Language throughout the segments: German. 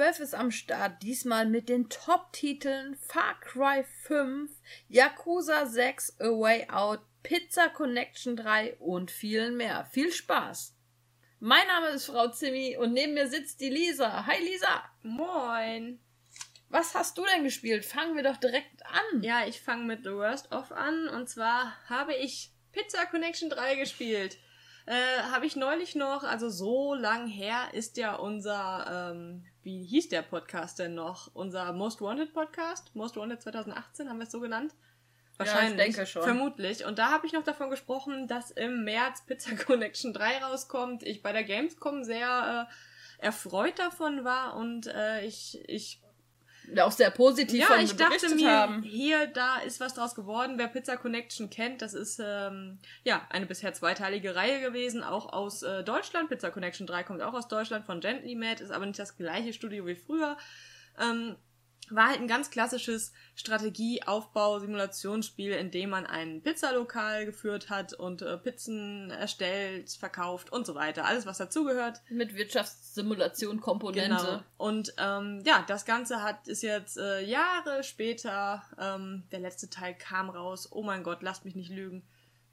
Nummer 12 ist am Start, diesmal mit den Top-Titeln Far Cry 5, Yakuza 6, A Way Out, Pizza Connection 3 und vielen mehr. Viel Spaß! Mein Name ist Frau Zimmi und neben mir sitzt die Lisa. Hi Lisa! Moin! Was hast du denn gespielt? Fangen wir doch direkt an. Ja, ich fange mit The Worst of an und zwar habe ich Pizza Connection 3 gespielt. Äh, habe ich neulich noch, also so lang her ist ja unser, ähm, wie hieß der Podcast denn noch? Unser Most Wanted Podcast? Most Wanted 2018, haben wir es so genannt? Wahrscheinlich. Ja, ich denke schon. Vermutlich. Und da habe ich noch davon gesprochen, dass im März Pizza Connection 3 rauskommt. Ich bei der Gamescom sehr äh, erfreut davon war und äh, ich, ich auch sehr positiv ja, ich dachte mir, haben. hier, da ist was draus geworden. Wer Pizza Connection kennt, das ist ähm, ja eine bisher zweiteilige Reihe gewesen, auch aus äh, Deutschland. Pizza Connection 3 kommt auch aus Deutschland von Gently Mad, ist aber nicht das gleiche Studio wie früher. Ähm, war halt ein ganz klassisches Strategie-Aufbau-Simulationsspiel, in dem man ein Pizzalokal geführt hat und äh, Pizzen erstellt, verkauft und so weiter. Alles, was dazugehört. Mit Wirtschaftssimulation-Komponente. Genau. Und ähm, ja, das Ganze hat ist jetzt äh, Jahre später, ähm, der letzte Teil kam raus. Oh mein Gott, lasst mich nicht lügen.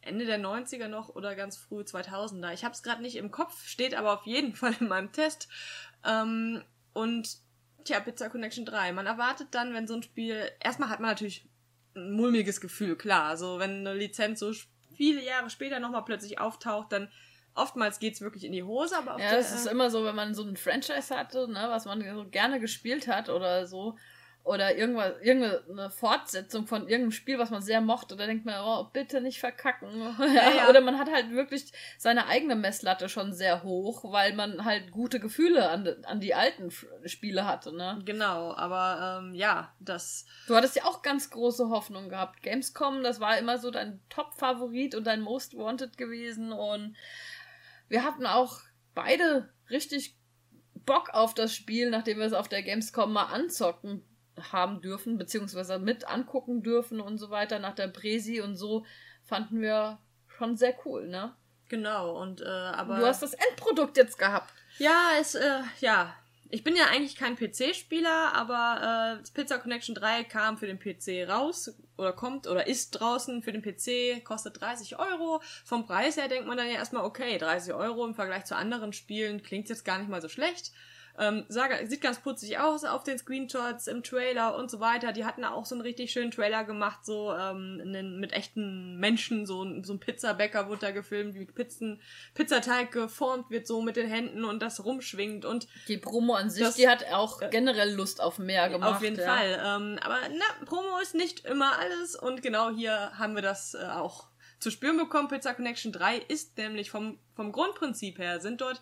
Ende der 90er noch oder ganz früh 2000er. Ich habe es gerade nicht im Kopf, steht aber auf jeden Fall in meinem Test. Ähm, und Tja, Pizza Connection 3. Man erwartet dann, wenn so ein Spiel. Erstmal hat man natürlich ein mulmiges Gefühl, klar. Also, wenn eine Lizenz so viele Jahre später nochmal plötzlich auftaucht, dann oftmals geht's wirklich in die Hose, aber Ja, es ist immer so, wenn man so ein Franchise hatte, ne, was man so gerne gespielt hat oder so, oder irgendwas, irgendeine Fortsetzung von irgendeinem Spiel, was man sehr mochte, da denkt man, oh, bitte nicht verkacken. Ja, ja. Oder man hat halt wirklich seine eigene Messlatte schon sehr hoch, weil man halt gute Gefühle an, an die alten Spiele hatte, ne? Genau, aber ähm, ja, das. Du hattest ja auch ganz große Hoffnung gehabt. Gamescom, das war immer so dein Top-Favorit und dein Most Wanted gewesen und wir hatten auch beide richtig Bock auf das Spiel, nachdem wir es auf der Gamescom mal anzocken haben dürfen, beziehungsweise mit angucken dürfen und so weiter nach der Präsi und so, fanden wir schon sehr cool, ne? Genau, und äh, aber. Du hast das Endprodukt jetzt gehabt. Ja, es, äh, ja. Ich bin ja eigentlich kein PC-Spieler, aber äh, Pizza Connection 3 kam für den PC raus oder kommt oder ist draußen für den PC, kostet 30 Euro. Vom Preis her denkt man dann ja erstmal, okay, 30 Euro im Vergleich zu anderen Spielen klingt jetzt gar nicht mal so schlecht. Ähm, Saga sieht ganz putzig aus auf den Screenshots, im Trailer und so weiter. Die hatten auch so einen richtig schönen Trailer gemacht, so ähm, einen, mit echten Menschen. So ein, so ein Pizzabäcker wurde da gefilmt, wie Pizzen, Pizzateig geformt wird, so mit den Händen und das rumschwingt. Und die Promo an sich, das, die hat auch generell Lust auf mehr gemacht. Auf jeden ja. Fall. Ähm, aber na, Promo ist nicht immer alles und genau hier haben wir das äh, auch zu spüren bekommen. Pizza Connection 3 ist nämlich vom, vom Grundprinzip her, sind dort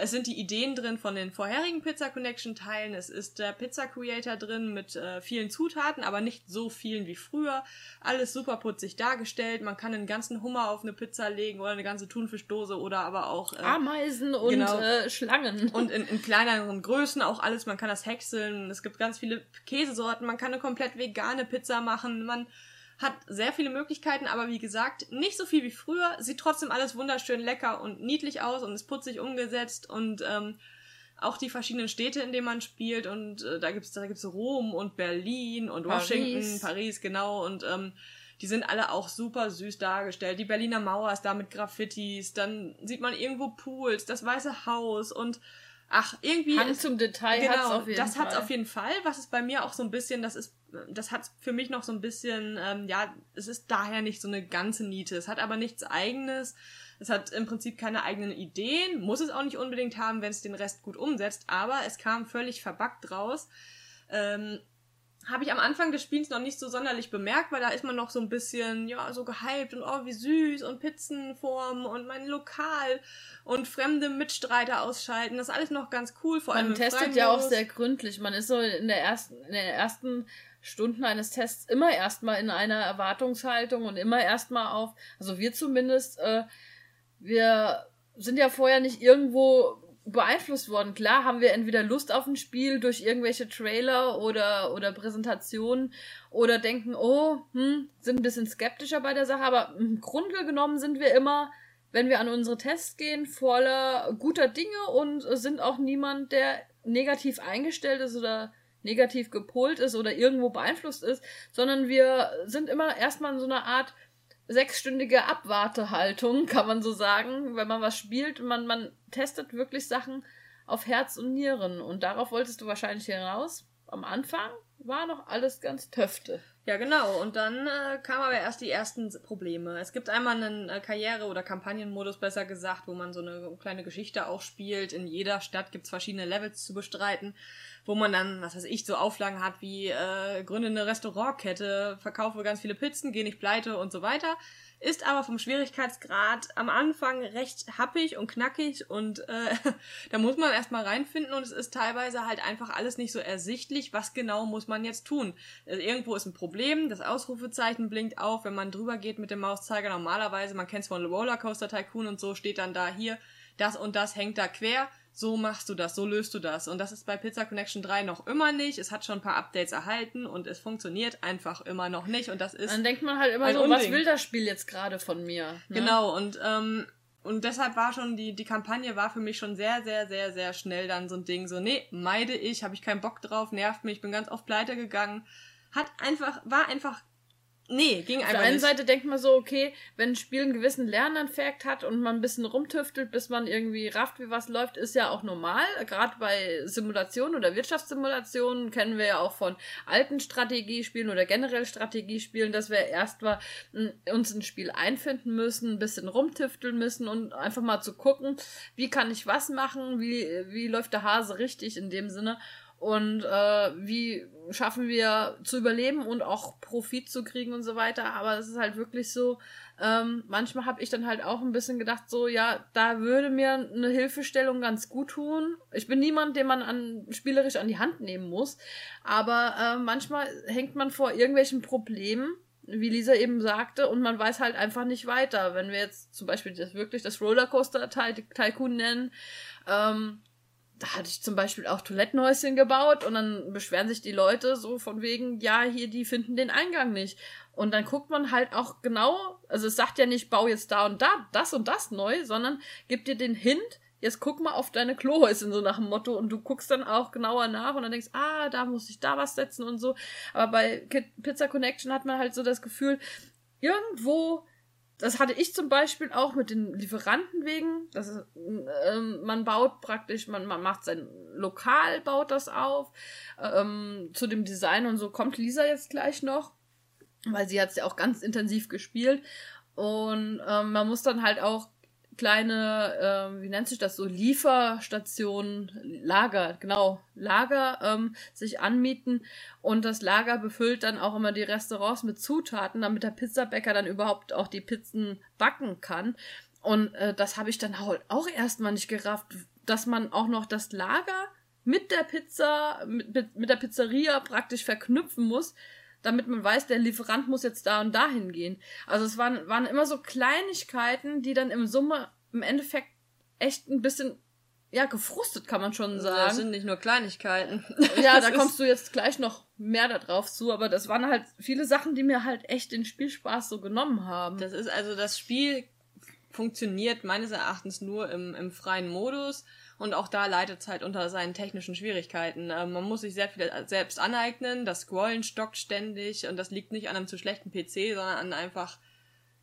es sind die Ideen drin von den vorherigen Pizza Connection Teilen. Es ist der Pizza Creator drin mit äh, vielen Zutaten, aber nicht so vielen wie früher. Alles super putzig dargestellt. Man kann einen ganzen Hummer auf eine Pizza legen oder eine ganze Thunfischdose oder aber auch äh, Ameisen und genau, äh, Schlangen. Und in, in kleineren Größen auch alles. Man kann das häckseln. Es gibt ganz viele Käsesorten. Man kann eine komplett vegane Pizza machen. Man hat sehr viele Möglichkeiten, aber wie gesagt, nicht so viel wie früher. Sieht trotzdem alles wunderschön lecker und niedlich aus und ist putzig umgesetzt und ähm, auch die verschiedenen Städte, in denen man spielt und äh, da gibt's da gibt's Rom und Berlin und Paris. Washington, Paris genau und ähm, die sind alle auch super süß dargestellt. Die Berliner Mauer ist da mit Graffitis, dann sieht man irgendwo Pools, das Weiße Haus und ach, irgendwie. Hand zum Detail genau, hat's auf jeden das Fall. Das hat's auf jeden Fall. Was ist bei mir auch so ein bisschen, das ist das hat für mich noch so ein bisschen, ähm, ja, es ist daher nicht so eine ganze Niete. Es hat aber nichts eigenes. Es hat im Prinzip keine eigenen Ideen, muss es auch nicht unbedingt haben, wenn es den Rest gut umsetzt, aber es kam völlig verbackt raus. Ähm, habe ich am Anfang des Spiels noch nicht so sonderlich bemerkt, weil da ist man noch so ein bisschen, ja, so gehypt und oh, wie süß und Pizzenform und mein Lokal und fremde Mitstreiter ausschalten. Das ist alles noch ganz cool, vor allem. Man testet ja auch sehr gründlich. Man ist so in der ersten, in der ersten Stunden eines Tests immer erstmal in einer Erwartungshaltung und immer erstmal auf, also wir zumindest, äh, wir sind ja vorher nicht irgendwo beeinflusst worden. Klar haben wir entweder Lust auf ein Spiel durch irgendwelche Trailer oder, oder Präsentationen oder denken, oh, hm, sind ein bisschen skeptischer bei der Sache, aber im Grunde genommen sind wir immer, wenn wir an unsere Tests gehen, voller guter Dinge und sind auch niemand, der negativ eingestellt ist oder negativ gepolt ist oder irgendwo beeinflusst ist, sondern wir sind immer erstmal in so einer Art sechsstündige Abwartehaltung, kann man so sagen, wenn man was spielt. Man, man testet wirklich Sachen auf Herz und Nieren. Und darauf wolltest du wahrscheinlich hinaus. Am Anfang war noch alles ganz töfte. Ja, genau. Und dann äh, kamen aber erst die ersten Probleme. Es gibt einmal einen äh, Karriere- oder Kampagnenmodus, besser gesagt, wo man so eine kleine Geschichte auch spielt. In jeder Stadt gibt es verschiedene Levels zu bestreiten, wo man dann, was weiß ich, so Auflagen hat wie äh, gründe eine Restaurantkette, verkaufe ganz viele Pizzen, geh nicht pleite und so weiter ist aber vom Schwierigkeitsgrad am Anfang recht happig und knackig und äh, da muss man erstmal reinfinden und es ist teilweise halt einfach alles nicht so ersichtlich, was genau muss man jetzt tun. Also irgendwo ist ein Problem, das Ausrufezeichen blinkt auf, wenn man drüber geht mit dem Mauszeiger. Normalerweise, man kennt es von Rollercoaster Tycoon und so, steht dann da hier, das und das hängt da quer so machst du das, so löst du das. Und das ist bei Pizza Connection 3 noch immer nicht. Es hat schon ein paar Updates erhalten und es funktioniert einfach immer noch nicht. Und das ist. Dann denkt man halt immer so, Unding. was will das Spiel jetzt gerade von mir? Ne? Genau, und, ähm, und deshalb war schon die, die Kampagne war für mich schon sehr, sehr, sehr, sehr schnell dann so ein Ding, so, nee, meide ich, habe ich keinen Bock drauf, nervt mich, bin ganz oft pleite gegangen. Hat einfach, war einfach Nee, ging einfach Auf der einen nicht. Seite denkt man so, okay, wenn ein Spiel einen gewissen Lerneffekt hat und man ein bisschen rumtüftelt, bis man irgendwie rafft, wie was läuft, ist ja auch normal. Gerade bei Simulationen oder Wirtschaftssimulationen kennen wir ja auch von alten Strategiespielen oder generell Strategiespielen, dass wir erst mal uns ein Spiel einfinden müssen, ein bisschen rumtüfteln müssen und einfach mal zu gucken, wie kann ich was machen, wie, wie läuft der Hase richtig in dem Sinne und äh, wie schaffen wir zu überleben und auch Profit zu kriegen und so weiter. Aber es ist halt wirklich so, ähm, manchmal habe ich dann halt auch ein bisschen gedacht, so, ja, da würde mir eine Hilfestellung ganz gut tun. Ich bin niemand, den man an, spielerisch an die Hand nehmen muss, aber äh, manchmal hängt man vor irgendwelchen Problemen wie Lisa eben sagte, und man weiß halt einfach nicht weiter. Wenn wir jetzt zum Beispiel das wirklich das Rollercoaster Tycoon nennen, ähm, da hatte ich zum Beispiel auch Toilettenhäuschen gebaut und dann beschweren sich die Leute so von wegen, ja, hier, die finden den Eingang nicht. Und dann guckt man halt auch genau, also es sagt ja nicht, bau jetzt da und da das und das neu, sondern gibt dir den Hint, jetzt guck mal auf deine Klohäuschen, so nach dem Motto, und du guckst dann auch genauer nach und dann denkst, ah, da muss ich da was setzen und so. Aber bei Pizza Connection hat man halt so das Gefühl, irgendwo das hatte ich zum Beispiel auch mit den Lieferanten wegen. Das ist, ähm, man baut praktisch, man, man macht sein Lokal, baut das auf. Ähm, zu dem Design und so kommt Lisa jetzt gleich noch, weil sie hat es ja auch ganz intensiv gespielt. Und ähm, man muss dann halt auch kleine, äh, wie nennt sich das so, Lieferstationen, Lager, genau, Lager ähm, sich anmieten und das Lager befüllt dann auch immer die Restaurants mit Zutaten, damit der Pizzabäcker dann überhaupt auch die Pizzen backen kann. Und äh, das habe ich dann auch erstmal nicht gerafft, dass man auch noch das Lager mit der Pizza, mit, mit der Pizzeria praktisch verknüpfen muss, damit man weiß, der Lieferant muss jetzt da und dahin gehen. Also es waren, waren immer so Kleinigkeiten, die dann im Summe im Endeffekt echt ein bisschen ja, gefrustet, kann man schon sagen. Das sind nicht nur Kleinigkeiten. Ja, da kommst du jetzt gleich noch mehr darauf zu, aber das waren halt viele Sachen, die mir halt echt den Spielspaß so genommen haben. Das ist also, das Spiel funktioniert meines Erachtens nur im, im freien Modus und auch da leidet es halt unter seinen technischen Schwierigkeiten. Äh, man muss sich sehr viel selbst aneignen, das Scrollen stockt ständig und das liegt nicht an einem zu schlechten PC, sondern an einfach,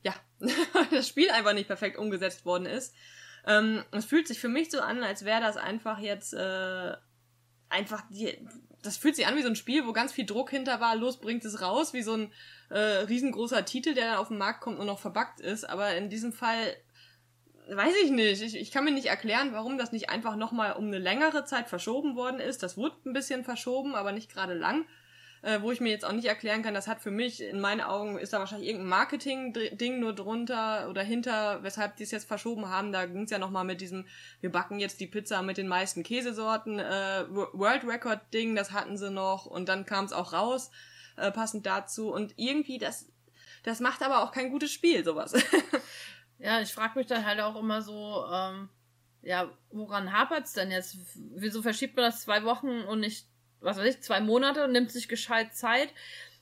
ja, das Spiel einfach nicht perfekt umgesetzt worden ist. Ähm, es fühlt sich für mich so an, als wäre das einfach jetzt äh, einfach die, das fühlt sich an wie so ein Spiel, wo ganz viel Druck hinter war, los bringt es raus, wie so ein äh, riesengroßer Titel, der dann auf den Markt kommt und noch verbuggt ist. Aber in diesem Fall weiß ich nicht. Ich, ich kann mir nicht erklären, warum das nicht einfach nochmal um eine längere Zeit verschoben worden ist. Das wurde ein bisschen verschoben, aber nicht gerade lang. Äh, wo ich mir jetzt auch nicht erklären kann, das hat für mich, in meinen Augen, ist da wahrscheinlich irgendein Marketing-Ding nur drunter oder hinter, weshalb die es jetzt verschoben haben. Da ging es ja nochmal mit diesem, wir backen jetzt die Pizza mit den meisten Käsesorten, äh, World Record-Ding, das hatten sie noch und dann kam es auch raus, äh, passend dazu. Und irgendwie, das, das macht aber auch kein gutes Spiel, sowas. Ja, ich frage mich dann halt auch immer so, ähm, ja, woran hapert's denn jetzt? Wieso verschiebt man das zwei Wochen und nicht, was weiß ich, zwei Monate und nimmt sich gescheit Zeit,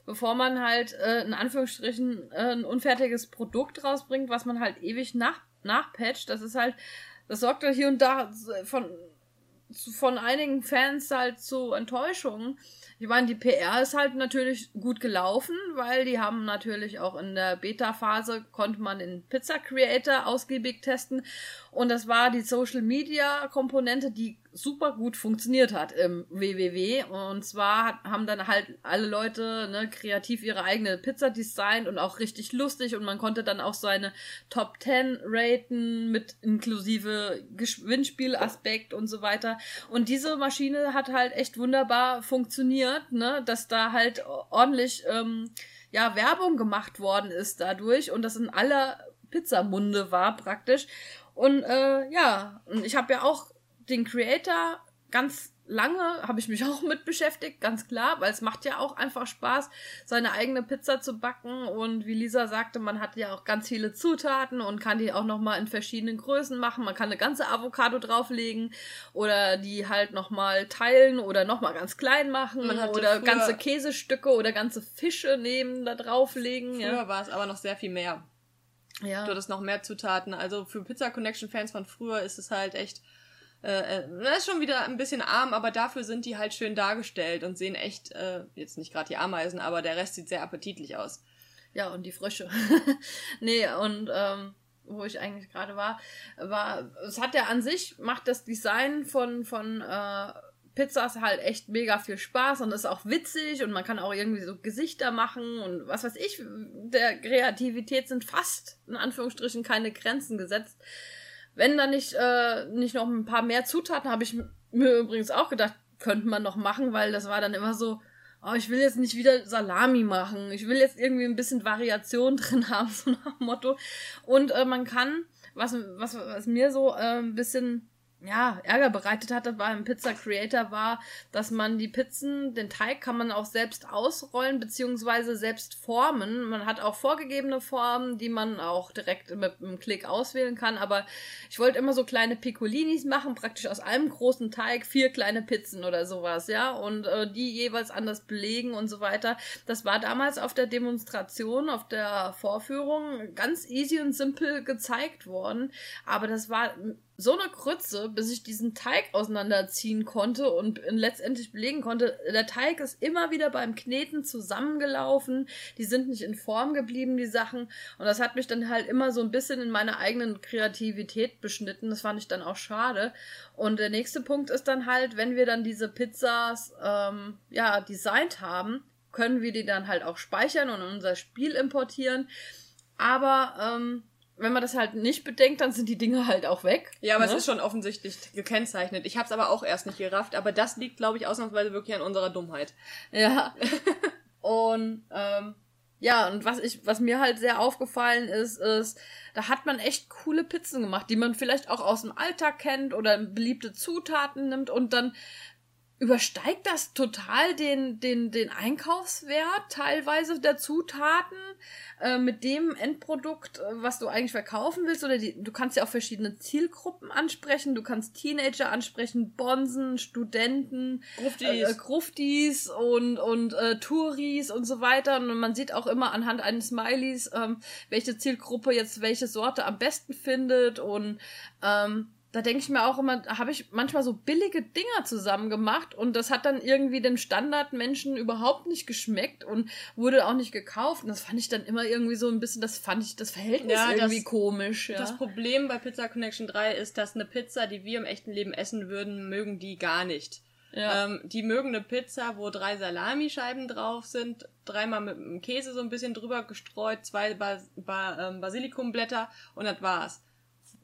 bevor man halt äh, in Anführungsstrichen äh, ein unfertiges Produkt rausbringt, was man halt ewig nach nachpatcht. Das ist halt, das sorgt halt hier und da von von einigen Fans halt zu Enttäuschungen. Ich meine, die PR ist halt natürlich gut gelaufen, weil die haben natürlich auch in der Beta-Phase konnte man den Pizza Creator ausgiebig testen und das war die Social Media Komponente, die super gut funktioniert hat im WWW. Und zwar haben dann halt alle Leute ne, kreativ ihre eigene Pizza designt und auch richtig lustig. Und man konnte dann auch seine Top 10 raten mit inklusive Gewinnspielaspekt und so weiter. Und diese Maschine hat halt echt wunderbar funktioniert, ne, dass da halt ordentlich ähm, ja, Werbung gemacht worden ist dadurch und das in aller Pizzamunde war praktisch. Und äh, ja, ich habe ja auch den Creator ganz lange habe ich mich auch mit beschäftigt, ganz klar, weil es macht ja auch einfach Spaß, seine eigene Pizza zu backen und wie Lisa sagte, man hat ja auch ganz viele Zutaten und kann die auch noch mal in verschiedenen Größen machen. Man kann eine ganze Avocado drauflegen oder die halt noch mal teilen oder noch mal ganz klein machen oder ganze Käsestücke oder ganze Fische nehmen da drauflegen. Früher ja. war es aber noch sehr viel mehr. Ja. Du hattest noch mehr Zutaten. Also für Pizza Connection Fans von früher ist es halt echt äh, äh, das ist schon wieder ein bisschen arm, aber dafür sind die halt schön dargestellt und sehen echt, äh, jetzt nicht gerade die Ameisen, aber der Rest sieht sehr appetitlich aus. Ja, und die Frösche. nee, und ähm, wo ich eigentlich gerade war, war, es hat ja an sich, macht das Design von, von äh, Pizzas halt echt mega viel Spaß und ist auch witzig und man kann auch irgendwie so Gesichter machen und was weiß ich, der Kreativität sind fast in Anführungsstrichen keine Grenzen gesetzt. Wenn da nicht, äh, nicht noch ein paar mehr Zutaten, habe ich mir übrigens auch gedacht, könnte man noch machen, weil das war dann immer so, oh, ich will jetzt nicht wieder Salami machen. Ich will jetzt irgendwie ein bisschen Variation drin haben, so nach dem Motto. Und äh, man kann, was, was, was mir so äh, ein bisschen ja, Ärger bereitet hatte beim Pizza Creator war, dass man die Pizzen, den Teig kann man auch selbst ausrollen beziehungsweise selbst formen. Man hat auch vorgegebene Formen, die man auch direkt mit einem Klick auswählen kann. Aber ich wollte immer so kleine Piccolinis machen, praktisch aus einem großen Teig vier kleine Pizzen oder sowas, ja, und äh, die jeweils anders belegen und so weiter. Das war damals auf der Demonstration, auf der Vorführung ganz easy und simpel gezeigt worden. Aber das war so eine Krütze, bis ich diesen Teig auseinanderziehen konnte und letztendlich belegen konnte. Der Teig ist immer wieder beim Kneten zusammengelaufen. Die sind nicht in Form geblieben, die Sachen. Und das hat mich dann halt immer so ein bisschen in meiner eigenen Kreativität beschnitten. Das fand ich dann auch schade. Und der nächste Punkt ist dann halt, wenn wir dann diese Pizzas, ähm, ja, designt haben, können wir die dann halt auch speichern und in unser Spiel importieren. Aber, ähm, wenn man das halt nicht bedenkt, dann sind die Dinge halt auch weg. Ja, aber ne? es ist schon offensichtlich gekennzeichnet. Ich habe es aber auch erst nicht gerafft, aber das liegt, glaube ich, ausnahmsweise wirklich an unserer Dummheit. Ja. und ähm, ja, und was ich, was mir halt sehr aufgefallen ist, ist, da hat man echt coole Pizzen gemacht, die man vielleicht auch aus dem Alltag kennt oder beliebte Zutaten nimmt und dann übersteigt das total den, den, den Einkaufswert teilweise der Zutaten äh, mit dem Endprodukt, äh, was du eigentlich verkaufen willst. Oder die, du kannst ja auch verschiedene Zielgruppen ansprechen. Du kannst Teenager ansprechen, Bonsen, Studenten, Gruftis, äh, Gruftis und, und äh, Touris und so weiter. Und man sieht auch immer anhand eines Smileys, ähm, welche Zielgruppe jetzt welche Sorte am besten findet und ähm, da denke ich mir auch immer, habe ich manchmal so billige Dinger zusammen gemacht und das hat dann irgendwie den Standardmenschen überhaupt nicht geschmeckt und wurde auch nicht gekauft. Und das fand ich dann immer irgendwie so ein bisschen, das fand ich das Verhältnis ja, irgendwie das, komisch. Ja. Das Problem bei Pizza Connection 3 ist, dass eine Pizza, die wir im echten Leben essen würden, mögen die gar nicht. Ja. Ähm, die mögen eine Pizza, wo drei Salamischeiben drauf sind, dreimal mit dem Käse so ein bisschen drüber gestreut, zwei Bas ba ähm, Basilikumblätter und das war's.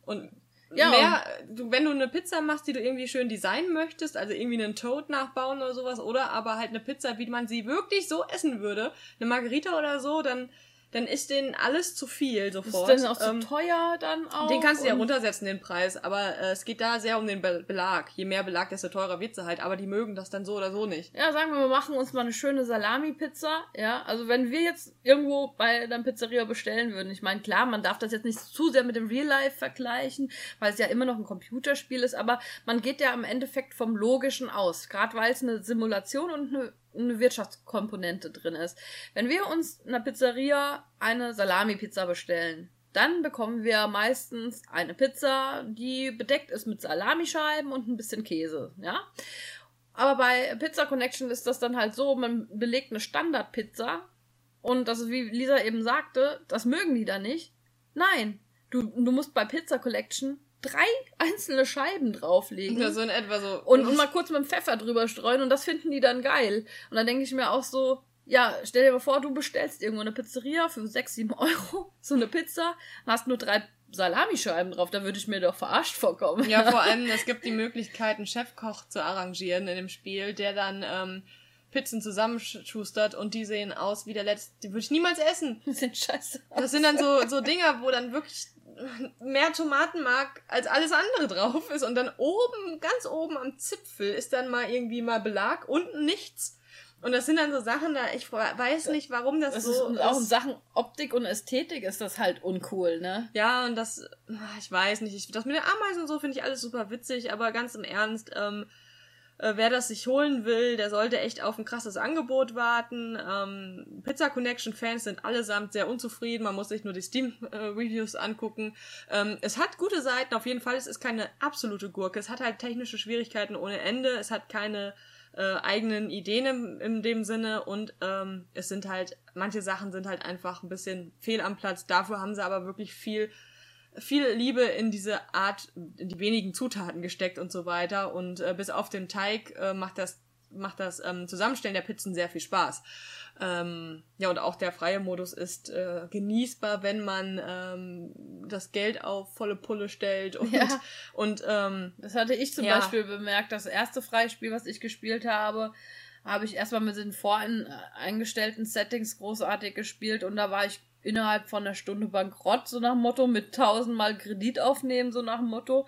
Und ja, mehr, du, wenn du eine Pizza machst, die du irgendwie schön designen möchtest, also irgendwie einen Toad nachbauen oder sowas, oder aber halt eine Pizza, wie man sie wirklich so essen würde, eine Margarita oder so, dann dann ist denen alles zu viel sofort. Ist dann auch ähm, zu teuer dann auch? Den kannst du ja runtersetzen, den Preis, aber äh, es geht da sehr um den Be Belag. Je mehr Belag, desto teurer wird sie halt, aber die mögen das dann so oder so nicht. Ja, sagen wir, wir machen uns mal eine schöne Salami-Pizza, ja, also wenn wir jetzt irgendwo bei einer Pizzeria bestellen würden, ich meine, klar, man darf das jetzt nicht zu sehr mit dem Real Life vergleichen, weil es ja immer noch ein Computerspiel ist, aber man geht ja im Endeffekt vom Logischen aus, gerade weil es eine Simulation und eine eine Wirtschaftskomponente drin ist. Wenn wir uns in der Pizzeria eine Salami-Pizza bestellen, dann bekommen wir meistens eine Pizza, die bedeckt ist mit Salamischeiben und ein bisschen Käse, ja. Aber bei Pizza Connection ist das dann halt so, man belegt eine Standardpizza und das ist, wie Lisa eben sagte, das mögen die da nicht. Nein, du, du musst bei Pizza Collection drei einzelne Scheiben drauflegen. Ja, so in etwa so. Und, und mal kurz mit dem Pfeffer drüber streuen und das finden die dann geil. Und dann denke ich mir auch so, ja, stell dir mal vor, du bestellst irgendwo eine Pizzeria für 6, 7 Euro, so eine Pizza, hast nur drei Salamischeiben drauf, da würde ich mir doch verarscht vorkommen. Ja, vor allem, es gibt die Möglichkeit, einen Chefkoch zu arrangieren in dem Spiel, der dann ähm, Pizzen zusammenschustert und die sehen aus wie der letzte. Die würde ich niemals essen. Die sind scheiße. Das sind dann so, so Dinger, wo dann wirklich mehr Tomatenmark als alles andere drauf ist und dann oben, ganz oben am Zipfel ist dann mal irgendwie mal Belag, unten nichts. Und das sind dann so Sachen, da ich weiß nicht, warum das, Das so ist, und auch in Sachen Optik und Ästhetik ist das halt uncool, ne? Ja, und das, ich weiß nicht, ich, das mit den Ameisen und so finde ich alles super witzig, aber ganz im Ernst, ähm, äh, wer das sich holen will, der sollte echt auf ein krasses Angebot warten. Ähm, Pizza Connection Fans sind allesamt sehr unzufrieden, man muss sich nur die Steam äh, Reviews angucken. Ähm, es hat gute Seiten, auf jeden Fall, es ist keine absolute Gurke, es hat halt technische Schwierigkeiten ohne Ende, es hat keine äh, eigenen Ideen im, in dem Sinne und ähm, es sind halt, manche Sachen sind halt einfach ein bisschen fehl am Platz. Dafür haben sie aber wirklich viel, viel Liebe in diese Art, in die wenigen Zutaten gesteckt und so weiter. Und äh, bis auf den Teig äh, macht das macht das ähm, Zusammenstellen der Pizzen sehr viel Spaß. Ähm, ja, und auch der freie Modus ist äh, genießbar, wenn man ähm, das Geld auf volle Pulle stellt. Und, Ja. und ähm, Das hatte ich zum Ja. Beispiel bemerkt. Das erste Freispiel, was ich gespielt habe, habe ich erstmal mit den voreingestellten Settings großartig gespielt und da war ich innerhalb von einer Stunde bankrott, so nach Motto, mit tausendmal Kredit aufnehmen, so nach Motto.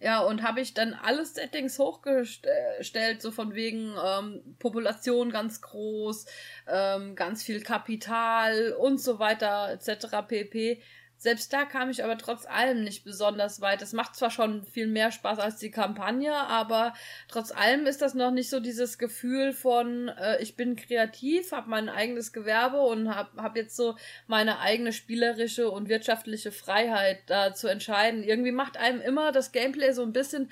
Ja, und habe ich dann alle Settings hochgestellt, so von wegen ähm, Population ganz groß, ähm, ganz viel Kapital und so weiter, etc. pp. Selbst da kam ich aber trotz allem nicht besonders weit. Es macht zwar schon viel mehr Spaß als die Kampagne, aber trotz allem ist das noch nicht so dieses Gefühl von, äh, ich bin kreativ, habe mein eigenes Gewerbe und habe hab jetzt so meine eigene spielerische und wirtschaftliche Freiheit da zu entscheiden. Irgendwie macht einem immer das Gameplay so ein bisschen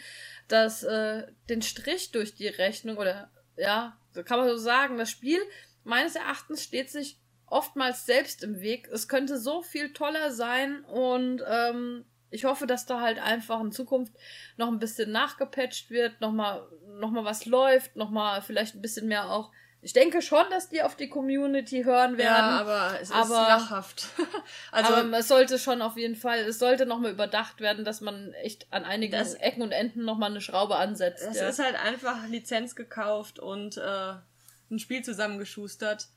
das, äh, den Strich durch die Rechnung oder ja, so kann man so sagen. Das Spiel meines Erachtens steht sich oftmals selbst im Weg. Es könnte so viel toller sein und ähm, ich hoffe, dass da halt einfach in Zukunft noch ein bisschen nachgepatcht wird, nochmal noch mal was läuft, nochmal vielleicht ein bisschen mehr auch. Ich denke schon, dass die auf die Community hören werden. ja, aber es ist aber- lachhaft. also aber es sollte schon auf jeden Fall, es sollte nochmal überdacht werden, dass man echt an einigen Das- Ecken und Enden nochmal eine Schraube ansetzt. es ja. ist halt einfach Lizenz gekauft und äh, ein Spiel zusammengeschustert.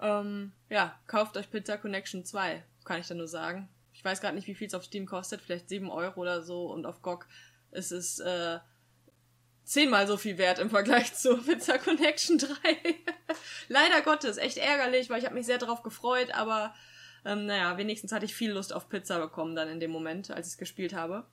Ähm, ja, kauft euch Pizza Connection 2, kann ich da nur sagen. Ich weiß gerade nicht, wie viel es auf Steam kostet, vielleicht 7 Euro oder so und auf GOG ist es äh, zehnmal so viel wert im Vergleich zu Pizza Connection 3. Leider Gottes, echt ärgerlich, weil ich habe mich sehr darauf gefreut, aber ähm, naja, wenigstens hatte ich viel Lust auf Pizza bekommen dann in dem Moment, als ich es gespielt habe.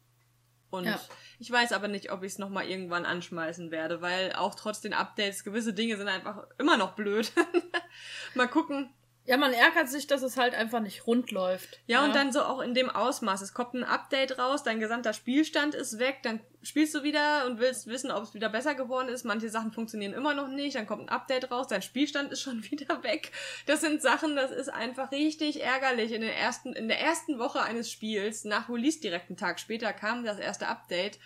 Und Ja. ich weiß aber nicht, ob ich es nochmal irgendwann anschmeißen werde, weil auch trotz den Updates gewisse Dinge sind einfach immer noch blöd. Mal gucken. Ja, man ärgert sich, dass es halt einfach nicht rund läuft. Ja, und dann so auch in dem Ausmaß. Es kommt ein Update raus, dein gesamter Spielstand ist weg, dann spielst du wieder und willst wissen, ob es wieder besser geworden ist. Manche Sachen funktionieren immer noch nicht, dann kommt ein Update raus, dein Spielstand ist schon wieder weg. Das sind Sachen, das ist einfach richtig ärgerlich. In, den ersten, in der ersten Woche eines Spiels, nach Release direkt einen Tag später, kam das erste Update.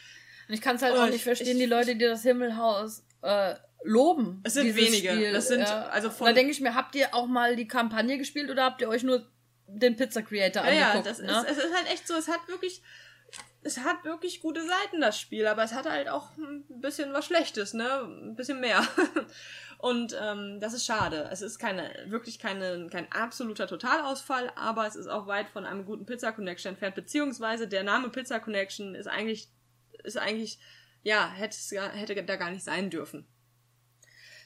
Und ich kann es halt Oh, auch ich- nicht verstehen, ich- die Leute, die das Himmelhaus äh, loben. Es sind wenige. Spiel, Das sind, ja. also von- Da denke ich mir, habt ihr auch mal die Kampagne gespielt oder habt ihr euch nur den Pizza Creator Ja, ja, angeguckt? das ne? ist, es ist halt echt so, es hat wirklich, es hat wirklich gute Seiten, das Spiel, aber es hat halt auch ein bisschen was Schlechtes, ne? Ein bisschen mehr. Und ähm, das ist schade. Es ist keine, wirklich keine, kein absoluter Totalausfall, aber es ist auch weit von einem guten Pizza Connection entfernt, beziehungsweise der Name Pizza Connection ist eigentlich, ist eigentlich, ja, hätte, da gar nicht sein dürfen.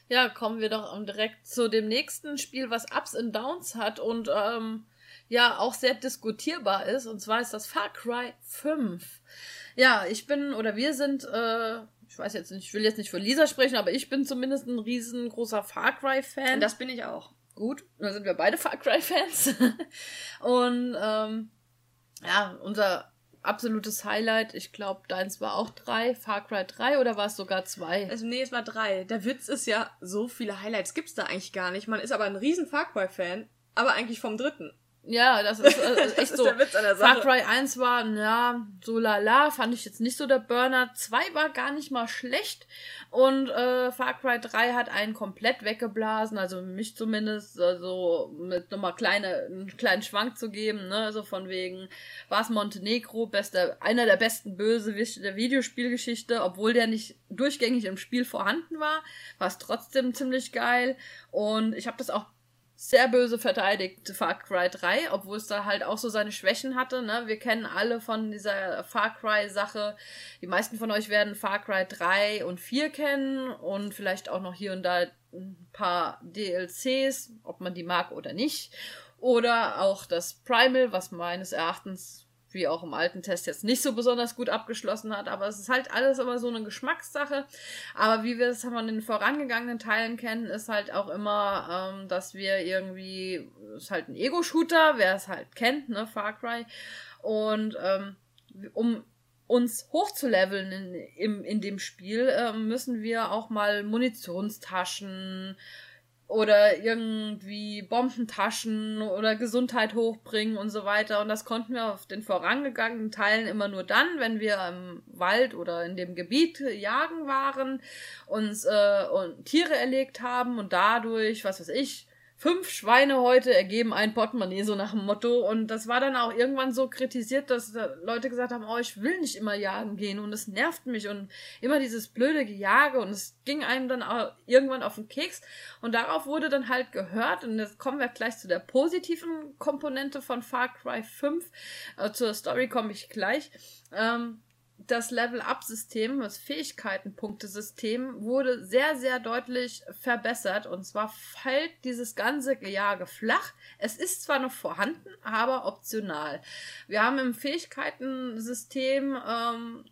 Ja, kommen wir doch direkt zu dem nächsten Spiel, was Ups und Downs hat und ähm, ja auch sehr diskutierbar ist. Und zwar ist das Far Cry 5. Ja, ich bin oder wir sind, äh, ich weiß jetzt nicht, ich will jetzt nicht für Lisa sprechen, aber ich bin zumindest ein riesengroßer Far Cry-Fan. Das bin ich auch. Gut, da sind wir beide Far Cry-Fans. und ähm, Ja, unser absolutes Highlight, ich glaube, deins war auch drei, Far Cry 3 oder war es sogar zwei? Also nee, es war drei. Der Witz ist ja, so viele Highlights gibt's da eigentlich gar nicht. Man ist aber ein riesen Far Cry-Fan, aber eigentlich vom dritten. Ja, das ist, äh, echt das ist so. Der Witz an der Sache. Far Cry 1 war, ja, so lala, fand ich jetzt nicht so der Burner. 2 war gar nicht mal schlecht. Und äh, Far Cry 3 hat einen komplett weggeblasen, also mich zumindest, also mit nochmal kleine, einen kleinen Schwank zu geben, ne, so von wegen, war es Montenegro, bester, einer der besten Bösewichte der Videospielgeschichte, obwohl der nicht durchgängig im Spiel vorhanden war, war es trotzdem ziemlich geil. Und ich habe das auch sehr böse verteidigt, Far Cry 3, obwohl es da halt auch so seine Schwächen hatte. Ne? Wir kennen alle von dieser Far Cry-Sache. Die meisten von euch werden Far Cry 3 und 4 kennen und vielleicht auch noch hier und da ein paar DLCs, ob man die mag oder nicht. Oder auch das Primal, was meines Erachtens wie auch im alten Test jetzt nicht so besonders gut abgeschlossen hat. Aber es ist halt alles immer so eine Geschmackssache. Aber wie wir es von den vorangegangenen Teilen kennen, ist halt auch immer, ähm, dass wir irgendwie, ist halt ein Ego-Shooter, wer es halt kennt, ne, Far Cry. Und ähm, um uns hochzuleveln in, in, in dem Spiel, äh, müssen wir auch mal Munitionstaschen, oder irgendwie Bombentaschen oder Gesundheit hochbringen und so weiter. Und das konnten wir auf den vorangegangenen Teilen immer nur dann, wenn wir im Wald oder in dem Gebiet jagen waren, uns äh, und Tiere erlegt haben und dadurch, was weiß ich, fünf Schweine heute ergeben ein Portemonnaie, so nach dem Motto. Und das war dann auch irgendwann so kritisiert, dass Leute gesagt haben, oh, ich will nicht immer jagen gehen und es nervt mich und immer dieses blöde Gejage und es ging einem dann auch irgendwann auf den Keks. Und darauf wurde dann halt gehört und jetzt kommen wir gleich zu der positiven Komponente von Far Cry 5. Äh, zur Story komme ich gleich. Ähm, das Level-Up-System, das Fähigkeitenpunktesystem wurde sehr, sehr deutlich verbessert. Und zwar fällt dieses ganze Gejage flach. Es ist zwar noch vorhanden, aber optional. Wir haben im Fähigkeitensystem ähm,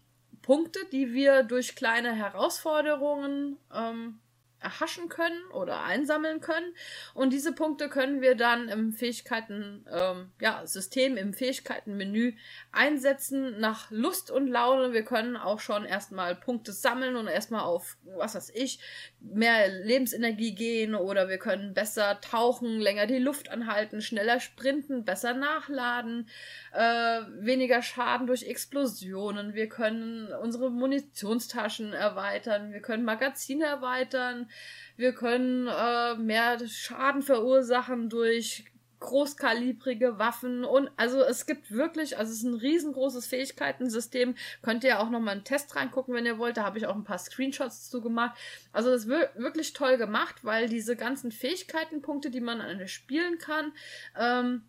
Punkte, die wir durch kleine Herausforderungen ähm, erhaschen können oder einsammeln können. Und diese Punkte können wir dann im Fähigkeiten, ähm, ja, System, im Fähigkeitenmenü einsetzen nach Lust und Laune. Wir können auch schon erstmal Punkte sammeln und erstmal auf, was weiß ich, mehr Lebensenergie gehen oder wir können besser tauchen, länger die Luft anhalten, schneller sprinten, besser nachladen, äh, weniger Schaden durch Explosionen. Wir können unsere Munitionstaschen erweitern, wir können Magazine erweitern, wir können äh, mehr Schaden verursachen durch großkalibrige Waffen und also es gibt wirklich, also es ist ein riesengroßes Fähigkeitensystem. Könnt ihr auch noch mal einen Test reingucken, wenn ihr wollt. Da habe ich auch ein paar Screenshots zu gemacht. Also das ist wirklich toll gemacht, weil diese ganzen Fähigkeitenpunkte, die man an spielen kann, ähm,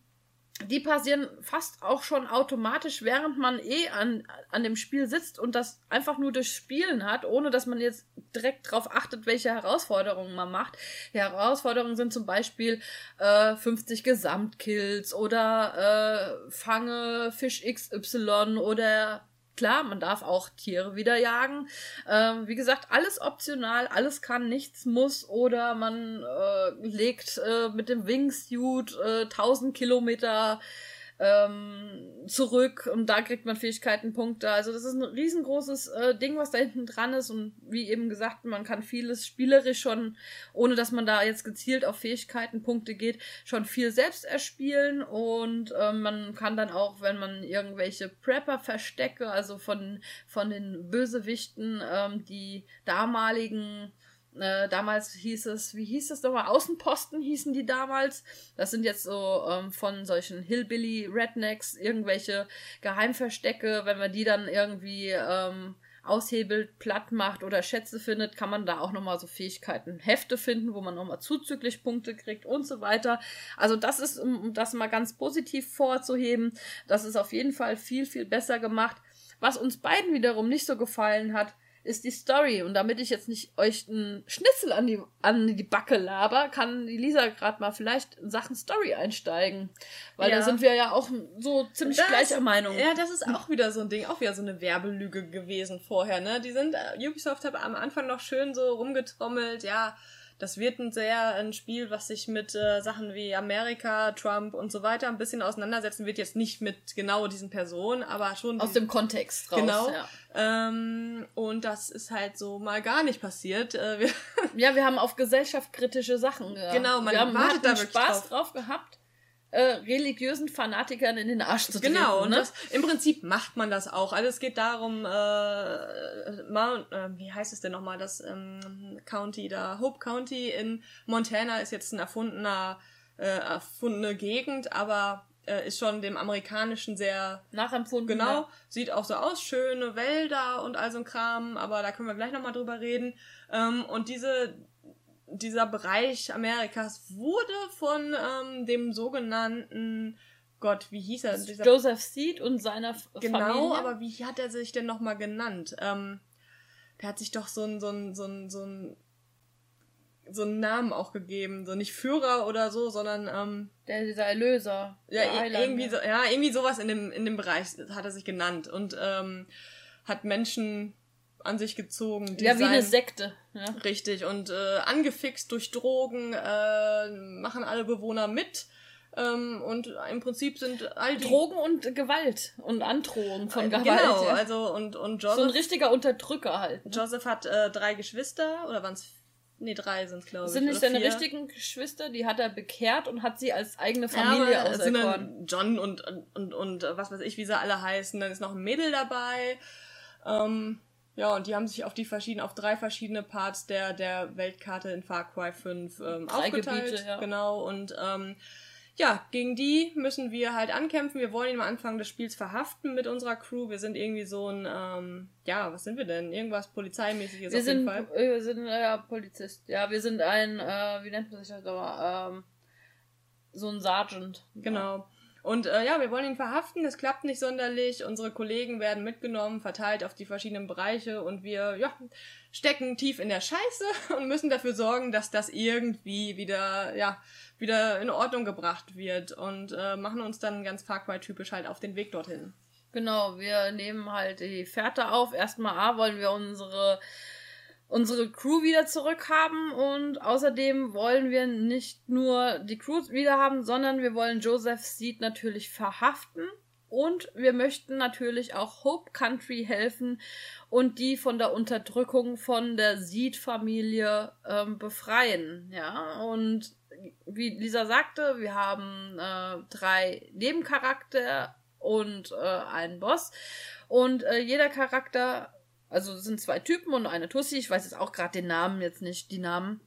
die passieren fast auch schon automatisch, während man eh an, an dem Spiel sitzt und das einfach nur durch Spielen hat, ohne dass man jetzt direkt darauf achtet, welche Herausforderungen man macht. Die Herausforderungen sind zum Beispiel äh, 50 Gesamtkills oder äh, fange Fisch XY oder Klar, man darf auch Tiere wieder jagen. Ähm, wie gesagt, alles optional, alles kann, nichts muss. Oder man äh, legt äh, mit dem Wingsuit äh, 1000 Kilometer ähm, zurück und da kriegt man Fähigkeitenpunkte. Also das ist ein riesengroßes äh, Ding, was da hinten dran ist und wie eben gesagt, man kann vieles spielerisch schon, ohne dass man da jetzt gezielt auf Fähigkeitenpunkte geht, schon viel selbst erspielen und äh, man kann dann auch, wenn man irgendwelche Prepper-Verstecke, also von, von den Bösewichten, ähm, die damaligen äh, damals hieß es, wie hieß es nochmal? Außenposten hießen die damals. Das sind jetzt so ähm, von solchen Hillbilly-Rednecks irgendwelche Geheimverstecke. Wenn man die dann irgendwie ähm, aushebelt, platt macht oder Schätze findet, kann man da auch nochmal so Fähigkeiten, Hefte finden, wo man nochmal zuzüglich Punkte kriegt und so weiter. Also das ist, um das mal ganz positiv vorzuheben, das ist auf jeden Fall viel, viel besser gemacht. Was uns beiden wiederum nicht so gefallen hat, ist die Story. Und damit ich jetzt nicht euch einen Schnitzel an die, an die Backe laber, kann die Lisa gerade mal vielleicht in Sachen Story einsteigen. Weil ja. da sind wir ja auch so ziemlich das, gleicher Meinung. Ja, das ist auch wieder so ein Ding, auch wieder so eine Werbelüge gewesen vorher, ne? Die sind, uh, Ubisoft hat am Anfang noch schön so rumgetrommelt, ja, das wird ein sehr ein Spiel, was sich mit äh, Sachen wie Amerika, Trump und so weiter ein bisschen auseinandersetzen wird. Jetzt nicht mit genau diesen Personen, aber schon aus dem Kontext raus. Genau. Ja. Ähm, und das ist halt so mal gar nicht passiert. Äh, wir ja, wir haben auf gesellschaftskritische Sachen. Ja. Genau, man wir haben, wartet da Spaß drauf. drauf gehabt äh, religiösen Fanatikern in den Arsch zu treten. Genau, und ne? das, im Prinzip macht man das auch. Also es geht darum, äh, Mount, äh, wie heißt es denn nochmal, das ähm, County da, Hope County in Montana ist jetzt ein erfundener, äh, erfundene Gegend, aber äh, ist schon dem amerikanischen sehr nachempfunden. Genau, ja. sieht auch so aus, schöne Wälder und all so ein Kram, aber da können wir gleich nochmal drüber reden. Ähm, und diese dieser Bereich Amerikas wurde von ähm, dem sogenannten Gott, wie hieß er? Dieser Joseph Seed und seiner genau, Familie. Genau, aber wie hat er sich denn nochmal genannt? Ähm, der hat sich doch so ein, so ein, so ein, so ein so einen Namen auch gegeben, so nicht Führer oder so, sondern ähm, der dieser Erlöser. Ja, irgendwie so, ja, irgendwie sowas in dem in dem Bereich hat er sich genannt und ähm, hat Menschen an sich gezogen. ja, wie eine Sekte. Ja. Richtig. Und äh, angefixt durch Drogen äh, machen alle Bewohner mit. Ähm, und im Prinzip sind all die Drogen und Gewalt und Androhung von äh, Gewalt. Genau, ja. also und und Joseph. So ein richtiger Unterdrücker halt. Ne? Joseph hat äh, drei Geschwister oder waren es Nee, drei sind glaube ich. Sind nicht seine richtigen Geschwister, die hat er bekehrt und hat sie als eigene Familie ja, auserkoren. John und, und, und, und was weiß ich, wie sie alle heißen. Dann ist noch ein Mädel dabei. Ähm, ja, und die haben sich auf die verschiedenen, auf drei verschiedene Parts der, der Weltkarte in Far Cry 5 ähm, drei aufgeteilt. Gebiete, ja. Genau, und ähm, ja, gegen die müssen wir halt ankämpfen. Wir wollen ihn am Anfang des Spiels verhaften mit unserer Crew. Wir sind irgendwie so ein, ähm, ja, was sind wir denn? Irgendwas polizeimäßiges wir auf sind, jeden Fall. Wir sind, äh, ja, Polizist. Ja, wir sind ein, äh, wie nennt man sich das aber, ähm, so ein Sergeant. Genau. Und äh, ja, wir wollen ihn verhaften, es klappt nicht sonderlich. Unsere Kollegen werden mitgenommen, verteilt auf die verschiedenen Bereiche und wir ja, stecken tief in der Scheiße und müssen dafür sorgen, dass das irgendwie wieder, ja, wieder in Ordnung gebracht wird und äh, machen uns dann ganz Far Cry-typisch halt auf den Weg dorthin. Genau, wir nehmen halt die Fährte auf. Erstmal A, wollen wir unsere unsere Crew wieder zurückhaben und außerdem wollen wir nicht nur die Crew wieder haben, sondern wir wollen Joseph Seed natürlich verhaften und wir möchten natürlich auch Hope Country helfen und die von der Unterdrückung von der Seed-Familie ähm, befreien. Ja, und wie Lisa sagte, wir haben äh, drei Nebencharakter und äh, einen Boss. Und äh, jeder Charakter also es sind zwei Typen und eine Tussi. Ich weiß jetzt auch gerade den Namen jetzt nicht, die Namen.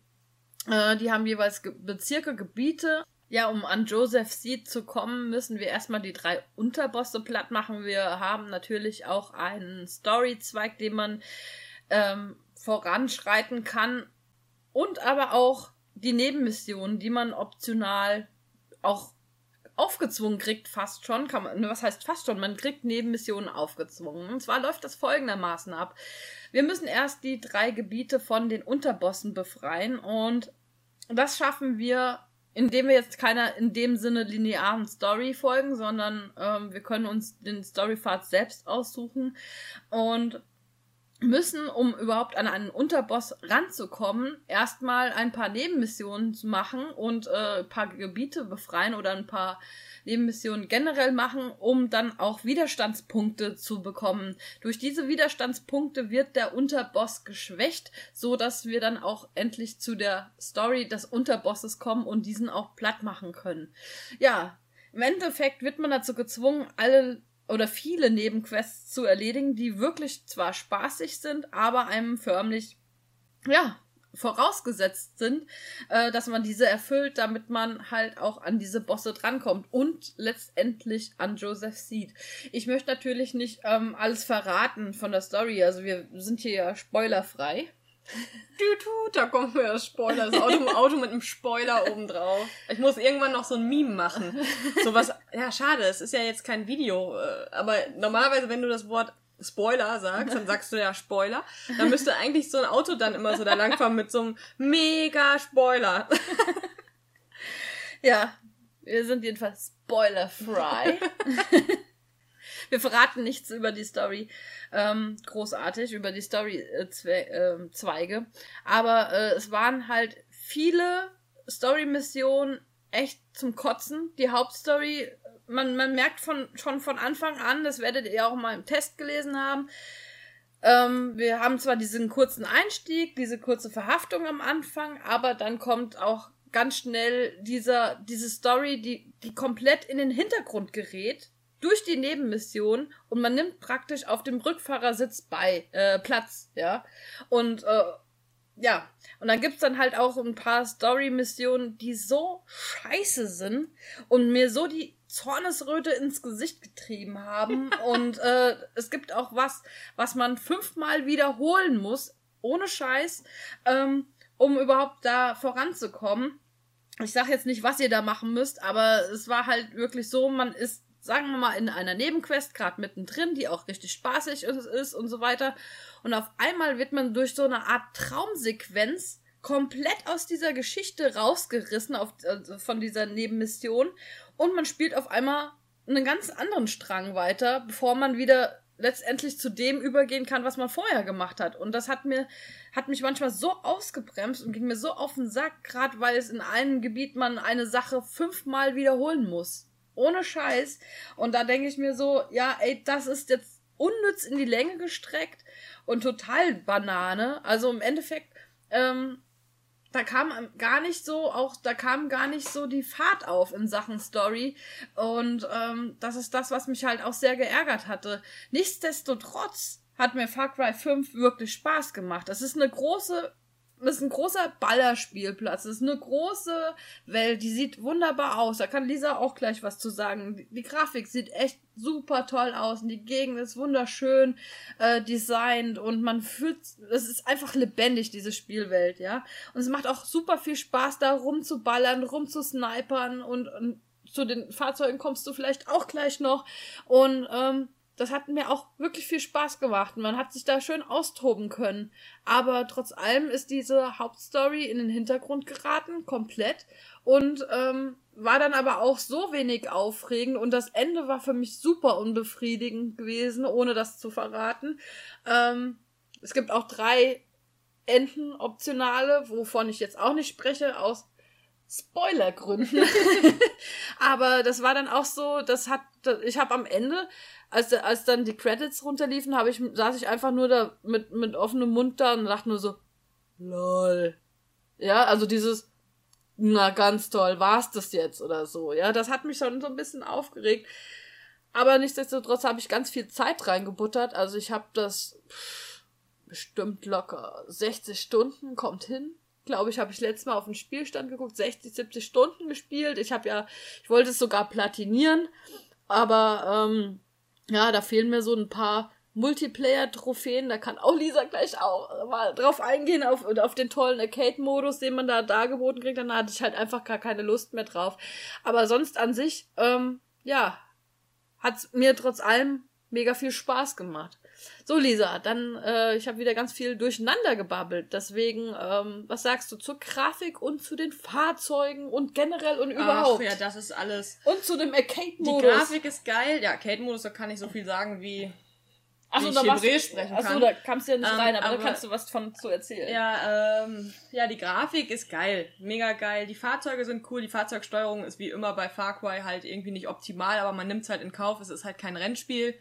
Äh, die haben jeweils Ge Bezirke, Gebiete. Ja, um an Joseph Seed zu kommen, müssen wir erstmal die drei Unterbosse platt machen. Wir haben natürlich auch einen Story-Zweig, den man ähm, voranschreiten kann. Und aber auch die Nebenmissionen, die man optional auch aufgezwungen kriegt, fast schon, kann man, was heißt fast schon, man kriegt Nebenmissionen aufgezwungen. Und zwar läuft das folgendermaßen ab. Wir müssen erst die drei Gebiete von den Unterbossen befreien und das schaffen wir, indem wir jetzt keiner in dem Sinne linearen Story folgen, sondern ähm, wir können uns den Storypfad selbst aussuchen und müssen, um überhaupt an einen Unterboss ranzukommen, erstmal ein paar Nebenmissionen machen und äh, ein paar Gebiete befreien oder ein paar Nebenmissionen generell machen, um dann auch Widerstandspunkte zu bekommen. Durch diese Widerstandspunkte wird der Unterboss geschwächt, so dass wir dann auch endlich zu der Story des Unterbosses kommen und diesen auch platt machen können. Ja, im Endeffekt wird man dazu gezwungen, alle oder viele Nebenquests zu erledigen, die wirklich zwar spaßig sind, aber einem förmlich, ja, vorausgesetzt sind, äh, dass man diese erfüllt, damit man halt auch an diese Bosse drankommt und letztendlich an Joseph Seed. Ich möchte natürlich nicht ähm, alles verraten von der Story, also wir sind hier ja spoilerfrei. Du, du, da kommt mir das Spoiler, das Auto, Auto mit einem Spoiler oben drauf. Ich muss irgendwann noch so ein Meme machen. So was, ja, schade, es ist ja jetzt kein Video, äh, aber normalerweise, wenn du das Wort Spoiler sagst, dann sagst du ja Spoiler. Dann müsste eigentlich so ein Auto dann immer so da langfahren mit so einem mega Spoiler. ja, wir sind jedenfalls spoiler-frei. Wir verraten nichts über die Story. Ähm, großartig, über die Story-Zweige. Äh, äh, Aber äh, es waren halt viele Story-Missionen echt zum Kotzen. Die Hauptstory, man, man merkt von, schon von Anfang an, das werdet ihr auch mal im Test gelesen haben, ähm, wir haben zwar diesen kurzen Einstieg, diese kurze Verhaftung am Anfang, aber dann kommt auch ganz schnell dieser, diese Story, die, die komplett in den Hintergrund gerät durch die Nebenmission und man nimmt praktisch auf dem Rückfahrersitz bei äh, Platz, ja. Und äh, ja, und dann gibt's dann halt auch ein paar Story-Missionen, die so scheiße sind und mir so die Zornesröte ins Gesicht getrieben haben. und äh, es gibt auch was, was man fünfmal wiederholen muss, ohne Scheiß, ähm, um überhaupt da voranzukommen. Ich sag jetzt nicht, was ihr da machen müsst, aber es war halt wirklich so, man ist, sagen wir mal, in einer Nebenquest gerade mittendrin, die auch richtig spaßig ist, und so weiter. Und auf einmal wird man durch so eine Art Traumsequenz komplett aus dieser Geschichte rausgerissen auf, also von dieser Nebenmission und man spielt auf einmal einen ganz anderen Strang weiter, bevor man wieder letztendlich zu dem übergehen kann, was man vorher gemacht hat. Und das hat mir, hat mich manchmal so ausgebremst und ging mir so auf den Sack, gerade weil es in einem Gebiet man eine Sache fünfmal wiederholen muss. Ohne Scheiß. Und da denke ich mir so, ja, ey, das ist jetzt unnütz in die Länge gestreckt und total Banane. Also im Endeffekt, ähm, da kam gar nicht so, auch da kam gar nicht so die Fahrt auf in Sachen Story. Und ähm, das ist das, was mich halt auch sehr geärgert hatte. Nichtsdestotrotz hat mir Far Cry 5 wirklich Spaß gemacht. Das ist eine große ist ein großer Ballerspielplatz. Das ist eine große Welt. Die sieht wunderbar aus. Da kann Lisa auch gleich was zu sagen. Die, die Grafik sieht echt super toll aus und die Gegend ist wunderschön äh, designt und man fühlt, es ist einfach lebendig, diese Spielwelt, ja. Und es macht auch super viel Spaß, da rumzuballern, rumzusnipern und, und zu den Fahrzeugen kommst du vielleicht auch gleich noch. Und ähm, das hat mir auch wirklich viel Spaß gemacht. Man hat sich da schön austoben können. Aber trotz allem ist diese Hauptstory in den Hintergrund geraten, komplett. Und ähm, war dann aber auch so wenig aufregend. Und das Ende war für mich super unbefriedigend gewesen, ohne das zu verraten. Ähm, es gibt auch drei Enden optionale, wovon ich jetzt auch nicht spreche, aus Spoilergründen. aber das war dann auch so, das hat, ich habe am Ende als, als dann die Credits runterliefen, habe ich, saß ich einfach nur da mit, mit offenem Mund da und dachte nur so, lol. Ja, also dieses, na ganz toll, war's das jetzt oder so. Ja, das hat mich schon so ein bisschen aufgeregt. Aber nichtsdestotrotz habe ich ganz viel Zeit reingebuttert. Also ich habe das bestimmt locker 60 Stunden, kommt hin. Glaube ich, habe ich letztes Mal auf den Spielstand geguckt, 60, 70 Stunden gespielt. Ich habe ja, ich wollte es sogar platinieren, aber ähm, ja, da fehlen mir so ein paar Multiplayer-Trophäen. Da kann auch Lisa gleich auch mal drauf eingehen, auf, auf den tollen Arcade-Modus, den man da dargeboten kriegt. Dann hatte ich halt einfach gar keine Lust mehr drauf. Aber sonst an sich, ähm, ja, hat's mir trotz allem mega viel Spaß gemacht. So, Lisa, dann, äh, ich habe wieder ganz viel durcheinander gebabbelt. Deswegen, ähm, was sagst du zur Grafik und zu den Fahrzeugen und generell und überhaupt? Ach ja, das ist alles. Und zu dem Arcade-Modus. Die Grafik ist geil. Ja, Arcade-Modus, da kann ich so viel sagen wie. Achso, da Hebräisch sprechen kann. Achso, da kamst du ja nicht ähm, rein, aber, aber, da kannst du was von zu erzählen. Ja, ähm, ja, die Grafik ist geil. Mega geil. Die Fahrzeuge sind cool. Die Fahrzeugsteuerung ist wie immer bei Far Cry halt irgendwie nicht optimal, aber man nimmt es halt in Kauf. Es ist halt kein Rennspiel.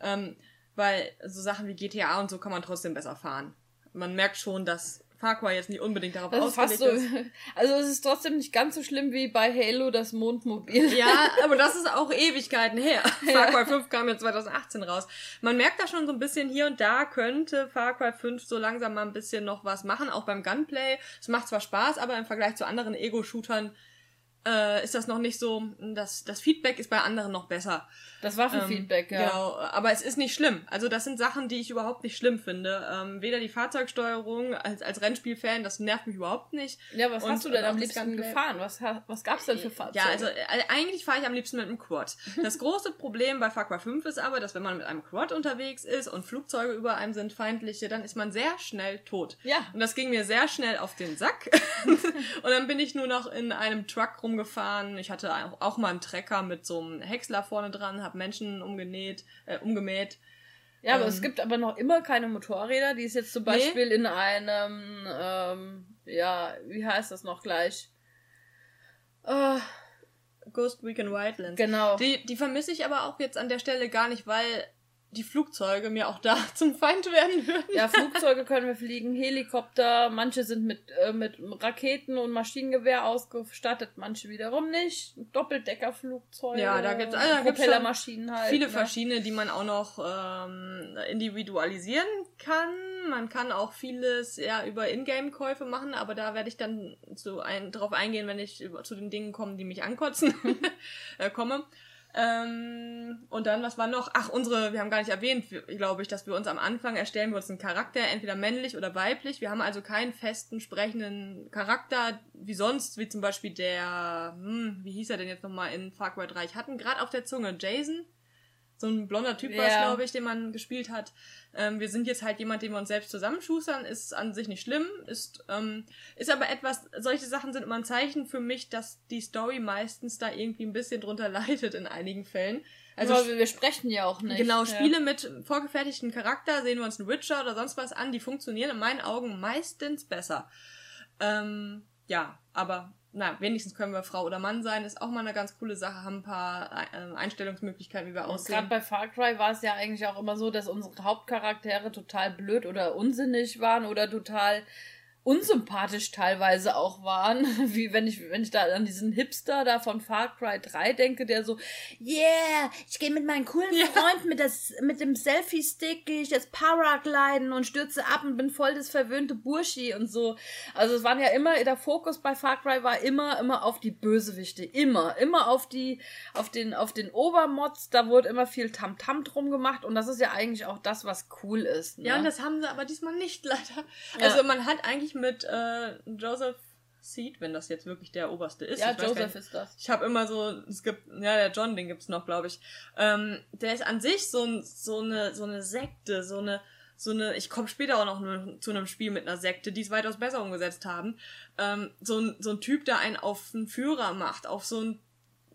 Ähm, weil so Sachen wie GTA und so kann man trotzdem besser fahren. Man merkt schon, dass Far Cry jetzt nicht unbedingt darauf das ausgelegt so, ist. Also es ist trotzdem nicht ganz so schlimm wie bei Halo das Mondmobil. Ja, aber das ist auch Ewigkeiten her. Ja. Far Cry 5 kam ja 2018 raus. Man merkt da schon so ein bisschen hier und da könnte Far Cry 5 so langsam mal ein bisschen noch was machen, auch beim Gunplay. Es macht zwar Spaß, aber im Vergleich zu anderen Ego-Shootern äh, ist das noch nicht so, das, das Feedback ist bei anderen noch besser. Das Waffenfeedback, ähm, ja. Genau, aber es ist nicht schlimm. Also das sind Sachen, die ich überhaupt nicht schlimm finde. Ähm, weder die Fahrzeugsteuerung als, als Rennspielfan, das nervt mich überhaupt nicht. Ja, was Und, hast du denn am liebsten gefahren? Was, was gab's denn für Fahrzeuge? Ja, also äh, eigentlich fahre ich am liebsten mit einem Quad. Das große Problem bei Far Cry 5 ist aber, dass wenn man mit einem Quad unterwegs ist und Flugzeuge über einem sind, feindliche, dann ist man sehr schnell tot. Ja. Und das ging mir sehr schnell auf den Sack. Und dann bin ich nur noch in einem Truck rumgefahren. Ich hatte auch mal einen Trecker mit so einem Häcksler vorne dran, habe Menschen umgenäht, äh, umgemäht. Ja, aber ähm, es gibt aber noch immer keine Motorräder, die ist jetzt zum Beispiel nee. in einem, ähm, ja, wie heißt das noch gleich? Uh, Ghost Recon Wildlands. Genau. Die, die vermisse ich aber auch jetzt an der Stelle gar nicht, weil die Flugzeuge mir auch da zum Feind werden würden. Ja, Flugzeuge können wir fliegen, Helikopter, manche sind mit, äh, mit Raketen und Maschinengewehr ausgestattet, manche wiederum nicht. Doppeldeckerflugzeuge. Ja, da gibt es also Propellermaschinen halt. Viele ne? verschiedene, die man auch noch ähm, individualisieren kann. Man kann auch vieles ja über Ingame-Käufe machen, aber da werde ich dann so ein, drauf eingehen, wenn ich zu den Dingen komme, die mich ankotzen, äh, komme. Ähm, und dann, was war noch? Ach, unsere, wir haben gar nicht erwähnt, glaube ich, dass wir uns am Anfang erstellen wir uns einen Charakter, entweder männlich oder weiblich. Wir haben also keinen festen, sprechenden Charakter, wie sonst, wie zum Beispiel der, hm, wie hieß er denn jetzt nochmal in Far Cry 3? Ich hatte gerade auf der Zunge Jason so ein blonder Typ war es, glaube ich, den man gespielt hat. Ähm, wir sind jetzt halt jemand, den wir uns selbst zusammenschustern, ist an sich nicht schlimm, ist, ähm, ist aber etwas, solche Sachen sind immer ein Zeichen für mich, dass die Story meistens da irgendwie ein bisschen drunter leidet in einigen Fällen. Also aber wir sprechen ja auch nicht. Genau, Spiele ja. mit vorgefertigten Charakter, sehen wir uns einen Witcher oder sonst was an, die funktionieren in meinen Augen meistens besser. Ähm, ja, aber na, wenigstens können wir Frau oder Mann sein, ist auch mal eine ganz coole Sache, haben ein paar äh, Einstellungsmöglichkeiten, wie wir aussehen. Gerade bei Far Cry war es ja eigentlich auch immer so, dass unsere Hauptcharaktere total blöd oder unsinnig waren oder total unsympathisch teilweise auch waren, wie wenn ich wenn ich da an diesen Hipster da von Far Cry 3 denke, der so yeah, ich gehe mit meinen coolen ja. Freunden mit das mit dem Selfie Stick gehe ich jetzt Paragliden und stürze ab und bin voll das verwöhnte Burschi und so. Also es waren ja immer der Fokus bei Far Cry war immer immer auf die Bösewichte, immer immer auf die auf den auf den Obermods, da wurde immer viel Tamtam -Tam drum gemacht und das ist ja eigentlich auch das, was cool ist. Ne? Ja, und das haben sie aber diesmal nicht leider. Also ja. man hat eigentlich mit äh, Joseph Seed, wenn das jetzt wirklich der oberste ist. Ja, Joseph ist das. Ich habe immer so, es gibt, ja, der John, den gibt's noch, glaube ich. Ähm, der ist an sich so, so eine, so eine Sekte, so eine, so eine, ich komme später auch noch zu einem Spiel mit einer Sekte, die es weitaus besser umgesetzt haben. Ähm, so, ein, so ein Typ, der einen auf einen Führer macht, auf so einen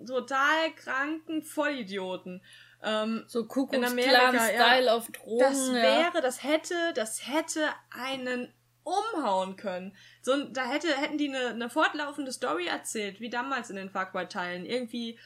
total kranken Vollidioten. Ähm, so Kuckucksklan-Style ja. auf Drogen. Das wäre, ja. das hätte, das hätte einen umhauen können. So, da hätte, hätten die eine, eine fortlaufende Story erzählt, wie damals in den Far Cry-Teilen. Irgendwie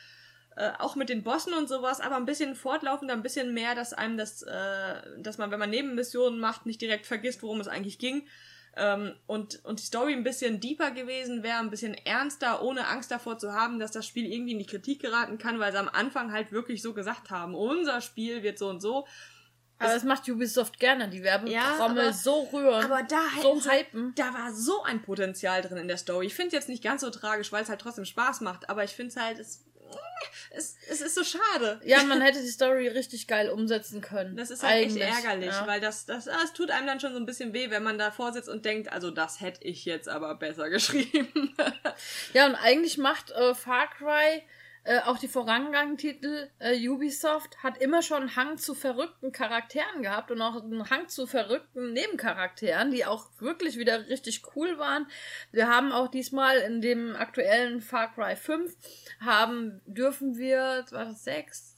äh, auch mit den Bossen und sowas, aber ein bisschen fortlaufender, ein bisschen mehr, dass einem das, äh, dass man, wenn man Nebenmissionen macht, nicht direkt vergisst, worum es eigentlich ging. Ähm, und, und die Story ein bisschen deeper gewesen wäre, ein bisschen ernster, ohne Angst davor zu haben, dass das Spiel irgendwie in die Kritik geraten kann, weil sie am Anfang halt wirklich so gesagt haben, unser Spiel wird so und so. Aber das macht Ubisoft gerne, die Werbetrommel ja, so rühren, aber da so hypen. Da war so ein Potenzial drin in der Story. Ich finde es jetzt nicht ganz so tragisch, weil es halt trotzdem Spaß macht, aber ich finde es halt, es, es, es ist so schade. Ja, man hätte die Story richtig geil umsetzen können. Das ist halt Eigentlich. echt ärgerlich, ja. weil das, das, das tut einem dann schon so ein bisschen weh, wenn man da vorsitzt und denkt, also das hätte ich jetzt aber besser geschrieben. ja, und eigentlich macht äh, Far Cry äh, auch die vorangegangenen Titel äh, Ubisoft hat immer schon einen Hang zu verrückten Charakteren gehabt und auch einen Hang zu verrückten Nebencharakteren, die auch wirklich wieder richtig cool waren. Wir haben auch diesmal in dem aktuellen Far Cry 5 haben dürfen wir, war das sechs,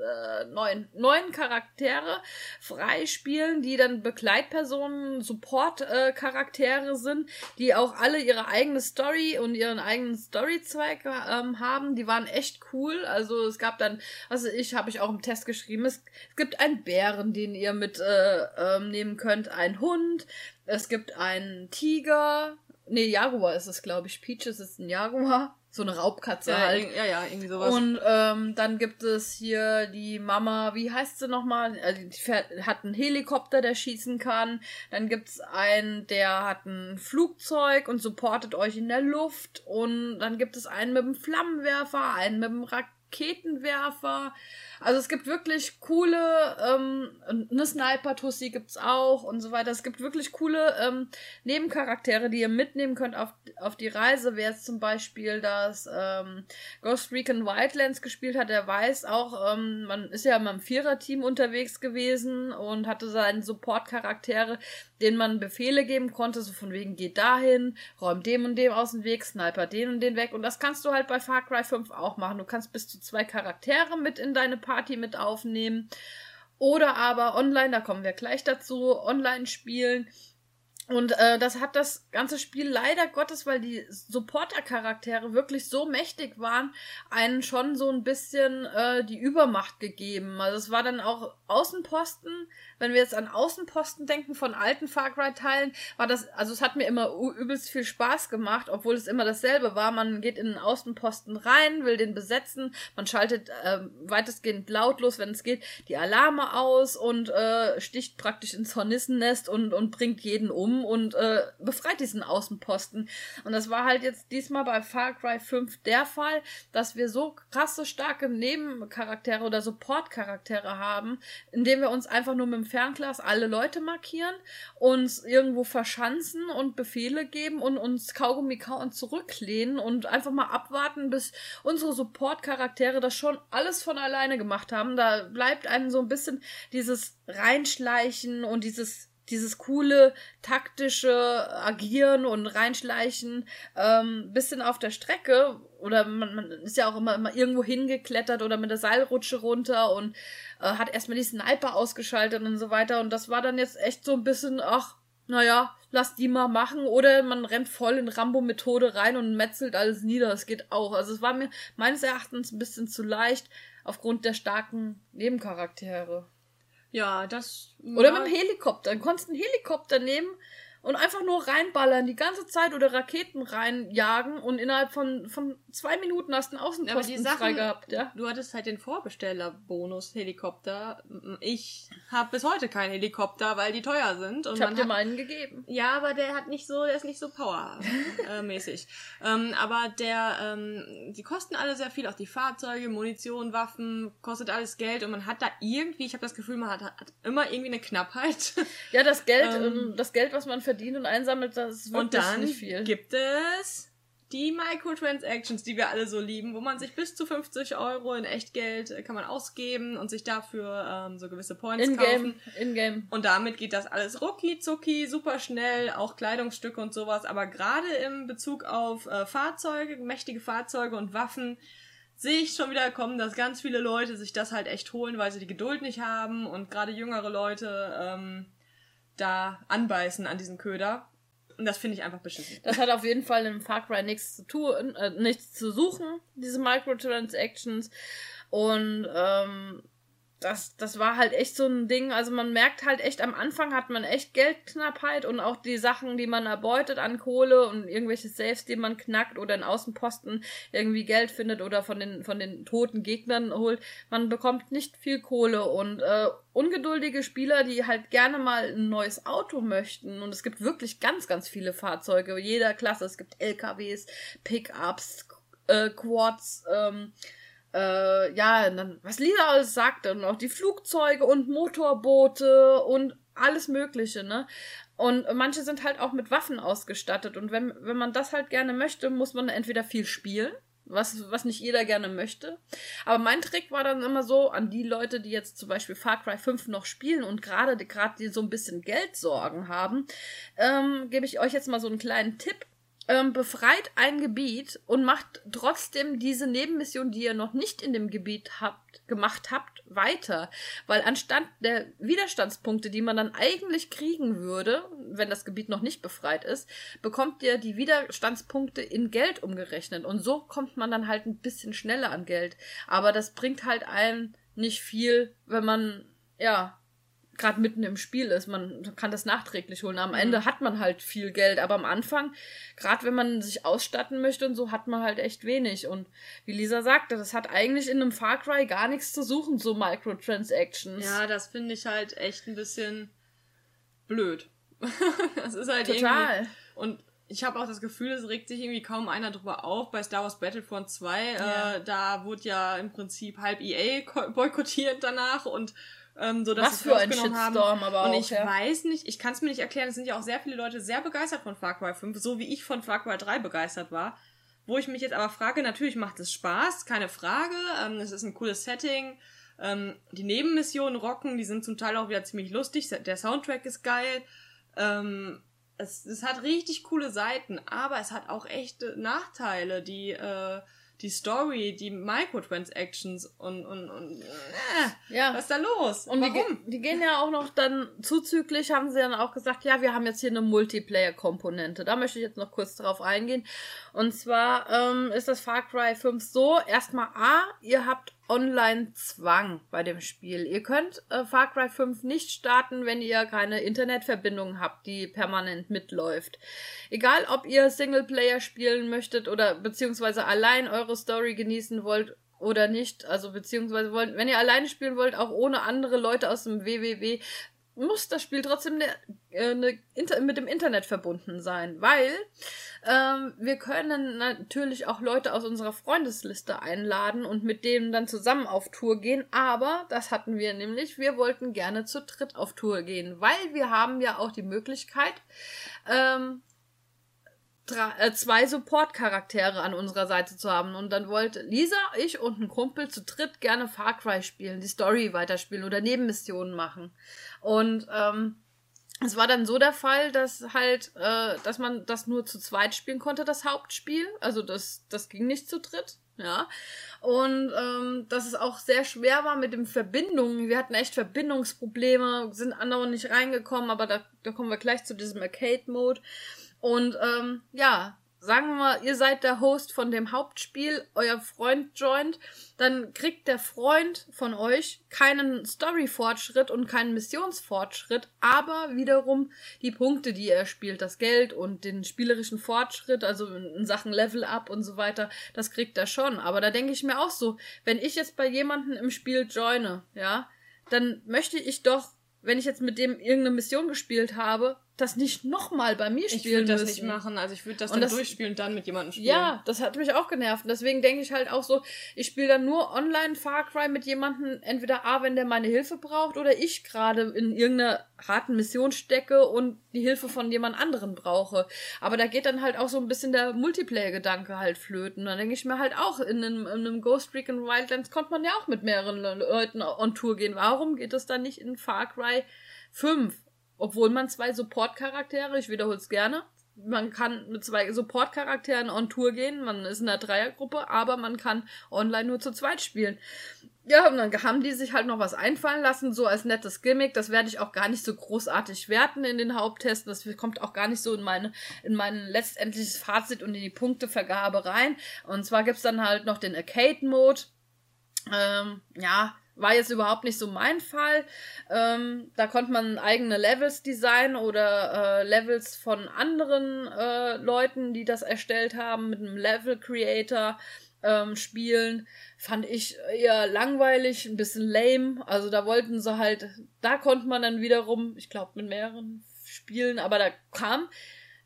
äh, neun, neun Charaktere freispielen, die dann Begleitpersonen, Support-Charaktere äh, sind, die auch alle ihre eigene Story und ihren eigenen Storyzweig ähm, haben. Die waren echt cool. Also es gab dann, also ich habe ich auch im Test geschrieben, es, es gibt einen Bären, den ihr mit äh, ähm, nehmen könnt, einen Hund, es gibt einen Tiger, nee, Jaguar ist es, glaube ich. Peaches ist ein Jaguar. So eine Raubkatze ja, halt. Ja, ja, irgendwie sowas. Und ähm, dann gibt es hier die Mama, wie heißt sie nochmal? Also die fährt, hat einen Helikopter, der schießen kann. Dann gibt's einen, der hat ein Flugzeug und supportet euch in der Luft. Und dann gibt es einen mit dem Flammenwerfer, einen mit dem Raketenwerfer. Also es gibt wirklich coole, ähm, eine Sniper-Tussi gibt's auch und so weiter. Es gibt wirklich coole ähm, Nebencharaktere, die ihr mitnehmen könnt auf, auf die Reise. Wer jetzt zum Beispiel das ähm, Ghost Recon Wildlands gespielt hat, der weiß auch, ähm, man ist ja immer im Vierer-Team unterwegs gewesen und hatte seine Support-Charaktere, denen man Befehle geben konnte, so von wegen, geht dahin, räumt dem und dem aus dem Weg, Sniper den und den weg. Und das kannst du halt bei Far Cry 5 auch machen. Du kannst bis zu zwei Charaktere mit in deine Party mit aufnehmen. Oder aber online, da kommen wir gleich dazu, online spielen. Und äh, das hat das ganze Spiel leider Gottes, weil die Supporter-Charaktere wirklich so mächtig waren, einen schon so ein bisschen äh, die Übermacht gegeben. Also es war dann auch Außenposten. Wenn wir jetzt an Außenposten denken von alten Far Cry-Teilen, war das, also es hat mir immer übelst viel Spaß gemacht, obwohl es immer dasselbe war. Man geht in den Außenposten rein, will den besetzen, man schaltet äh, weitestgehend lautlos, wenn es geht, die Alarme aus und äh, sticht praktisch ins Hornissennest und, und bringt jeden um und äh, befreit diesen Außenposten. Und das war halt jetzt diesmal bei Far Cry 5 der Fall, dass wir so krasse, starke Nebencharaktere oder Support-Charaktere haben, indem wir uns einfach nur mit dem Fernglas alle Leute markieren, uns irgendwo verschanzen und Befehle geben und uns Kaugummi kauen zurücklehnen und einfach mal abwarten, bis unsere Support-Charaktere das schon alles von alleine gemacht haben. Da bleibt einem so ein bisschen dieses Reinschleichen und dieses dieses coole taktische Agieren und Reinschleichen ähm, bisschen auf der Strecke oder man, man ist ja auch immer, immer irgendwo hingeklettert oder mit der Seilrutsche runter und äh, hat erstmal die Sniper ausgeschaltet und so weiter und das war dann jetzt echt so ein bisschen, ach, naja, lass die mal machen oder man rennt voll in Rambo-Methode rein und metzelt alles nieder, das geht auch. Also es war mir meines Erachtens ein bisschen zu leicht aufgrund der starken Nebencharaktere. Ja, das. Oder mit dem Helikopter. Du konntest einen Helikopter nehmen und einfach nur reinballern, die ganze Zeit oder Raketen reinjagen und innerhalb von, von zwei Minuten hast du einen Außenposten ja, frei gehabt, ja. Du hattest halt den Vorbesteller-Bonus Helikopter. Ich habe bis heute keinen Helikopter, weil die teuer sind. Und ich habe dir meinen gegeben. Ja, aber der hat nicht so, der ist nicht so powermäßig. ähm, aber der, ähm, die kosten alle sehr viel, auch die Fahrzeuge, Munition, Waffen, kostet alles Geld und man hat da irgendwie, ich habe das Gefühl, man hat, hat immer irgendwie eine Knappheit. Ja, das Geld, ähm, ähm das Geld, was man verdient und einsammelt, das ist wirklich und dann nicht viel. Gibt es die Microtransactions, die wir alle so lieben, wo man sich bis zu 50 Euro in Echtgeld äh, kann man ausgeben und sich dafür ähm, so gewisse Points in kaufen. In-game. Und damit geht das alles rucki zucki, super schnell, auch Kleidungsstücke und sowas. Aber gerade im Bezug auf äh, Fahrzeuge, mächtige Fahrzeuge und Waffen, sehe ich schon wieder kommen, dass ganz viele Leute sich das halt echt holen, weil sie die Geduld nicht haben und gerade jüngere Leute ähm, da anbeißen an diesen Köder. Und das finde ich einfach beschissen. Das hat auf jeden Fall in Far Cry nichts zu tun, äh, nichts zu suchen, diese Microtransactions. Und ähm, das, das war halt echt so ein Ding. Also man merkt halt echt, am Anfang hat man echt Geldknappheit und auch die Sachen, die man erbeutet an Kohle und irgendwelche Saves, die man knackt oder in Außenposten irgendwie Geld findet oder von den, von den toten Gegnern holt. Man bekommt nicht viel Kohle und äh, ungeduldige Spieler, die halt gerne mal ein neues Auto möchten. Und es gibt wirklich ganz, ganz viele Fahrzeuge, jeder Klasse. Es gibt LKWs, Pickups, äh, Quads, ähm, äh, ja, dann, was Lisa alles sagte, und auch die Flugzeuge und Motorboote und alles Mögliche, ne? Und manche sind halt auch mit Waffen ausgestattet. Und wenn, wenn man das halt gerne möchte, muss man entweder viel spielen, was, was nicht jeder gerne möchte. Aber mein Trick war dann immer so, an die Leute, die jetzt zum Beispiel Far Cry 5 noch spielen und gerade gerade die so ein bisschen Geldsorgen haben, ähm, gebe ich euch jetzt mal so einen kleinen Tipp ähm, befreit ein Gebiet und macht trotzdem diese Nebenmission, die ihr noch nicht in dem Gebiet habt, gemacht habt, weiter. Weil anstatt der Widerstandspunkte, die man dann eigentlich kriegen würde, wenn das Gebiet noch nicht befreit ist, bekommt ihr die Widerstandspunkte in Geld umgerechnet. Und so kommt man dann halt ein bisschen schneller an Geld. Aber das bringt halt einem nicht viel, wenn man, ja, gerade mitten im Spiel ist. Man kann das nachträglich holen. Am mhm. Ende hat man halt viel Geld, aber am Anfang, gerade wenn man sich ausstatten möchte und so, hat man halt echt wenig. Und wie Lisa sagte, das hat eigentlich in einem Far Cry gar nichts zu suchen, so Microtransactions. Ja, das finde ich halt echt ein bisschen blöd. das ist halt Total. Irgendwie... Und ich habe auch das Gefühl, es regt sich irgendwie kaum einer drüber auf. Bei Star Wars Battlefront 2, ja. äh, da wurde ja im Prinzip halb EA boykottiert danach und ähm, so dass Was für ein Shitstorm haben. aber Und auch, ich ja. weiß nicht, ich kann es mir nicht erklären, es sind ja auch sehr viele Leute sehr begeistert von Far Cry 5, so wie ich von Far Cry 3 begeistert war. Wo ich mich jetzt aber frage, natürlich macht es Spaß, keine Frage, ähm, es ist ein cooles Setting, ähm, die Nebenmissionen rocken, die sind zum Teil auch wieder ziemlich lustig, der Soundtrack ist geil, ähm, es, es hat richtig coole Seiten, aber es hat auch echte Nachteile, die, äh, die Story, die Microtransactions und, und, und äh, ja. was ist da los? Und Warum? Die, die gehen ja auch noch dann zuzüglich, haben sie dann auch gesagt, ja, wir haben jetzt hier eine Multiplayer-Komponente. Da möchte ich jetzt noch kurz drauf eingehen. Und zwar ähm, ist das Far Cry 5 so, erstmal A, ihr habt Online-Zwang bei dem Spiel. Ihr könnt äh, Far Cry 5 nicht starten, wenn ihr keine Internetverbindung habt, die permanent mitläuft. Egal, ob ihr Singleplayer spielen möchtet oder beziehungsweise allein eure Story genießen wollt oder nicht, also beziehungsweise wollt, wenn ihr alleine spielen wollt, auch ohne andere Leute aus dem WWW, muss das Spiel trotzdem ne, äh, ne, inter, mit dem Internet verbunden sein, weil ähm, wir können natürlich auch Leute aus unserer Freundesliste einladen und mit denen dann zusammen auf Tour gehen, aber das hatten wir nämlich, wir wollten gerne zu dritt auf Tour gehen, weil wir haben ja auch die Möglichkeit, ähm, äh, zwei Support-Charaktere an unserer Seite zu haben. Und dann wollte Lisa, ich und ein Kumpel zu dritt gerne Far Cry spielen, die Story weiterspielen oder Nebenmissionen machen. Und ähm, es war dann so der Fall, dass halt, äh, dass man das nur zu zweit spielen konnte, das Hauptspiel. Also das, das ging nicht zu dritt. Ja. Und ähm, dass es auch sehr schwer war mit den Verbindungen. Wir hatten echt Verbindungsprobleme, sind andauernd nicht reingekommen, aber da, da kommen wir gleich zu diesem Arcade-Mode. Und ähm, ja, sagen wir mal, ihr seid der Host von dem Hauptspiel, euer Freund joint, dann kriegt der Freund von euch keinen Story-Fortschritt und keinen Missionsfortschritt, aber wiederum die Punkte, die er spielt, das Geld und den spielerischen Fortschritt, also in Sachen Level-Up und so weiter, das kriegt er schon. Aber da denke ich mir auch so, wenn ich jetzt bei jemandem im Spiel joine, ja, dann möchte ich doch, wenn ich jetzt mit dem irgendeine Mission gespielt habe, das nicht nochmal bei mir spielen Ich würde das nicht machen. Also ich würde das dann das, durchspielen und dann mit jemandem spielen. Ja, das hat mich auch genervt. Und deswegen denke ich halt auch so, ich spiele dann nur online Far Cry mit jemandem, entweder A, wenn der meine Hilfe braucht, oder ich gerade in irgendeiner harten Mission stecke und die Hilfe von jemand anderen brauche. Aber da geht dann halt auch so ein bisschen der Multiplayer-Gedanke halt flöten. Da denke ich mir halt auch, in einem, in einem Ghost Recon Wildlands konnte man ja auch mit mehreren Leuten on Tour gehen. Warum geht das dann nicht in Far Cry 5? Obwohl man zwei Support-Charaktere, ich wiederhole es gerne, man kann mit zwei Support-Charakteren on Tour gehen, man ist in einer Dreiergruppe, aber man kann online nur zu zweit spielen. Ja, und dann haben die sich halt noch was einfallen lassen, so als nettes Gimmick. Das werde ich auch gar nicht so großartig werten in den Haupttesten. Das kommt auch gar nicht so in meine, in mein letztendliches Fazit und in die Punktevergabe rein. Und zwar gibt's dann halt noch den Arcade-Mode. Ähm, ja, war jetzt überhaupt nicht so mein Fall. Ähm, da konnte man eigene Levels designen oder äh, Levels von anderen äh, Leuten, die das erstellt haben, mit einem Level Creator ähm, spielen. Fand ich eher langweilig, ein bisschen lame. Also da wollten sie halt, da konnte man dann wiederum, ich glaube, mit mehreren spielen, aber da kam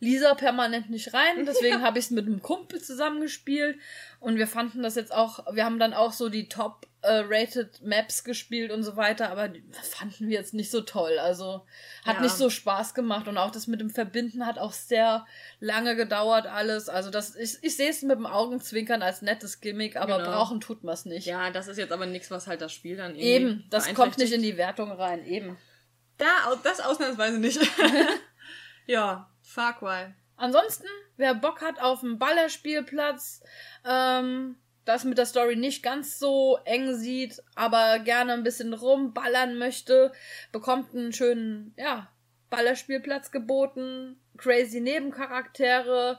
Lisa permanent nicht rein. Deswegen habe ich es mit einem Kumpel zusammengespielt. Und wir fanden das jetzt auch, wir haben dann auch so die Top äh, Rated Maps gespielt und so weiter, aber fanden wir jetzt nicht so toll. Also hat ja. nicht so Spaß gemacht und auch das mit dem Verbinden hat auch sehr lange gedauert alles. Also das ich, ich sehe es mit dem Augenzwinkern als nettes Gimmick, aber genau. brauchen tut man es nicht. Ja, das ist jetzt aber nichts, was halt das Spiel dann irgendwie Eben, das kommt nicht in die Wertung rein, eben. Da, das ausnahmsweise nicht. ja, Far Cry. Ansonsten, wer Bock hat auf einen Ballerspielplatz, ähm, das mit der Story nicht ganz so eng sieht, aber gerne ein bisschen rumballern möchte, bekommt einen schönen, ja, Ballerspielplatz geboten, crazy Nebencharaktere.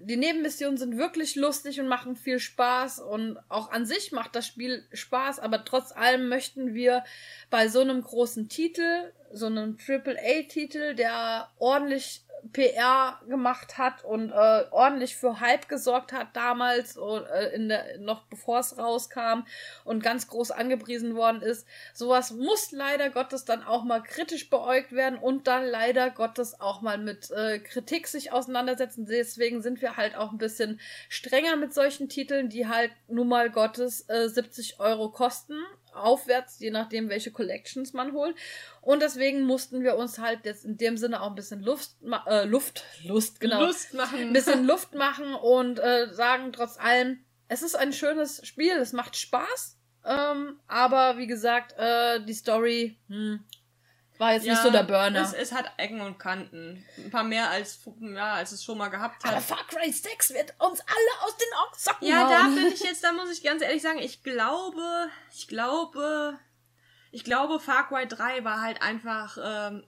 Die Nebenmissionen sind wirklich lustig und machen viel Spaß und auch an sich macht das Spiel Spaß, aber trotz allem möchten wir bei so einem großen Titel, so einem AAA-Titel, der ordentlich PR gemacht hat und äh, ordentlich für Hype gesorgt hat damals äh, in der noch bevor es rauskam und ganz groß angepriesen worden ist. Sowas muss leider Gottes dann auch mal kritisch beäugt werden und dann leider Gottes auch mal mit äh, Kritik sich auseinandersetzen. Deswegen sind wir halt auch ein bisschen strenger mit solchen Titeln, die halt nun mal Gottes äh, 70 Euro kosten aufwärts, je nachdem, welche Collections man holt. Und deswegen mussten wir uns halt jetzt in dem Sinne auch ein bisschen Luft, äh, Luft, Lust, genau. Lust machen. Ein bisschen Luft machen und äh, sagen trotz allem, es ist ein schönes Spiel, es macht Spaß. Ähm, aber wie gesagt, äh, die Story, hm, War jetzt nicht so der Burner. Es, es hat Ecken und Kanten. Ein paar mehr als, ja, als es schon mal gehabt hat. Aber Far Cry 6 wird uns alle aus den Augen socken Ja, da bin ich jetzt, da muss ich ganz ehrlich sagen, ich glaube, ich glaube, ich glaube, Far Cry 3 war halt einfach, ähm,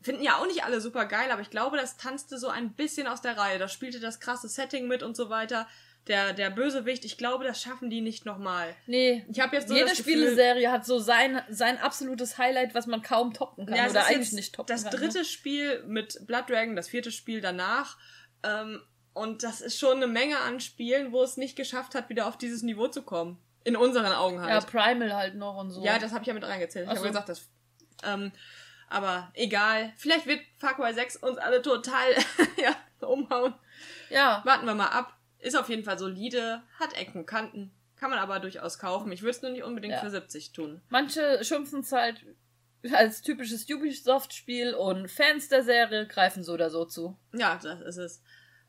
finden ja auch nicht alle super geil, aber ich glaube, das tanzte so ein bisschen aus der Reihe. Da spielte das krasse Setting mit und so weiter. Der, der Bösewicht, ich glaube, das schaffen die nicht nochmal. Nee. Ich habe jetzt so Jede das Gefühl- Spieleserie hat so sein, sein absolutes Highlight, was man kaum toppen kann. Ja, oder eigentlich nicht toppen Das kann. dritte ne? Spiel mit Blood Dragon, das vierte Spiel danach. Ähm, und das ist schon eine Menge an Spielen, wo es nicht geschafft hat, wieder auf dieses Niveau zu kommen. In unseren Augen Ja, halt. Primal halt noch und so. Ja, das habe ich ja mit reingezählt. Ich Ach habe so. gesagt, das. Ähm, aber egal. Vielleicht wird Far Cry 6 uns alle total ja, umhauen. ja. Warten wir mal ab. Ist auf jeden Fall solide, hat Ecken Kanten. Kann man aber durchaus kaufen. Ich würde es nur nicht unbedingt Ja. für 70 tun. Manche schimpfen es halt als typisches Ubisoft-Spiel und Fans der Serie greifen so oder so zu. Ja, das ist es.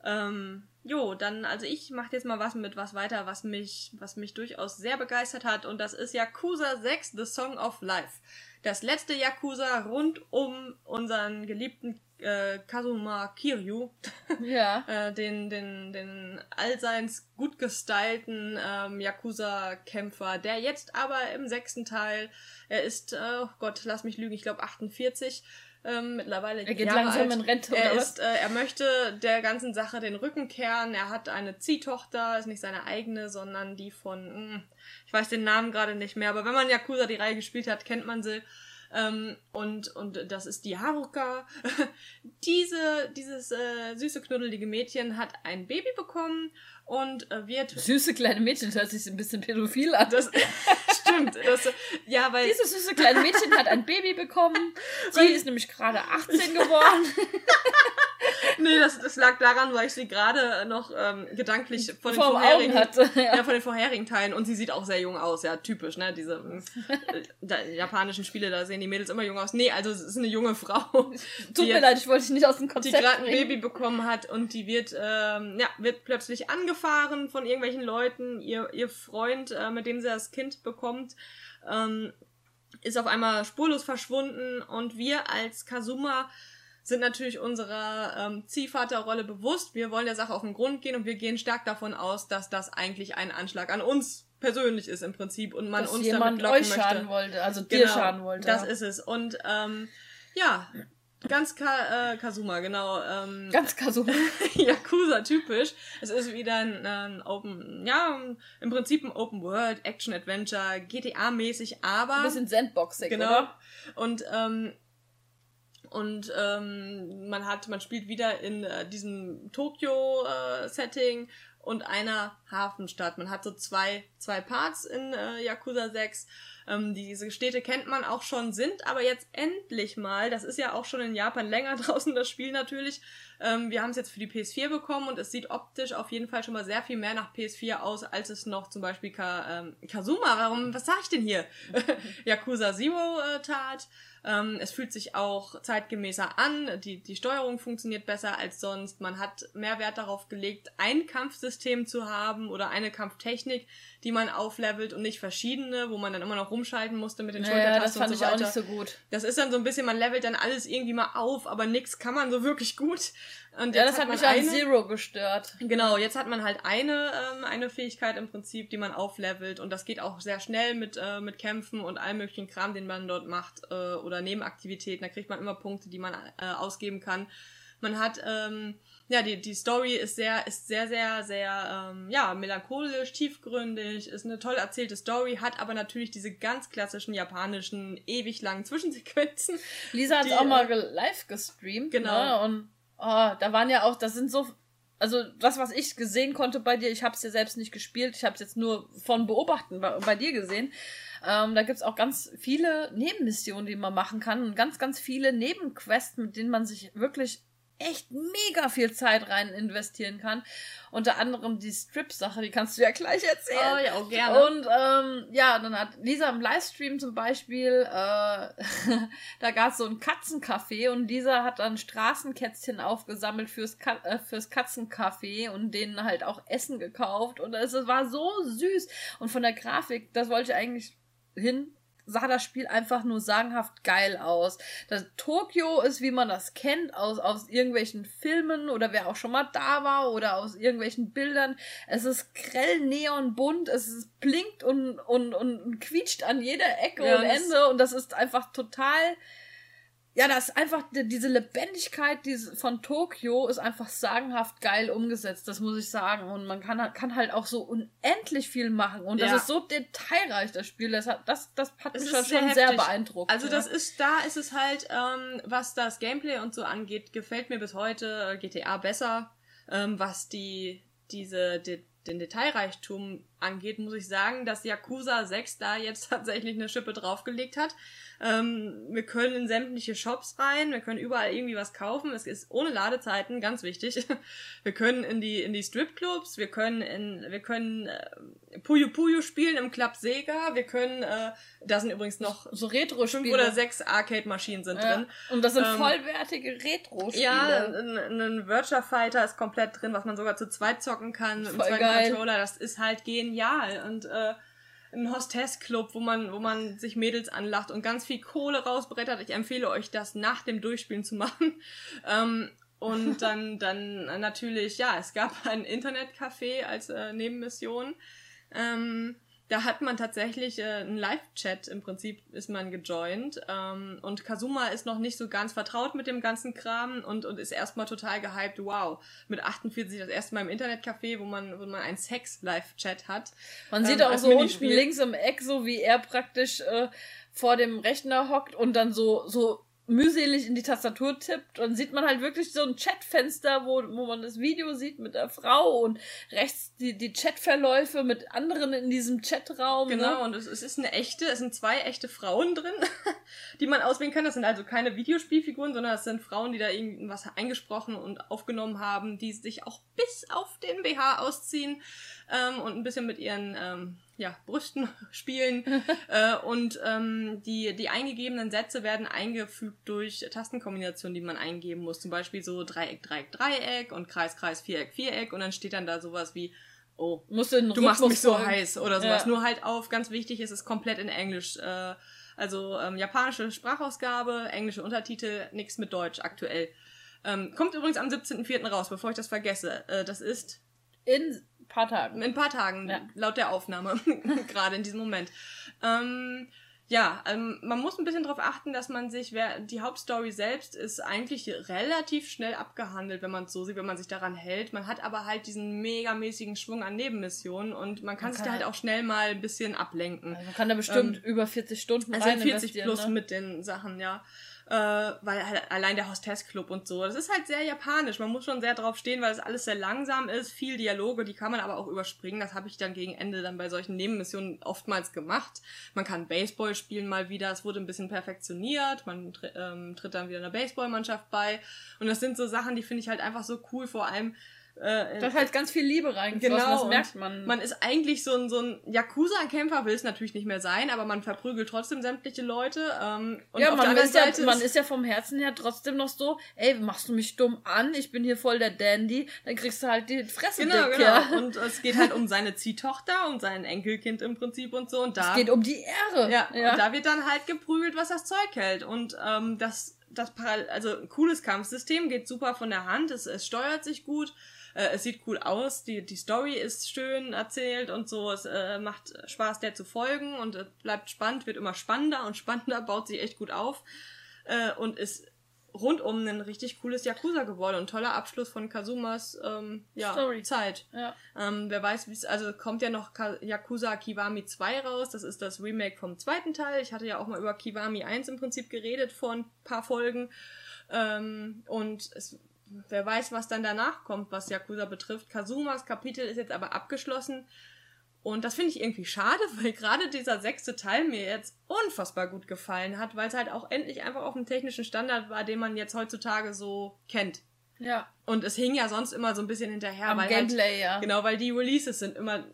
Ähm, jo, dann, also ich mache jetzt mal was mit was weiter, was mich, was mich durchaus sehr begeistert hat. Und das ist Yakuza 6, The Song of Life. Das letzte Yakuza rund um unseren geliebten äh, Kazuma Kiryu, Ja. äh, den, den, den allseits gut gestylten ähm, Yakuza-Kämpfer, der jetzt aber im sechsten Teil, er ist, äh, oh Gott, lass mich lügen, ich glaube 48, ähm, mittlerweile Er geht Jahre langsam alt. in Rente, er ist, äh, Er möchte der ganzen Sache den Rücken kehren. Er hat eine Ziehtochter, ist nicht seine eigene, sondern die von, mh, ich weiß den Namen gerade nicht mehr, aber wenn man Yakuza die Reihe gespielt hat, kennt man sie. Ähm, und, und das ist die Haruka. Diese, dieses äh, süße, knuddelige Mädchen hat ein Baby bekommen und äh, wird. Süße kleine Mädchen das hört sich ein bisschen pädophil an. Das stimmt. Das, ja, weil. Dieses süße kleine Mädchen hat ein Baby bekommen. Sie ist nämlich gerade 18 geworden. Nee, das, das lag daran, weil ich sie gerade noch ähm, gedanklich von den Vor vorherigen, hatte. ja. Ja. von den vorherigen Teilen und sie sieht auch sehr jung aus, ja, typisch, ne, diese äh, japanischen Spiele, da sehen die Mädels immer jung aus. Nee, also es ist eine junge Frau, Tut die, mir leid, ich wollte dich nicht aus dem die Konzept gerade ein. Baby bekommen hat und die wird, ähm, ja, wird plötzlich angefahren von irgendwelchen Leuten. Ihr, ihr Freund, äh, mit dem sie das Kind bekommt, ähm, ist auf einmal spurlos verschwunden und wir als Kazuma sind natürlich unserer ähm, Ziehvaterrolle bewusst. Wir wollen der Sache auf den Grund gehen und wir gehen stark davon aus, dass das eigentlich ein Anschlag an uns persönlich ist im Prinzip und man dass uns jemand damit locken euch möchte. schaden wollte, also dir schaden wollte. Das ja. ist es. Und ähm, ja, ganz Ka äh, Kazuma, genau. Ähm, ganz kasual. Yakuza typisch. Es ist wieder ein, ein Open, ja, im Prinzip ein Open World Action Adventure, GTA mäßig, aber Ein bisschen Sandboxing, genau. oder? Und ähm, und ähm, man hat, man spielt wieder in äh, diesem Tokio-Setting und einer Hafenstadt. Man hat so zwei, zwei Parts in äh, Yakuza 6. Ähm, diese Städte kennt man auch schon, sind aber jetzt endlich mal, das ist ja auch schon in Japan länger draußen, das Spiel natürlich. Ähm, wir haben es jetzt für die PS4 bekommen und es sieht optisch auf jeden Fall schon mal sehr viel mehr nach PS4 aus, als es noch zum Beispiel Ka, ähm, Kazuma, warum, was sag ich denn hier? Yakuza Zero äh, tat. Ähm, es fühlt sich auch zeitgemäßer an, die, die Steuerung funktioniert besser als sonst. Man hat mehr Wert darauf gelegt, ein Kampfsystem zu haben oder eine Kampftechnik, die man auflevelt und nicht verschiedene, wo man dann immer noch rumschalten musste mit den Ja, Schultertasten das fand und ich so auch weiter. nicht so gut. Das ist dann so ein bisschen, man levelt dann alles irgendwie mal auf, aber nix kann man so wirklich gut. Und Ja, das hat man mich an eine- Zero gestört. Genau, jetzt hat man halt eine, ähm, eine Fähigkeit im Prinzip, die man auflevelt und das geht auch sehr schnell mit, äh, mit Kämpfen und allem möglichen Kram, den man dort macht äh, oder Nebenaktivitäten. Da kriegt man immer Punkte, die man äh, ausgeben kann. Man hat, ähm, ja, die, die Story ist sehr, ist sehr, sehr, sehr, ähm, ja, melancholisch, tiefgründig, ist eine toll erzählte Story, hat aber natürlich diese ganz klassischen japanischen, ewig langen Zwischensequenzen. Lisa hat auch mal äh, live gestreamt. Genau. Ne? Und oh, da waren ja auch, das sind so. Also das, was ich gesehen konnte bei dir, ich habe es ja selbst nicht gespielt, ich habe es jetzt nur von Beobachten bei, bei dir gesehen. Ähm, da gibt's auch ganz viele Nebenmissionen, die man machen kann und ganz, ganz viele Nebenquests, mit denen man sich wirklich echt mega viel Zeit rein investieren kann. Unter anderem die Strip-Sache, die kannst du ja gleich erzählen. Oh ja, auch gerne. Und ähm, ja, dann hat Lisa im Livestream zum Beispiel, äh, da gab es so ein Katzencafé und Lisa hat dann Straßenkätzchen aufgesammelt fürs, Ka äh, fürs Katzencafé und denen halt auch Essen gekauft und es war so süß. Und von der Grafik, das wollte ich eigentlich hin, sah das Spiel einfach nur sagenhaft geil aus. Das Tokio ist, wie man das kennt, aus, aus irgendwelchen Filmen oder wer auch schon mal da war oder aus irgendwelchen Bildern. Es ist grell neonbunt, es ist blinkt und, und, und quietscht an jeder Ecke ja, und Ende und das ist einfach total ja, das ist einfach diese Lebendigkeit diese von Tokio ist einfach sagenhaft geil umgesetzt, das muss ich sagen. Und man kann, kann halt auch so unendlich viel machen. Und das ja. ist so detailreich, das Spiel. Das hat, das, das hat mich schon sehr, sehr beeindruckt. Also, ja. das ist, da ist es halt, ähm, was das Gameplay und so angeht, gefällt mir bis heute GTA besser. Ähm, was die, diese, die, den Detailreichtum angeht, muss ich sagen, dass Yakuza 6 da jetzt tatsächlich eine Schippe draufgelegt hat. Ähm, wir können in sämtliche Shops rein, wir können überall irgendwie was kaufen. Es ist ohne Ladezeiten, ganz wichtig. Wir können in die in die Stripclubs, wir können in wir können äh, Puyo Puyo spielen im Club Sega, wir können äh, da sind übrigens noch so Retro fünf oder sechs Arcade Maschinen sind ja. drin. Und das sind ähm, vollwertige Retro Spiele. Ja, ein, ein Virtua Fighter ist komplett drin, was man sogar zu zweit zocken kann Voll im zweiten Controller, das ist halt genial und äh, ein Hostess-Club, wo man, wo man sich Mädels anlacht und ganz viel Kohle rausbrettert. Ich empfehle euch, das nach dem Durchspielen zu machen. Ähm, und dann, dann natürlich, ja, es gab ein Internetcafé als äh, Nebenmission. Ähm, da hat man tatsächlich äh, einen Live-Chat im Prinzip ist man gejoint ähm, und Kazuma ist noch nicht so ganz vertraut mit dem ganzen Kram und, und ist erstmal total gehypt, wow, mit 48 das erste Mal im Internetcafé, wo man, wo man einen Sex-Live-Chat hat. Man ähm, sieht auch so unten links im Eck, so wie er praktisch äh, vor dem Rechner hockt und dann so, so mühselig in die Tastatur tippt, dann sieht man halt wirklich so ein Chatfenster, wo, wo man das Video sieht mit der Frau und rechts die, die Chatverläufe mit anderen in diesem Chatraum. Ne? Genau, ne? und es, es ist eine echte, es sind zwei echte Frauen drin, die man auswählen kann. Das sind also keine Videospielfiguren, sondern das sind Frauen, die da irgendwas eingesprochen und aufgenommen haben, die sich auch bis auf den BH ausziehen ähm, und ein bisschen mit ihren ähm, ja, Brüsten spielen. äh, und ähm, die, die eingegebenen Sätze werden eingefügt durch Tastenkombinationen, die man eingeben muss. Zum Beispiel so Dreieck, Dreieck, Dreieck und Kreis, Kreis, Viereck, Viereck. Und dann steht dann da sowas wie, oh, Musst du, du machst mich so heiß oder sowas. Ja. Nur halt auf, ganz wichtig ist es komplett in Englisch. Äh, also ähm, japanische Sprachausgabe, englische Untertitel, nichts mit Deutsch aktuell. Ähm, kommt übrigens am 17.04. raus, bevor ich das vergesse. Äh, das ist in paar Tagen. In ein paar Tagen, ja. laut der Aufnahme, gerade in diesem Moment. Ähm, ja, ähm, man muss ein bisschen darauf achten, dass man sich, wer, die Hauptstory selbst ist eigentlich relativ schnell abgehandelt, wenn man es so sieht, wenn man sich daran hält. Man hat aber halt diesen megamäßigen Schwung an Nebenmissionen und man kann man sich kann da halt auch schnell mal ein bisschen ablenken. Also man kann da bestimmt ähm, über 40 Stunden also rein 40 plus ne? mit den Sachen, ja äh, weil halt allein der Hostess-Club und so. Das ist halt sehr japanisch. Man muss schon sehr drauf stehen, weil es alles sehr langsam ist. Viel Dialoge, die kann man aber auch überspringen. Das habe ich dann gegen Ende dann bei solchen Nebenmissionen oftmals gemacht. Man kann Baseball spielen mal wieder. Es wurde ein bisschen perfektioniert. Man ähm, tritt dann wieder einer Baseballmannschaft bei. Und das sind so Sachen, die finde ich halt einfach so cool. Vor allem, äh, da ist halt ganz viel Liebe reingeflossen, genau, das merkt man. Man ist eigentlich so ein, so ein Yakuza-Kämpfer, will es natürlich nicht mehr sein, aber man verprügelt trotzdem sämtliche Leute. Ähm, und ja, man ist ja, man ist ja vom Herzen her trotzdem noch so, ey, machst du mich dumm an, ich bin hier voll der Dandy, dann kriegst du halt die Fresse genau, dick, genau. Ja. Und es geht halt um seine Ziehtochter, um sein Enkelkind im Prinzip und so. Und da, es geht um die Ehre. Ja, ja. und da wird dann halt geprügelt, was das Zeug hält. Und ähm, das, das also ein cooles Kampfsystem, geht super von der Hand, es, es steuert sich gut. Äh, es sieht cool aus, die, die Story ist schön erzählt und so. Es äh, macht Spaß, der zu folgen und es bleibt spannend, wird immer spannender und spannender, baut sich echt gut auf äh, und ist rundum ein richtig cooles Yakuza geworden und toller Abschluss von Kazumas ähm, ja, Story. Zeit. Ja. Ähm, wer weiß, wie es, also kommt ja noch Ka Yakuza Kiwami 2 raus, das ist das Remake vom zweiten Teil. Ich hatte ja auch mal über Kiwami 1 im Prinzip geredet vor ein paar Folgen. Ähm, und es wer weiß, was dann danach kommt, was Yakuza betrifft. Kazumas Kapitel ist jetzt aber abgeschlossen. Und das finde ich irgendwie schade, weil gerade dieser sechste Teil mir jetzt unfassbar gut gefallen hat, weil es halt auch endlich einfach auf dem technischen Standard war, den man jetzt heutzutage so kennt. Ja. Und es hing ja sonst immer so ein bisschen hinterher. Am weil halt Gameplay, halt, ja. Genau, weil die Releases sind immer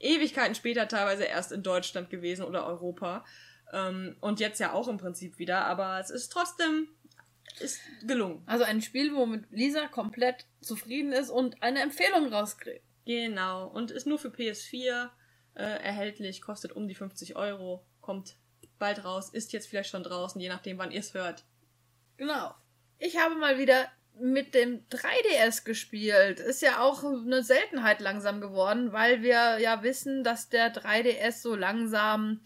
Ewigkeiten später teilweise erst in Deutschland gewesen oder Europa. Ähm, und jetzt ja auch im Prinzip wieder. Aber es ist trotzdem ist gelungen. Also ein Spiel, womit Lisa komplett zufrieden ist und eine Empfehlung rauskriegt. Genau. Und ist nur für PS4 äh, erhältlich, kostet um die 50 Euro, kommt bald raus, ist jetzt vielleicht schon draußen, je nachdem, wann ihr es hört. Genau. Ich habe mal wieder mit dem 3DS gespielt. Ist ja auch eine Seltenheit langsam geworden, weil wir ja wissen, dass der 3DS so langsam,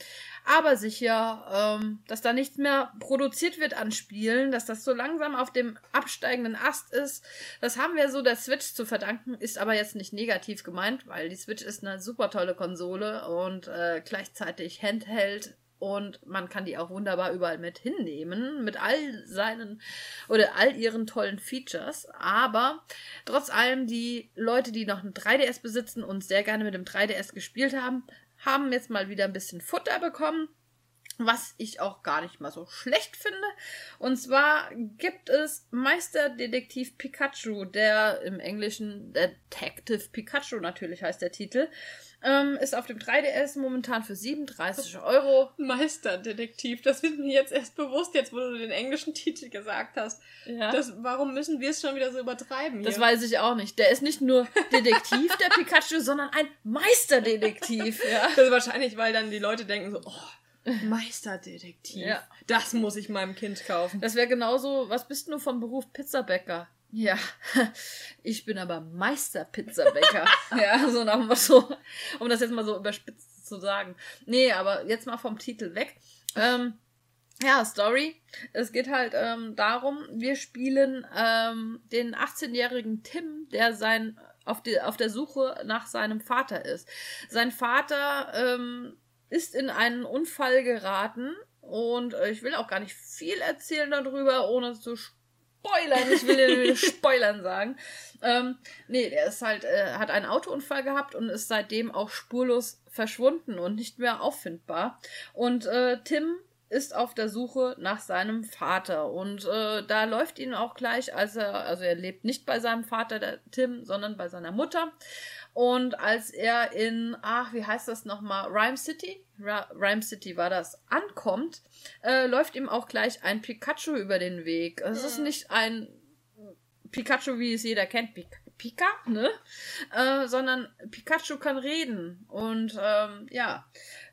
aber sicher, ähm, dass da nichts mehr produziert wird an Spielen, dass das so langsam auf dem absteigenden Ast ist. Das haben wir so der Switch zu verdanken, ist aber jetzt nicht negativ gemeint, weil die Switch ist eine super tolle Konsole und äh, gleichzeitig Handheld und man kann die auch wunderbar überall mit hinnehmen, mit all seinen oder all ihren tollen Features. Aber trotz allem, die Leute, die noch ein 3DS besitzen und sehr gerne mit dem 3DS gespielt haben, haben jetzt mal wieder ein bisschen Futter bekommen was ich auch gar nicht mal so schlecht finde. Und zwar gibt es Meisterdetektiv Pikachu, der im Englischen Detective Pikachu natürlich heißt der Titel. Ähm, ist auf dem 3DS momentan für 37 Euro. Meisterdetektiv, das wird mir jetzt erst bewusst, jetzt wo du den englischen Titel gesagt hast. Ja. Das, warum müssen wir es schon wieder so übertreiben? Hier? Das weiß ich auch nicht. Der ist nicht nur Detektiv, der Pikachu, sondern ein Meisterdetektiv. Ja. Das ist wahrscheinlich, weil dann die Leute denken so, oh, Meisterdetektiv. Ja. Das muss ich meinem Kind kaufen. Das wäre genauso, was bist du vom Beruf Pizzabäcker? Ja, ich bin aber Meister-Pizzabäcker. ja, so nach so, um das jetzt mal so überspitzt zu sagen. Nee, aber jetzt mal vom Titel weg. Ähm, ja, Story. Es geht halt ähm, darum, wir spielen ähm, den 18-jährigen Tim, der sein auf, die, auf der Suche nach seinem Vater ist. Sein Vater ähm, ist in einen Unfall geraten und äh, ich will auch gar nicht viel erzählen darüber, ohne zu spoilern. Ich will dir spoilern sagen. Ähm, nee, der ist halt, äh, hat einen Autounfall gehabt und ist seitdem auch spurlos verschwunden und nicht mehr auffindbar. Und äh, Tim ist auf der Suche nach seinem Vater und äh, da läuft ihn auch gleich, als er, also er lebt nicht bei seinem Vater, der Tim, sondern bei seiner Mutter und als er in, ach, wie heißt das nochmal, Rhyme City? Rhyme City war das, ankommt, äh, läuft ihm auch gleich ein Pikachu über den Weg. Es ist nicht ein Pikachu, wie es jeder kennt, Pik Pika, ne? Äh, sondern Pikachu kann reden. Und ähm, ja.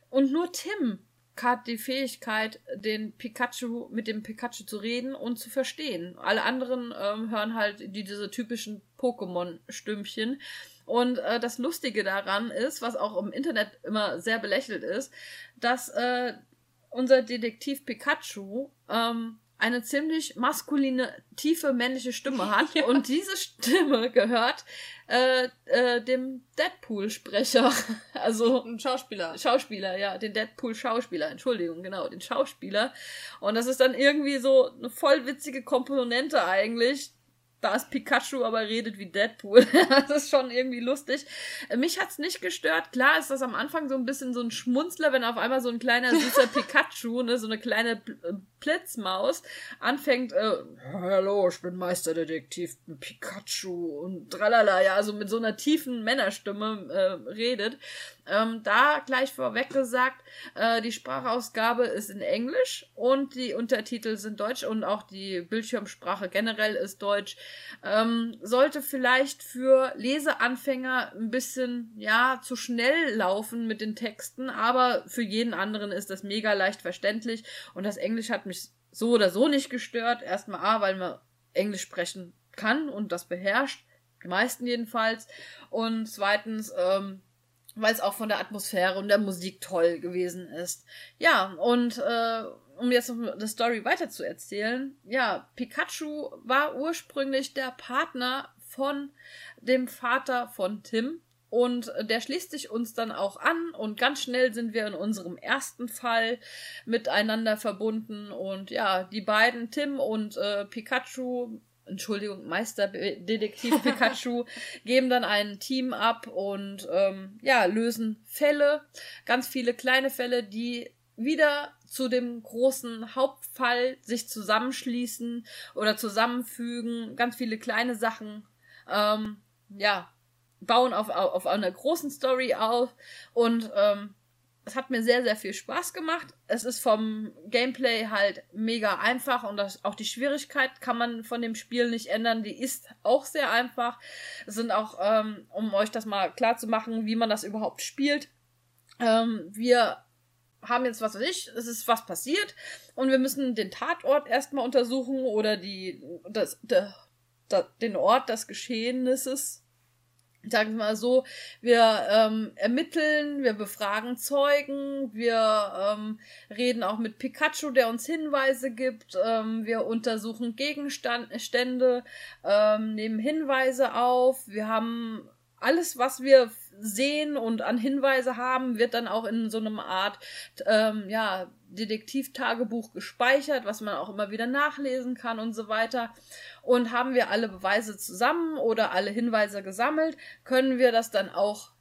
Und nur Tim hat die Fähigkeit, den Pikachu mit dem Pikachu zu reden und zu verstehen. Alle anderen ähm, hören halt die, diese typischen Pokémon-Stümpchen. Und äh, das Lustige daran ist, was auch im Internet immer sehr belächelt ist, dass äh, unser Detektiv Pikachu ähm, eine ziemlich maskuline, tiefe männliche Stimme hat. Ja. Und diese Stimme gehört äh, äh, dem Deadpool-Sprecher. Also. Ein Schauspieler. Schauspieler, ja. Den Deadpool-Schauspieler. Entschuldigung, genau. Den Schauspieler. Und das ist dann irgendwie so eine voll witzige Komponente eigentlich, da ist Pikachu aber redet wie Deadpool. das ist schon irgendwie lustig. Mich hat's nicht gestört. Klar ist das am Anfang so ein bisschen so ein Schmunzler, wenn auf einmal so ein kleiner süßer Pikachu, ne, so eine kleine Blitzmaus anfängt, äh, hallo, ich bin Meisterdetektiv Pikachu und tralala, ja, also mit so einer tiefen Männerstimme äh, redet. Ähm, da gleich vorweg gesagt, äh, die Sprachausgabe ist in Englisch und die Untertitel sind Deutsch und auch die Bildschirmsprache generell ist Deutsch. Ähm, sollte vielleicht für Leseanfänger ein bisschen, ja, zu schnell laufen mit den Texten, aber für jeden anderen ist das mega leicht verständlich und das Englisch hat mich so oder so nicht gestört. Erstmal A, weil man Englisch sprechen kann und das beherrscht. Die meisten jedenfalls. Und zweitens, ähm, weil es auch von der Atmosphäre und der Musik toll gewesen ist. Ja, und äh, um jetzt noch die Story weiter zu erzählen, ja, Pikachu war ursprünglich der Partner von dem Vater von Tim. Und der schließt sich uns dann auch an und ganz schnell sind wir in unserem ersten Fall miteinander verbunden. Und ja, die beiden, Tim und äh, Pikachu, Entschuldigung, Meisterdetektiv Pikachu, geben dann ein Team ab und ähm, ja, lösen Fälle, ganz viele kleine Fälle, die wieder zu dem großen Hauptfall sich zusammenschließen oder zusammenfügen, ganz viele kleine Sachen, ähm, ja, bauen auf, auf einer großen Story auf und ähm, es hat mir sehr, sehr viel Spaß gemacht. Es ist vom Gameplay halt mega einfach und das, auch die Schwierigkeit kann man von dem Spiel nicht ändern. Die ist auch sehr einfach. Es sind auch, ähm, um euch das mal klar zu machen, wie man das überhaupt spielt. Ähm, wir haben jetzt, was weiß ich, es ist was passiert und wir müssen den Tatort erstmal untersuchen oder die, das, der, der, den Ort des Geschehnisses sagen wir mal so, wir ähm, ermitteln, wir befragen Zeugen, wir ähm, reden auch mit Pikachu, der uns Hinweise gibt, ähm, wir untersuchen Gegenstände, ähm, nehmen Hinweise auf, wir haben alles, was wir sehen und an Hinweise haben, wird dann auch in so einem Art ähm, ja, Detektivtagebuch gespeichert, was man auch immer wieder nachlesen kann und so weiter. Und haben wir alle Beweise zusammen oder alle Hinweise gesammelt, können wir das dann auch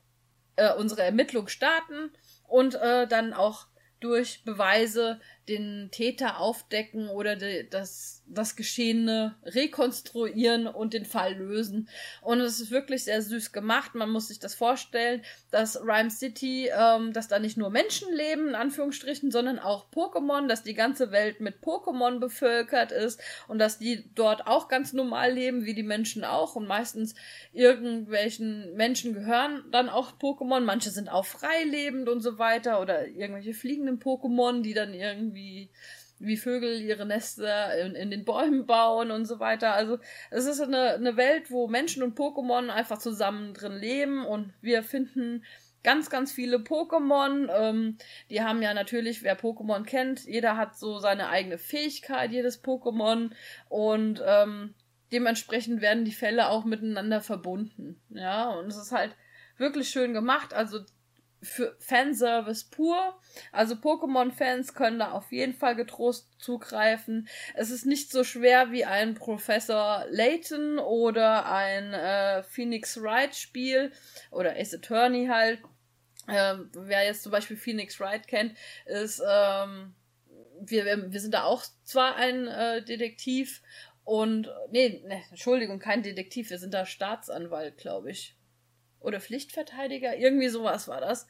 äh, unsere Ermittlung starten und äh, dann auch durch Beweise den Täter aufdecken oder de, das, das Geschehene rekonstruieren und den Fall lösen. Und es ist wirklich sehr süß gemacht. Man muss sich das vorstellen, dass Rhyme City, ähm, dass da nicht nur Menschen leben, in Anführungsstrichen, sondern auch Pokémon, dass die ganze Welt mit Pokémon bevölkert ist und dass die dort auch ganz normal leben, wie die Menschen auch. Und meistens irgendwelchen Menschen gehören dann auch Pokémon. Manche sind auch freilebend und so weiter oder irgendwelche fliegenden Pokémon, die dann irgendwie wie, wie Vögel ihre Nester in, in den Bäumen bauen und so weiter. Also es ist eine, eine Welt, wo Menschen und Pokémon einfach zusammen drin leben und wir finden ganz, ganz viele Pokémon. Ähm, die haben ja natürlich, wer Pokémon kennt, jeder hat so seine eigene Fähigkeit, jedes Pokémon. Und ähm, dementsprechend werden die Fälle auch miteinander verbunden. Ja, und es ist halt wirklich schön gemacht. Also für Fanservice pur. Also Pokémon-Fans können da auf jeden Fall getrost zugreifen. Es ist nicht so schwer wie ein Professor Layton oder ein äh, Phoenix Wright Spiel oder Ace Attorney halt. Ähm, wer jetzt zum Beispiel Phoenix Wright kennt, ist, ähm, wir, wir sind da auch zwar ein äh, Detektiv und, nee, nee, Entschuldigung, kein Detektiv, wir sind da Staatsanwalt, glaube ich. Oder Pflichtverteidiger, irgendwie sowas war das.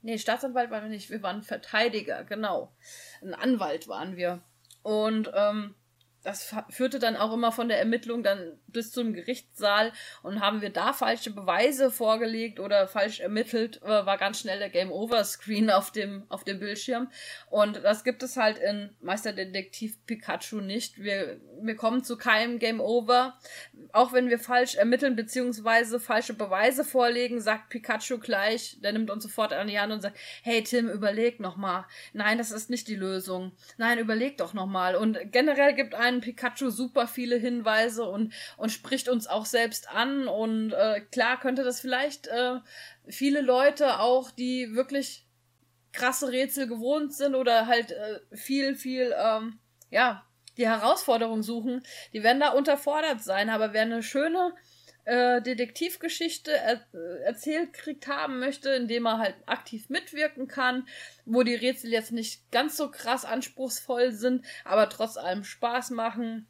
Nee, Staatsanwalt waren wir nicht, wir waren Verteidiger, genau. Ein Anwalt waren wir. Und ähm, das führte dann auch immer von der Ermittlung dann bis zum Gerichtssaal und haben wir da falsche Beweise vorgelegt oder falsch ermittelt, äh, war ganz schnell der Game Over Screen auf dem auf dem Bildschirm und das gibt es halt in Meisterdetektiv Pikachu nicht. Wir wir kommen zu keinem Game Over, auch wenn wir falsch ermitteln beziehungsweise falsche Beweise vorlegen, sagt Pikachu gleich, der nimmt uns sofort an die Hand und sagt, hey Tim, überleg noch mal. Nein, das ist nicht die Lösung. Nein, überleg doch noch mal und generell gibt ein einen Pikachu super viele Hinweise und, und spricht uns auch selbst an. Und äh, klar könnte das vielleicht äh, viele Leute auch, die wirklich krasse Rätsel gewohnt sind oder halt äh, viel, viel, ähm, ja, die Herausforderung suchen, die werden da unterfordert sein. Aber wer eine schöne äh, Detektivgeschichte er erzählt kriegt haben möchte, indem er halt aktiv mitwirken kann, wo die Rätsel jetzt nicht ganz so krass anspruchsvoll sind, aber trotz allem Spaß machen.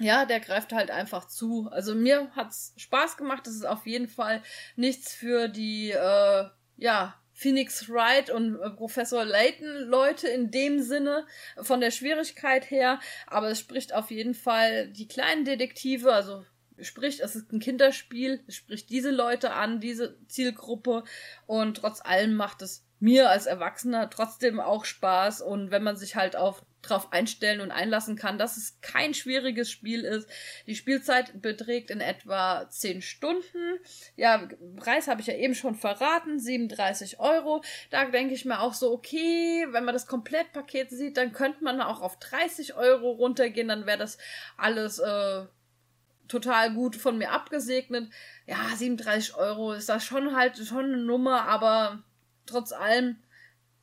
Ja, der greift halt einfach zu. Also mir hat's Spaß gemacht. Das ist auf jeden Fall nichts für die, äh, ja, Phoenix Wright und äh, Professor Layton Leute in dem Sinne von der Schwierigkeit her, aber es spricht auf jeden Fall die kleinen Detektive, also Sprich, es ist ein Kinderspiel, es spricht diese Leute an, diese Zielgruppe und trotz allem macht es mir als Erwachsener trotzdem auch Spaß und wenn man sich halt auf drauf einstellen und einlassen kann, dass es kein schwieriges Spiel ist. Die Spielzeit beträgt in etwa 10 Stunden. Ja, Preis habe ich ja eben schon verraten, 37 Euro. Da denke ich mir auch so, okay, wenn man das Komplettpaket sieht, dann könnte man auch auf 30 Euro runtergehen, dann wäre das alles äh, total gut von mir abgesegnet. Ja, 37 Euro ist das schon halt schon eine Nummer, aber trotz allem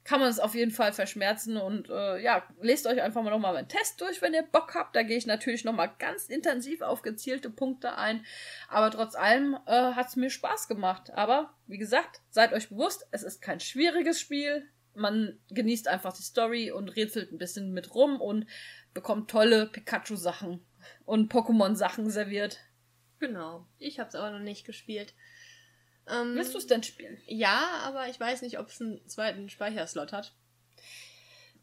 kann man es auf jeden Fall verschmerzen und äh, ja, lest euch einfach mal nochmal meinen Test durch, wenn ihr Bock habt. Da gehe ich natürlich nochmal ganz intensiv auf gezielte Punkte ein. Aber trotz allem äh, hat es mir Spaß gemacht. Aber wie gesagt, seid euch bewusst, es ist kein schwieriges Spiel. Man genießt einfach die Story und rätselt ein bisschen mit rum und bekommt tolle Pikachu-Sachen und Pokémon-Sachen serviert. Genau. Ich habe es aber noch nicht gespielt. Ähm, Willst du es denn spielen? Ja, aber ich weiß nicht, ob es einen zweiten Speicherslot hat.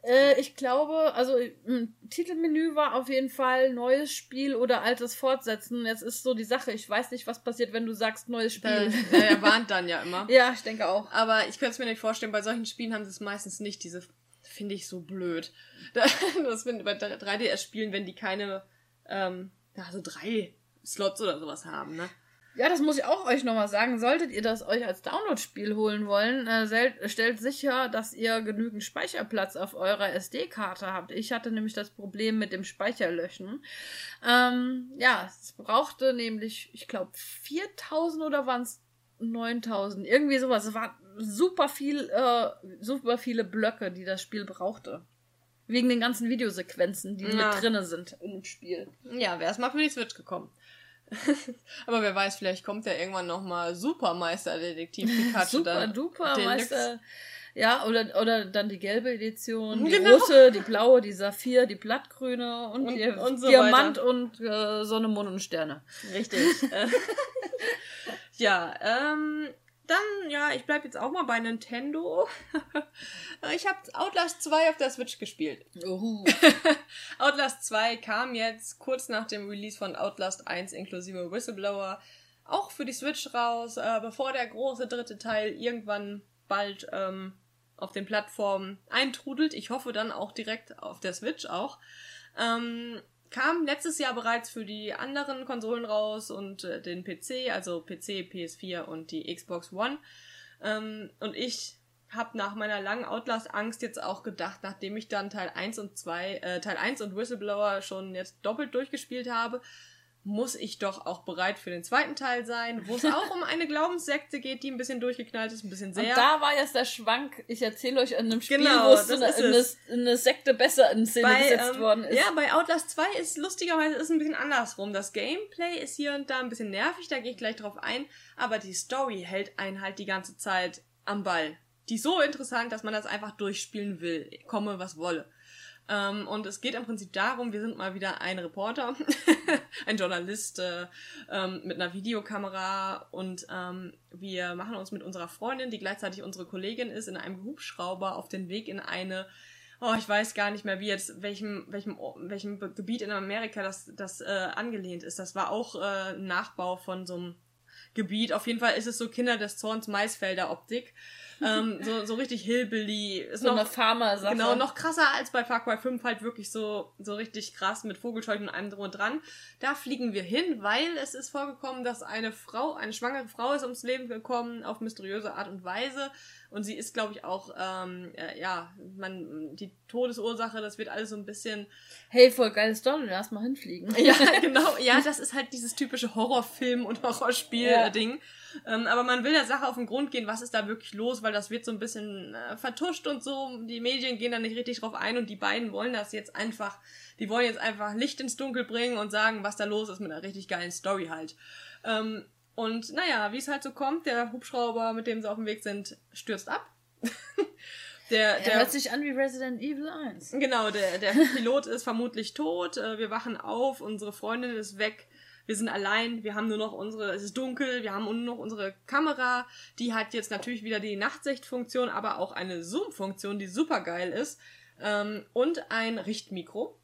Äh, ich glaube, also im Titelmenü war auf jeden Fall neues Spiel oder altes Fortsetzen. Jetzt ist so die Sache, ich weiß nicht, was passiert, wenn du sagst neues Spiel. Äh, er warnt dann ja immer. ja, ich denke auch. Aber ich könnte es mir nicht vorstellen, bei solchen Spielen haben sie es meistens nicht, diese finde ich so blöd. Das finde bei 3DS-Spielen, wenn die keine, ähm, ja, so drei Slots oder sowas haben, ne? Ja, das muss ich auch euch nochmal sagen. Solltet ihr das euch als Download-Spiel holen wollen, äh, stellt sicher, dass ihr genügend Speicherplatz auf eurer SD-Karte habt. Ich hatte nämlich das Problem mit dem Speicherlöschen. Ähm, ja, es brauchte nämlich, ich glaube, 4000 oder waren es 9000? Irgendwie sowas. Es war super viel, äh, super viele Blöcke, die das Spiel brauchte. Wegen den ganzen Videosequenzen, die ja. mit drinne sind im Spiel. Ja, wäre es mal für die Switch gekommen. Aber wer weiß, vielleicht kommt ja irgendwann nochmal Supermeister-Detektiv Pikachu Super. Duper Meister. Ja, oder, oder dann die gelbe Edition, die genau. rote, die blaue, die Saphir, die blattgrüne und, und, die und so Diamant weiter. und äh, Sonne, Mond und Sterne. Richtig. ja, ähm, dann, ja, ich bleib jetzt auch mal bei Nintendo. ich habe Outlast 2 auf der Switch gespielt. Outlast 2 kam jetzt kurz nach dem Release von Outlast 1 inklusive Whistleblower auch für die Switch raus, äh, bevor der große dritte Teil irgendwann bald ähm, auf den Plattformen eintrudelt. Ich hoffe dann auch direkt auf der Switch auch. Ähm, kam letztes Jahr bereits für die anderen Konsolen raus und äh, den PC, also PC, PS4 und die Xbox One. Ähm, und ich habe nach meiner langen Outlast-Angst jetzt auch gedacht, nachdem ich dann Teil 1 und 2, äh, Teil 1 und Whistleblower schon jetzt doppelt durchgespielt habe, muss ich doch auch bereit für den zweiten Teil sein, wo es auch um eine Glaubenssekte geht, die ein bisschen durchgeknallt ist, ein bisschen sehr. Und da war jetzt der Schwank, ich erzähle euch in einem Spiel, genau, wo es in, eine, eine, Sekte besser in Szene bei, gesetzt ähm, worden ist. Ja, bei Outlast 2 ist lustigerweise ist ein bisschen andersrum. Das Gameplay ist hier und da ein bisschen nervig, da gehe ich gleich drauf ein, aber die Story hält einen halt die ganze Zeit am Ball. Die ist so interessant, dass man das einfach durchspielen will, komme was wolle. Ähm, und es geht im Prinzip darum, wir sind mal wieder ein Reporter, ein Journalist äh, ähm, mit einer Videokamera und ähm, wir machen uns mit unserer Freundin, die gleichzeitig unsere Kollegin ist, in einem Hubschrauber auf den Weg in eine oh, ich weiß gar nicht mehr, wie jetzt, welchem, welchem, welchem Gebiet in Amerika das, das äh, angelehnt ist. Das war auch äh, ein Nachbau von so einem Gebiet. Auf jeden Fall ist es so Kinder des Zorns Maisfelder Optik ähm, so, so richtig Hillbilly. Ist so noch, eine Farmer-Sache. Genau, noch krasser als bei Far Cry 5, halt wirklich so, so richtig krass mit Vogelscheuchen und allem drum und dran. Da fliegen wir hin, weil es ist vorgekommen, dass eine Frau, eine schwangere Frau ist ums Leben gekommen auf mysteriöse Art und Weise. Und sie ist, glaube ich, auch, ähm, äh, ja, man, die Todesursache, das wird alles so ein bisschen. Hey, voll geiles Story, lass mal hinfliegen. Ja, genau. Ja, das ist halt dieses typische Horrorfilm- und Horrorspiel-Ding. Ja. Ähm, aber man will der Sache auf den Grund gehen, was ist da wirklich los, weil das wird so ein bisschen äh, vertuscht und so. Die Medien gehen da nicht richtig drauf ein und die beiden wollen das jetzt einfach, die wollen jetzt einfach Licht ins Dunkel bringen und sagen, was da los ist mit einer richtig geilen Story halt. Ähm, und naja, wie es halt so kommt, der Hubschrauber, mit dem sie auf dem Weg sind, stürzt ab. Der, der hört sich an wie Resident Evil 1. Genau, der, der Pilot ist vermutlich tot. Äh, wir wachen auf, unsere Freundin ist weg. Wir sind allein, wir haben nur noch unsere, es ist dunkel, wir haben nur noch unsere Kamera. Die hat jetzt natürlich wieder die Nachtsichtfunktion, aber auch eine Zoom-Funktion, die super geil ist. Ähm, und ein Richtmikro.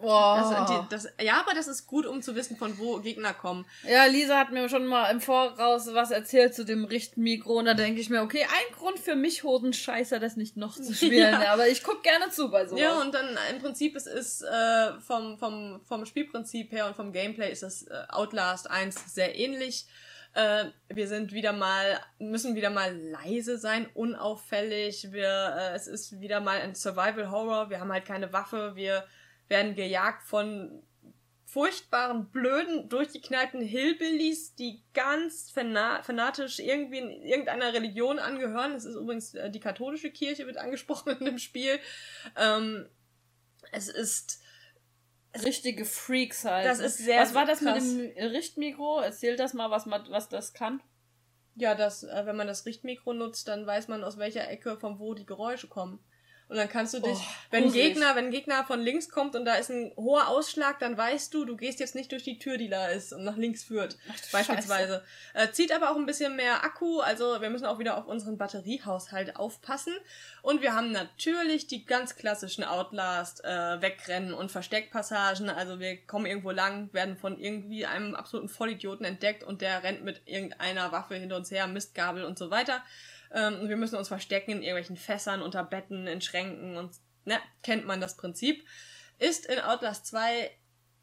Boah. Das, das, ja, aber das ist gut, um zu wissen, von wo Gegner kommen. Ja, Lisa hat mir schon mal im Voraus was erzählt zu dem Richtmikro und da denke ich mir, okay, ein Grund für mich, Hosenscheißer, das nicht noch zu spielen. ja. aber ich gucke gerne zu bei sowas. Ja, und dann im Prinzip es ist äh, vom, vom, vom Spielprinzip her und vom Gameplay ist das äh, Outlast 1 sehr ähnlich. Äh, wir sind wieder mal, müssen wieder mal leise sein, unauffällig. Wir, äh, es ist wieder mal ein Survival Horror. Wir haben halt keine Waffe. Wir werden gejagt von furchtbaren, blöden, durchgeknallten Hillbillies, die ganz fanatisch irgendwie in irgendeiner Religion angehören. Das ist übrigens äh, die katholische Kirche, wird angesprochen in dem Spiel. Ähm, es ist richtige Freaks halt. Das ist sehr Was war das krass. mit dem Richtmikro? Erzähl das mal, was, man, was das kann. Ja, dass, äh, wenn man das Richtmikro nutzt, dann weiß man, aus welcher Ecke, von wo die Geräusche kommen. Und dann kannst du dich, oh, wenn Gegner, wenn Gegner von links kommt und da ist ein hoher Ausschlag, dann weißt du, du gehst jetzt nicht durch die Tür, die da ist und nach links führt, Ach, beispielsweise. Äh, zieht aber auch ein bisschen mehr Akku, also wir müssen auch wieder auf unseren Batteriehaushalt aufpassen. Und wir haben natürlich die ganz klassischen Outlast, äh, Wegrennen und Versteckpassagen. Also wir kommen irgendwo lang, werden von irgendwie einem absoluten Vollidioten entdeckt und der rennt mit irgendeiner Waffe hinter uns her, Mistgabel und so weiter. Ähm, wir müssen uns verstecken in irgendwelchen Fässern, unter Betten, in Schränken und ne, kennt man das Prinzip. Ist in Outlast 2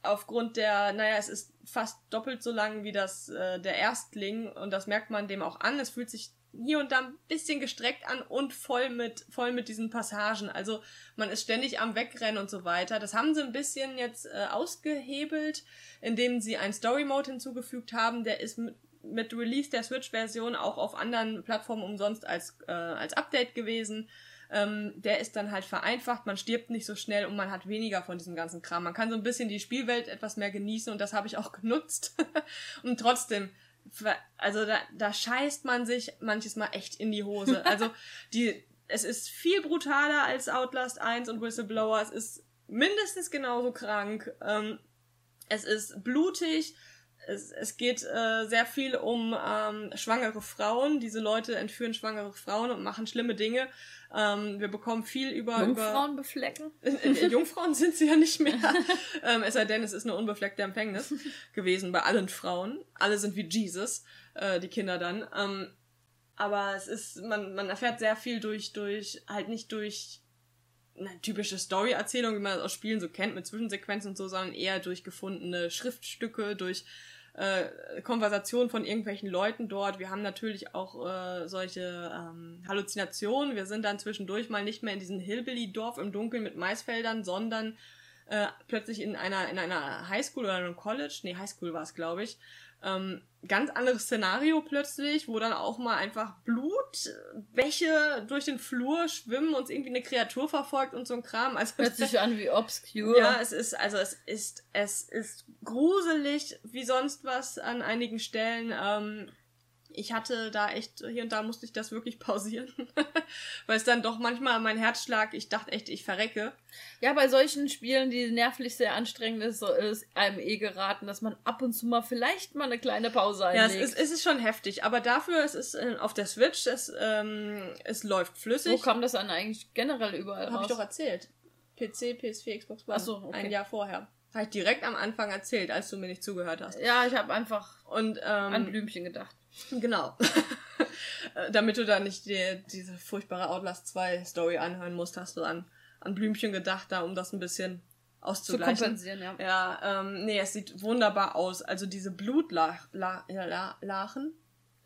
aufgrund der, naja, es ist fast doppelt so lang wie das äh, der Erstling und das merkt man dem auch an. Es fühlt sich hier und da ein bisschen gestreckt an und voll mit, voll mit diesen Passagen. Also man ist ständig am Wegrennen und so weiter. Das haben sie ein bisschen jetzt äh, ausgehebelt, indem sie einen Story Mode hinzugefügt haben. Der ist mit, mit Release der Switch-Version auch auf anderen Plattformen umsonst als, äh, als Update gewesen. Ähm, der ist dann halt vereinfacht, man stirbt nicht so schnell und man hat weniger von diesem ganzen Kram. Man kann so ein bisschen die Spielwelt etwas mehr genießen und das habe ich auch genutzt. und trotzdem, also da, da scheißt man sich manches Mal echt in die Hose. Also die, es ist viel brutaler als Outlast 1 und Whistleblower. Es ist mindestens genauso krank. Ähm, es ist blutig. Es, es geht äh, sehr viel um ähm, schwangere Frauen. Diese Leute entführen schwangere Frauen und machen schlimme Dinge. Ähm, wir bekommen viel über. Jungfrauen über, beflecken? Äh, Jungfrauen sind sie ja nicht mehr. ähm, es sei denn, es ist eine unbefleckte Empfängnis gewesen bei allen Frauen. Alle sind wie Jesus, äh, die Kinder dann. Ähm, aber es ist, man, man erfährt sehr viel durch, durch, halt nicht durch eine typische Story-Erzählung, wie man das aus Spielen so kennt, mit Zwischensequenzen und so, sondern eher durch gefundene Schriftstücke, durch äh, Konversationen von irgendwelchen Leuten dort. Wir haben natürlich auch äh, solche ähm, Halluzinationen. Wir sind dann zwischendurch mal nicht mehr in diesem Hillbilly-Dorf im Dunkeln mit Maisfeldern, sondern äh, plötzlich in einer, in einer Highschool oder einem College. Nee, Highschool war es, glaube ich. Ähm, ganz anderes Szenario plötzlich, wo dann auch mal einfach Blutbäche durch den Flur schwimmen und irgendwie eine Kreatur verfolgt und so ein Kram. Also hört sich an wie obscure. Ja, es ist also es ist es ist gruselig wie sonst was an einigen Stellen. Ähm, ich hatte da echt, hier und da musste ich das wirklich pausieren, weil es dann doch manchmal mein Herzschlag, ich dachte echt, ich verrecke. Ja, bei solchen Spielen, die nervlich sehr anstrengend ist, so ist einem eh geraten, dass man ab und zu mal vielleicht mal eine kleine Pause einlegt. Ja, es ist, es ist schon heftig, aber dafür, es ist äh, auf der Switch, es, ähm, es läuft flüssig. Wo kam das dann eigentlich generell überall Hab raus? ich doch erzählt. PC, PS4, Xbox One. Ach so, okay. Ein Jahr vorher. Habe ich direkt am Anfang erzählt, als du mir nicht zugehört hast. Ja, ich habe einfach und, ähm, an Blümchen gedacht. Genau. Damit du da nicht die, diese furchtbare Outlast 2 Story anhören musst, hast du an, an Blümchen gedacht, da um das ein bisschen auszugleichen. Zu kompensieren, ja. Ja, ähm, nee, es sieht wunderbar aus. Also diese Blutlachen, La, La, La,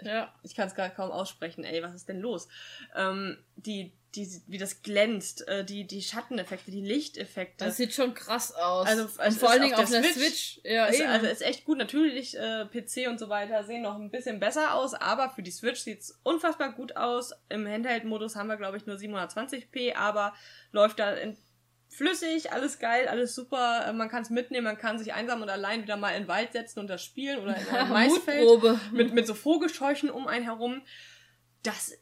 ja. Ich kann es gar kaum aussprechen, ey, was ist denn los? Ähm, die, die, wie das glänzt, äh, die, die Schatteneffekte, die Lichteffekte. Das sieht schon krass aus. Also, also vor allen Dingen auf, auf der Switch. Switch. Ja, ist, also ist echt gut. Natürlich, äh, PC und so weiter sehen noch ein bisschen besser aus, aber für die Switch sieht's unfassbar gut aus. Im Handheld-Modus haben wir, glaube ich, nur 720p, aber läuft da in flüssig, alles geil, alles super. Äh, man kann es mitnehmen, man kann sich einsam und allein wieder mal in den Wald setzen und das spielen oder in ein Maisfeld mit, mit so Vogelscheuchen um einen herum. Das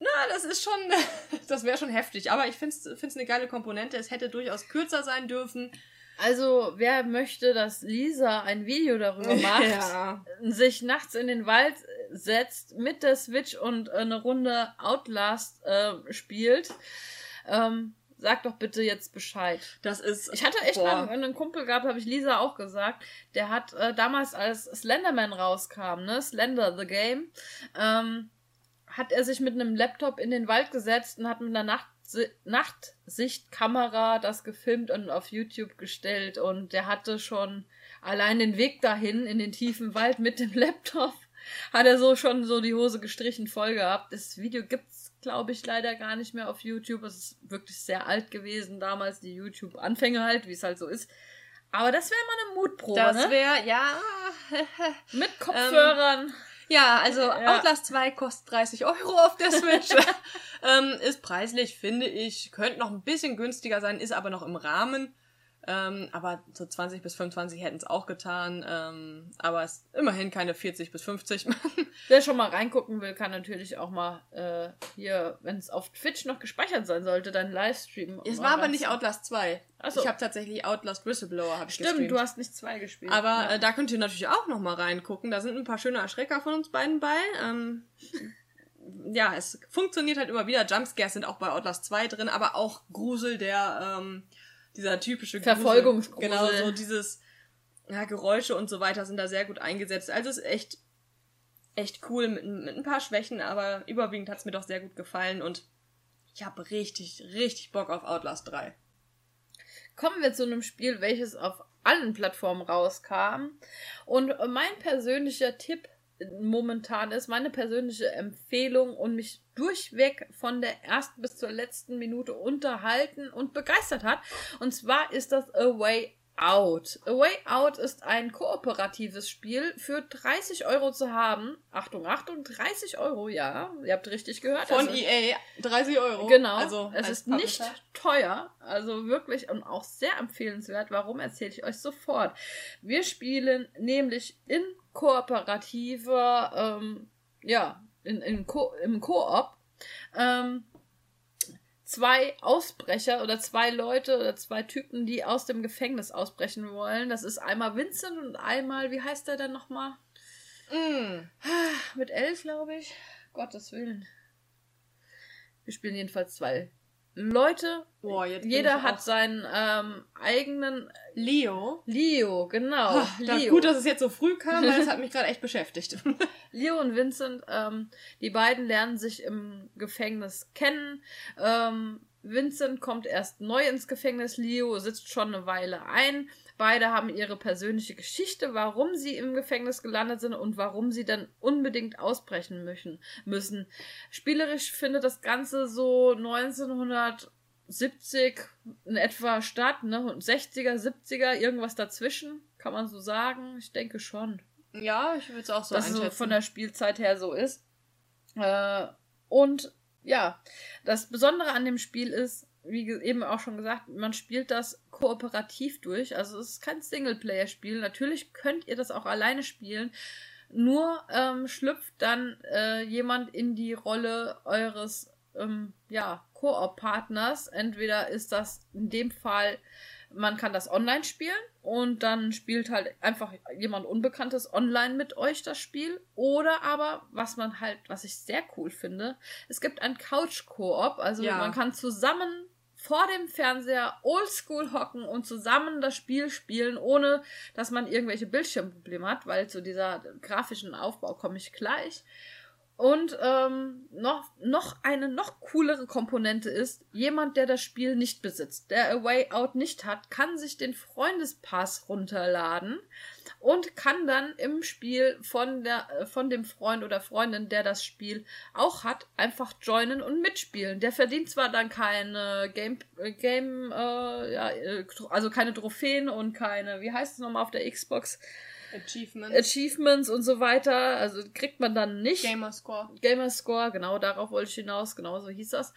na, das ist schon, das wäre schon heftig. Aber ich finde es eine geile Komponente. Es hätte durchaus kürzer sein dürfen. Also, wer möchte, dass Lisa ein Video darüber macht, ja. sich nachts in den Wald setzt, mit der Switch und eine Runde Outlast äh, spielt, ähm, sag doch bitte jetzt Bescheid. Das ist. Ich hatte echt boah. einen, einen Kumpel gehabt, habe ich Lisa auch gesagt. Der hat äh, damals, als Slenderman rauskam, ne, Slender the Game, ähm, hat er sich mit einem Laptop in den Wald gesetzt und hat mit einer Nacht Nachtsichtkamera das gefilmt und auf YouTube gestellt und der hatte schon allein den Weg dahin in den tiefen Wald mit dem Laptop hat er so schon so die Hose gestrichen voll gehabt. Das Video gibt's glaube ich leider gar nicht mehr auf YouTube. Es ist wirklich sehr alt gewesen damals die YouTube Anfänge halt, wie es halt so ist. Aber das wäre mal eine Mutprobe, das ne? Wäre ja mit Kopfhörern. Ähm, ja, also ja. Outlast 2 kostet 30 Euro auf der Switch. ähm, ist preislich, finde ich. Könnte noch ein bisschen günstiger sein, ist aber noch im Rahmen. Ähm, aber so 20 bis 25 hätten es auch getan. Ähm, aber es immerhin keine 40 bis 50. Wer schon mal reingucken will, kann natürlich auch mal äh, hier, wenn es auf Twitch noch gespeichert sein sollte, dann Livestreamen. Es war aber nicht Outlast 2. Achso. Ich habe tatsächlich Outlast Whistleblower hab Stimmt, gestreamt. du hast nicht zwei gespielt. Aber ja. äh, da könnt ihr natürlich auch noch mal reingucken. Da sind ein paar schöne Erschrecker von uns beiden bei. Ähm, ja, es funktioniert halt immer wieder. Jumpscares sind auch bei Outlast 2 drin, aber auch Grusel, der ähm, dieser typische Verfolgungsgrusel. Genau, so dieses ja, Geräusche und so weiter sind da sehr gut eingesetzt. Also ist echt echt cool mit, mit ein paar Schwächen, aber überwiegend hat es mir doch sehr gut gefallen und ich habe richtig, richtig Bock auf Outlast 3. Kommen wir zu einem Spiel, welches auf allen Plattformen rauskam. Und mein persönlicher Tipp momentan ist, meine persönliche Empfehlung und mich durchweg von der ersten bis zur letzten Minute unterhalten und begeistert hat. Und zwar ist das A Way Out. A Way Out ist ein kooperatives Spiel für 30 Euro zu haben. Achtung, Achtung, 30 Euro, ja. Ihr habt richtig gehört. Von also, EA, 30 Euro. Genau. Also es ist Publisher. nicht teuer. Also wirklich und auch sehr empfehlenswert. Warum erzähle ich euch sofort. Wir spielen nämlich in kooperativer, ähm, ja, in, in Ko im Koop. Ähm, zwei Ausbrecher oder zwei Leute oder zwei Typen, die aus dem Gefängnis ausbrechen wollen. Das ist einmal Vincent und einmal, wie heißt der dann nochmal? Mm. Mit L, glaube ich. Gottes Willen. Wir spielen jedenfalls zwei Leute. Boah, jeder hat seinen ähm, eigenen Leo. Leo, genau. Ach, Leo. Gut, dass es jetzt so früh kam, weil es hat mich gerade echt beschäftigt. Leo und Vincent, ähm, die beiden lernen sich im Gefängnis kennen. Ähm, Vincent kommt erst neu ins Gefängnis, Leo sitzt schon eine Weile ein. Beide haben ihre persönliche Geschichte, warum sie im Gefängnis gelandet sind und warum sie dann unbedingt ausbrechen müssen. müssen. Spielerisch findet das Ganze so 1970 in etwa statt, ne? 60er, 70er, irgendwas dazwischen, kann man so sagen. Ich denke schon. Ja, ich würde es auch so Dass einschätzen. es von der Spielzeit her so ist. Äh, und ja, das Besondere an dem Spiel ist, wie eben auch schon gesagt, man spielt das kooperativ durch. Also es ist kein Singleplayer-Spiel. Natürlich könnt ihr das auch alleine spielen. Nur ähm, schlüpft dann äh, jemand in die Rolle eures ähm, ja, Koop-Partners. Entweder ist das in dem Fall man kann das online spielen und dann spielt halt einfach jemand Unbekanntes online mit euch das Spiel. Oder aber, was man halt, was ich sehr cool finde, es gibt ein Couch-Koop. Also ja. man kann zusammen vor dem Fernseher oldschool hocken und zusammen das Spiel spielen, ohne dass man irgendwelche Bildschirmprobleme hat, weil zu dieser grafischen Aufbau komme ich gleich. Und ähm, noch, noch eine noch coolere Komponente ist, jemand, der das Spiel nicht besitzt, der A Way Out nicht hat, kann sich den Freundespass runterladen und kann dann im Spiel von, der, von dem Freund oder Freundin, der das Spiel auch hat, einfach joinen und mitspielen. Der verdient zwar dann keine Game, Game äh, ja, äh, also keine Trophäen und keine, wie heißt es nochmal auf der Xbox? Achievements. Achievements und so weiter. Also kriegt man dann nicht. Gamerscore. Gamerscore, genau, darauf wollte ich hinaus, genau so hieß das.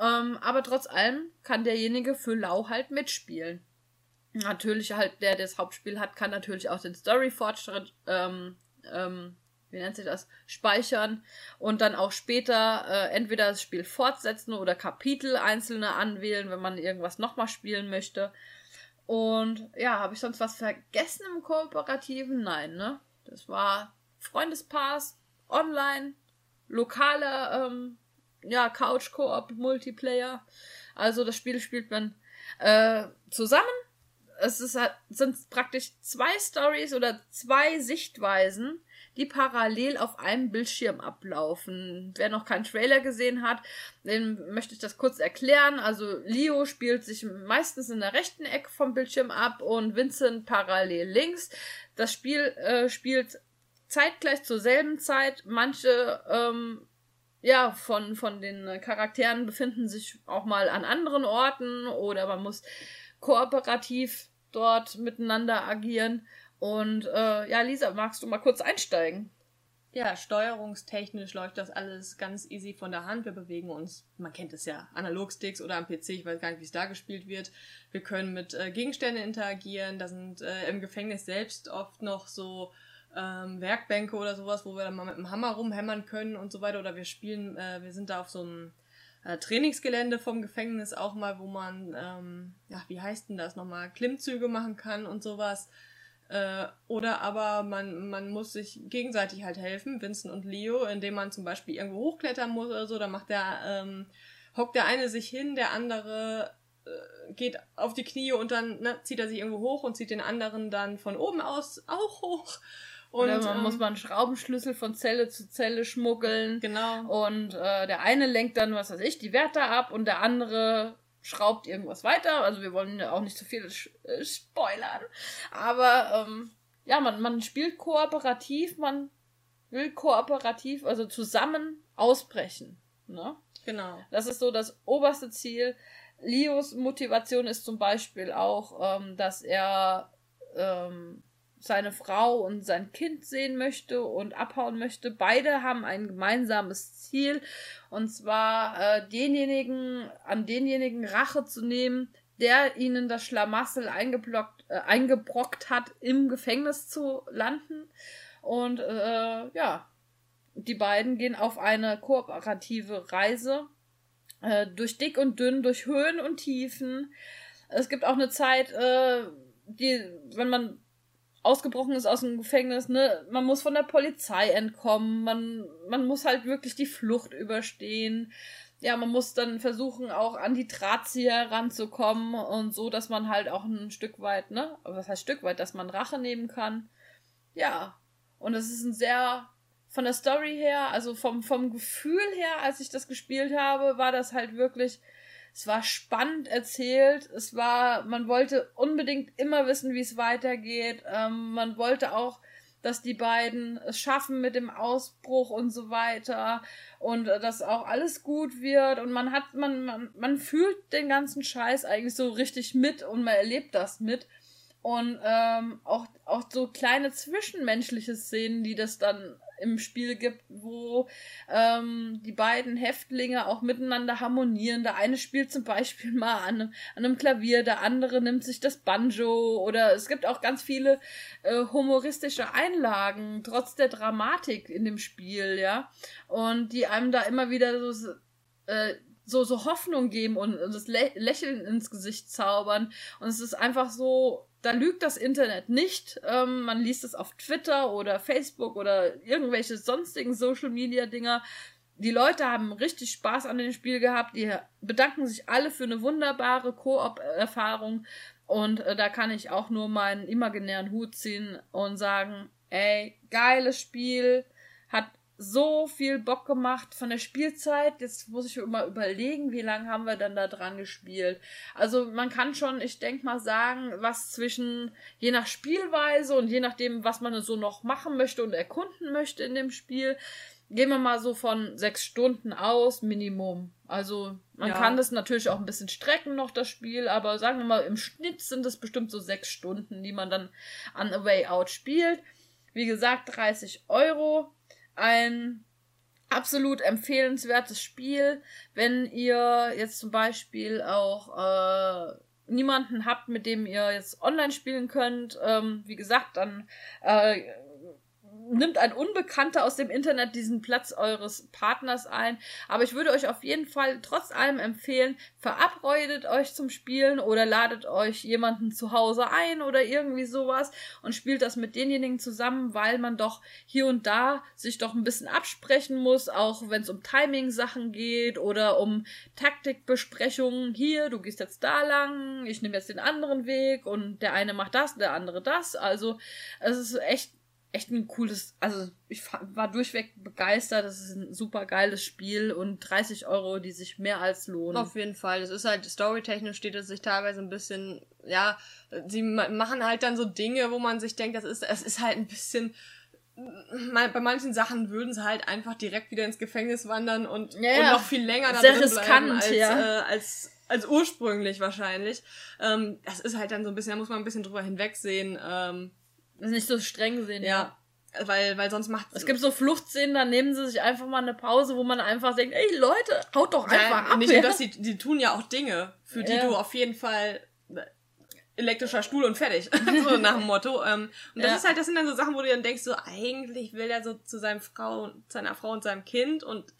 Ähm, aber trotz allem kann derjenige für Lau halt mitspielen. Natürlich halt, der das Hauptspiel hat, kann natürlich auch den Story-Fortschritt, ähm, ähm, wie nennt sich das, speichern und dann auch später äh, entweder das Spiel fortsetzen oder Kapitel einzelne anwählen, wenn man irgendwas nochmal spielen möchte. Und ja, habe ich sonst was vergessen im Kooperativen? Nein, ne? Das war Freundespaars, online, lokale, ähm, ja, Couch-Koop, Multiplayer. Also das Spiel spielt man äh, zusammen. Es ist, sind praktisch zwei Stories oder zwei Sichtweisen die parallel auf einem Bildschirm ablaufen. Wer noch keinen Trailer gesehen hat, den möchte ich das kurz erklären. Also Leo spielt sich meistens in der rechten Ecke vom Bildschirm ab und Vincent parallel links. Das Spiel äh, spielt zeitgleich zur selben Zeit. Manche ähm, ja, von, von den Charakteren befinden sich auch mal an anderen Orten oder man muss kooperativ dort miteinander agieren. Und äh, ja, Lisa, magst du mal kurz einsteigen? Ja, steuerungstechnisch läuft das alles ganz easy von der Hand. Wir bewegen uns, man kennt es ja, Analogsticks oder am PC, ich weiß gar nicht, wie es da gespielt wird. Wir können mit äh, Gegenständen interagieren. Da sind äh, im Gefängnis selbst oft noch so ähm, Werkbänke oder sowas, wo wir dann mal mit dem Hammer rumhämmern können und so weiter. Oder wir spielen, äh, wir sind da auf so einem äh, Trainingsgelände vom Gefängnis auch mal, wo man, ähm, ja, wie heißt denn das nochmal, Klimmzüge machen kann und sowas. Äh, oder aber man, man muss sich gegenseitig halt helfen, Vincent und Leo, indem man zum Beispiel irgendwo hochklettern muss oder so. Da macht der, ähm, hockt der eine sich hin, der andere äh, geht auf die Knie und dann ne, zieht er sich irgendwo hoch und zieht den anderen dann von oben aus auch hoch. Und Oder man ähm, muss man einen Schraubenschlüssel von Zelle zu Zelle schmuggeln. Genau. Und äh, der eine lenkt dann, was weiß ich, die Werte ab und der andere schraubt irgendwas weiter. Also wir wollen ja auch nicht zu viel äh, spoilern. Aber ähm, ja, man, man spielt kooperativ, man will kooperativ, also zusammen ausbrechen. Ne? Genau. Das ist so das oberste Ziel. Leos Motivation ist zum Beispiel auch, ähm, dass er ähm, seine Frau und sein Kind sehen möchte und abhauen möchte. Beide haben ein gemeinsames Ziel und zwar äh, denjenigen, an denjenigen Rache zu nehmen, der ihnen das Schlamassel eingeblockt, äh, eingebrockt hat, im Gefängnis zu landen. Und äh, ja, die beiden gehen auf eine kooperative Reise äh, durch dick und dünn, durch Höhen und Tiefen. Es gibt auch eine Zeit, äh, die, wenn man ausgebrochen ist aus dem Gefängnis, ne, man muss von der Polizei entkommen, man, man muss halt wirklich die Flucht überstehen. Ja, man muss dann versuchen, auch an die Drahtzieher ranzukommen und so, dass man halt auch ein Stück weit, ne, was heißt Stück weit, dass man Rache nehmen kann. Ja. Und es ist ein sehr, von der Story her, also vom, vom Gefühl her, als ich das gespielt habe, war das halt wirklich, es war spannend erzählt. Es war, man wollte unbedingt immer wissen, wie es weitergeht. Ähm, man wollte auch, dass die beiden es schaffen mit dem Ausbruch und so weiter und äh, dass auch alles gut wird und man hat, man, man, man fühlt den ganzen Scheiß eigentlich so richtig mit und man erlebt das mit. Und ähm, auch, auch so kleine zwischenmenschliche Szenen, die das dann im Spiel gibt, wo ähm, die beiden Häftlinge auch miteinander harmonieren. Der eine spielt zum Beispiel mal an, an einem Klavier, der andere nimmt sich das Banjo oder es gibt auch ganz viele äh, humoristische Einlagen, trotz der Dramatik in dem Spiel, ja. Und die einem da immer wieder so äh, so, so Hoffnung geben und das Lä Lächeln ins Gesicht zaubern. Und es ist einfach so da lügt das Internet nicht. Ähm, man liest es auf Twitter oder Facebook oder irgendwelche sonstigen Social Media Dinger. Die Leute haben richtig Spaß an dem Spiel gehabt. Die bedanken sich alle für eine wunderbare Koop-Erfahrung. Und äh, da kann ich auch nur meinen imaginären Hut ziehen und sagen, ey, geiles Spiel, so viel Bock gemacht von der Spielzeit. Jetzt muss ich immer überlegen, wie lange haben wir dann da dran gespielt. Also man kann schon, ich denke mal sagen, was zwischen je nach Spielweise und je nachdem, was man so noch machen möchte und erkunden möchte in dem Spiel, gehen wir mal so von sechs Stunden aus, Minimum. Also man ja. kann das natürlich auch ein bisschen strecken noch, das Spiel, aber sagen wir mal, im Schnitt sind es bestimmt so sechs Stunden, die man dann an A Way Out spielt. Wie gesagt, 30 Euro ein absolut empfehlenswertes Spiel, wenn ihr jetzt zum Beispiel auch äh, niemanden habt, mit dem ihr jetzt online spielen könnt. Ähm, wie gesagt, dann äh, nimmt ein Unbekannter aus dem Internet diesen Platz eures Partners ein. Aber ich würde euch auf jeden Fall trotz allem empfehlen, verabredet euch zum Spielen oder ladet euch jemanden zu Hause ein oder irgendwie sowas und spielt das mit denjenigen zusammen, weil man doch hier und da sich doch ein bisschen absprechen muss, auch wenn es um Timing-Sachen geht oder um Taktikbesprechungen. Hier, du gehst jetzt da lang, ich nehme jetzt den anderen Weg und der eine macht das, der andere das. Also es ist echt echt ein cooles, also ich war durchweg begeistert. Das ist ein super geiles Spiel und 30 Euro, die sich mehr als lohnen. Auf jeden Fall. Es ist halt, storytechnisch steht es sich teilweise ein bisschen, ja, sie machen halt dann so Dinge, wo man sich denkt, das ist, es ist halt ein bisschen, bei manchen Sachen würden sie halt einfach direkt wieder ins Gefängnis wandern und, ja, und noch viel länger da drin bleiben als, ja. äh, als, als ursprünglich wahrscheinlich. Ähm, das ist halt dann so ein bisschen, da muss man ein bisschen drüber hinwegsehen. Ähm, nicht so streng sehen. Ja. ja. Weil, weil sonst macht es. gibt so Fluchtszenen, da nehmen sie sich einfach mal eine Pause, wo man einfach denkt, ey Leute, haut doch einfach ja, ab. Nicht nur das, die, die tun ja auch Dinge, für die ja. du auf jeden Fall elektrischer Stuhl und fertig. so nach dem Motto. Ähm, und das ja. ist halt, das sind dann so Sachen, wo du dann denkst, so eigentlich will er so zu seinem Frau, seiner Frau und seinem Kind und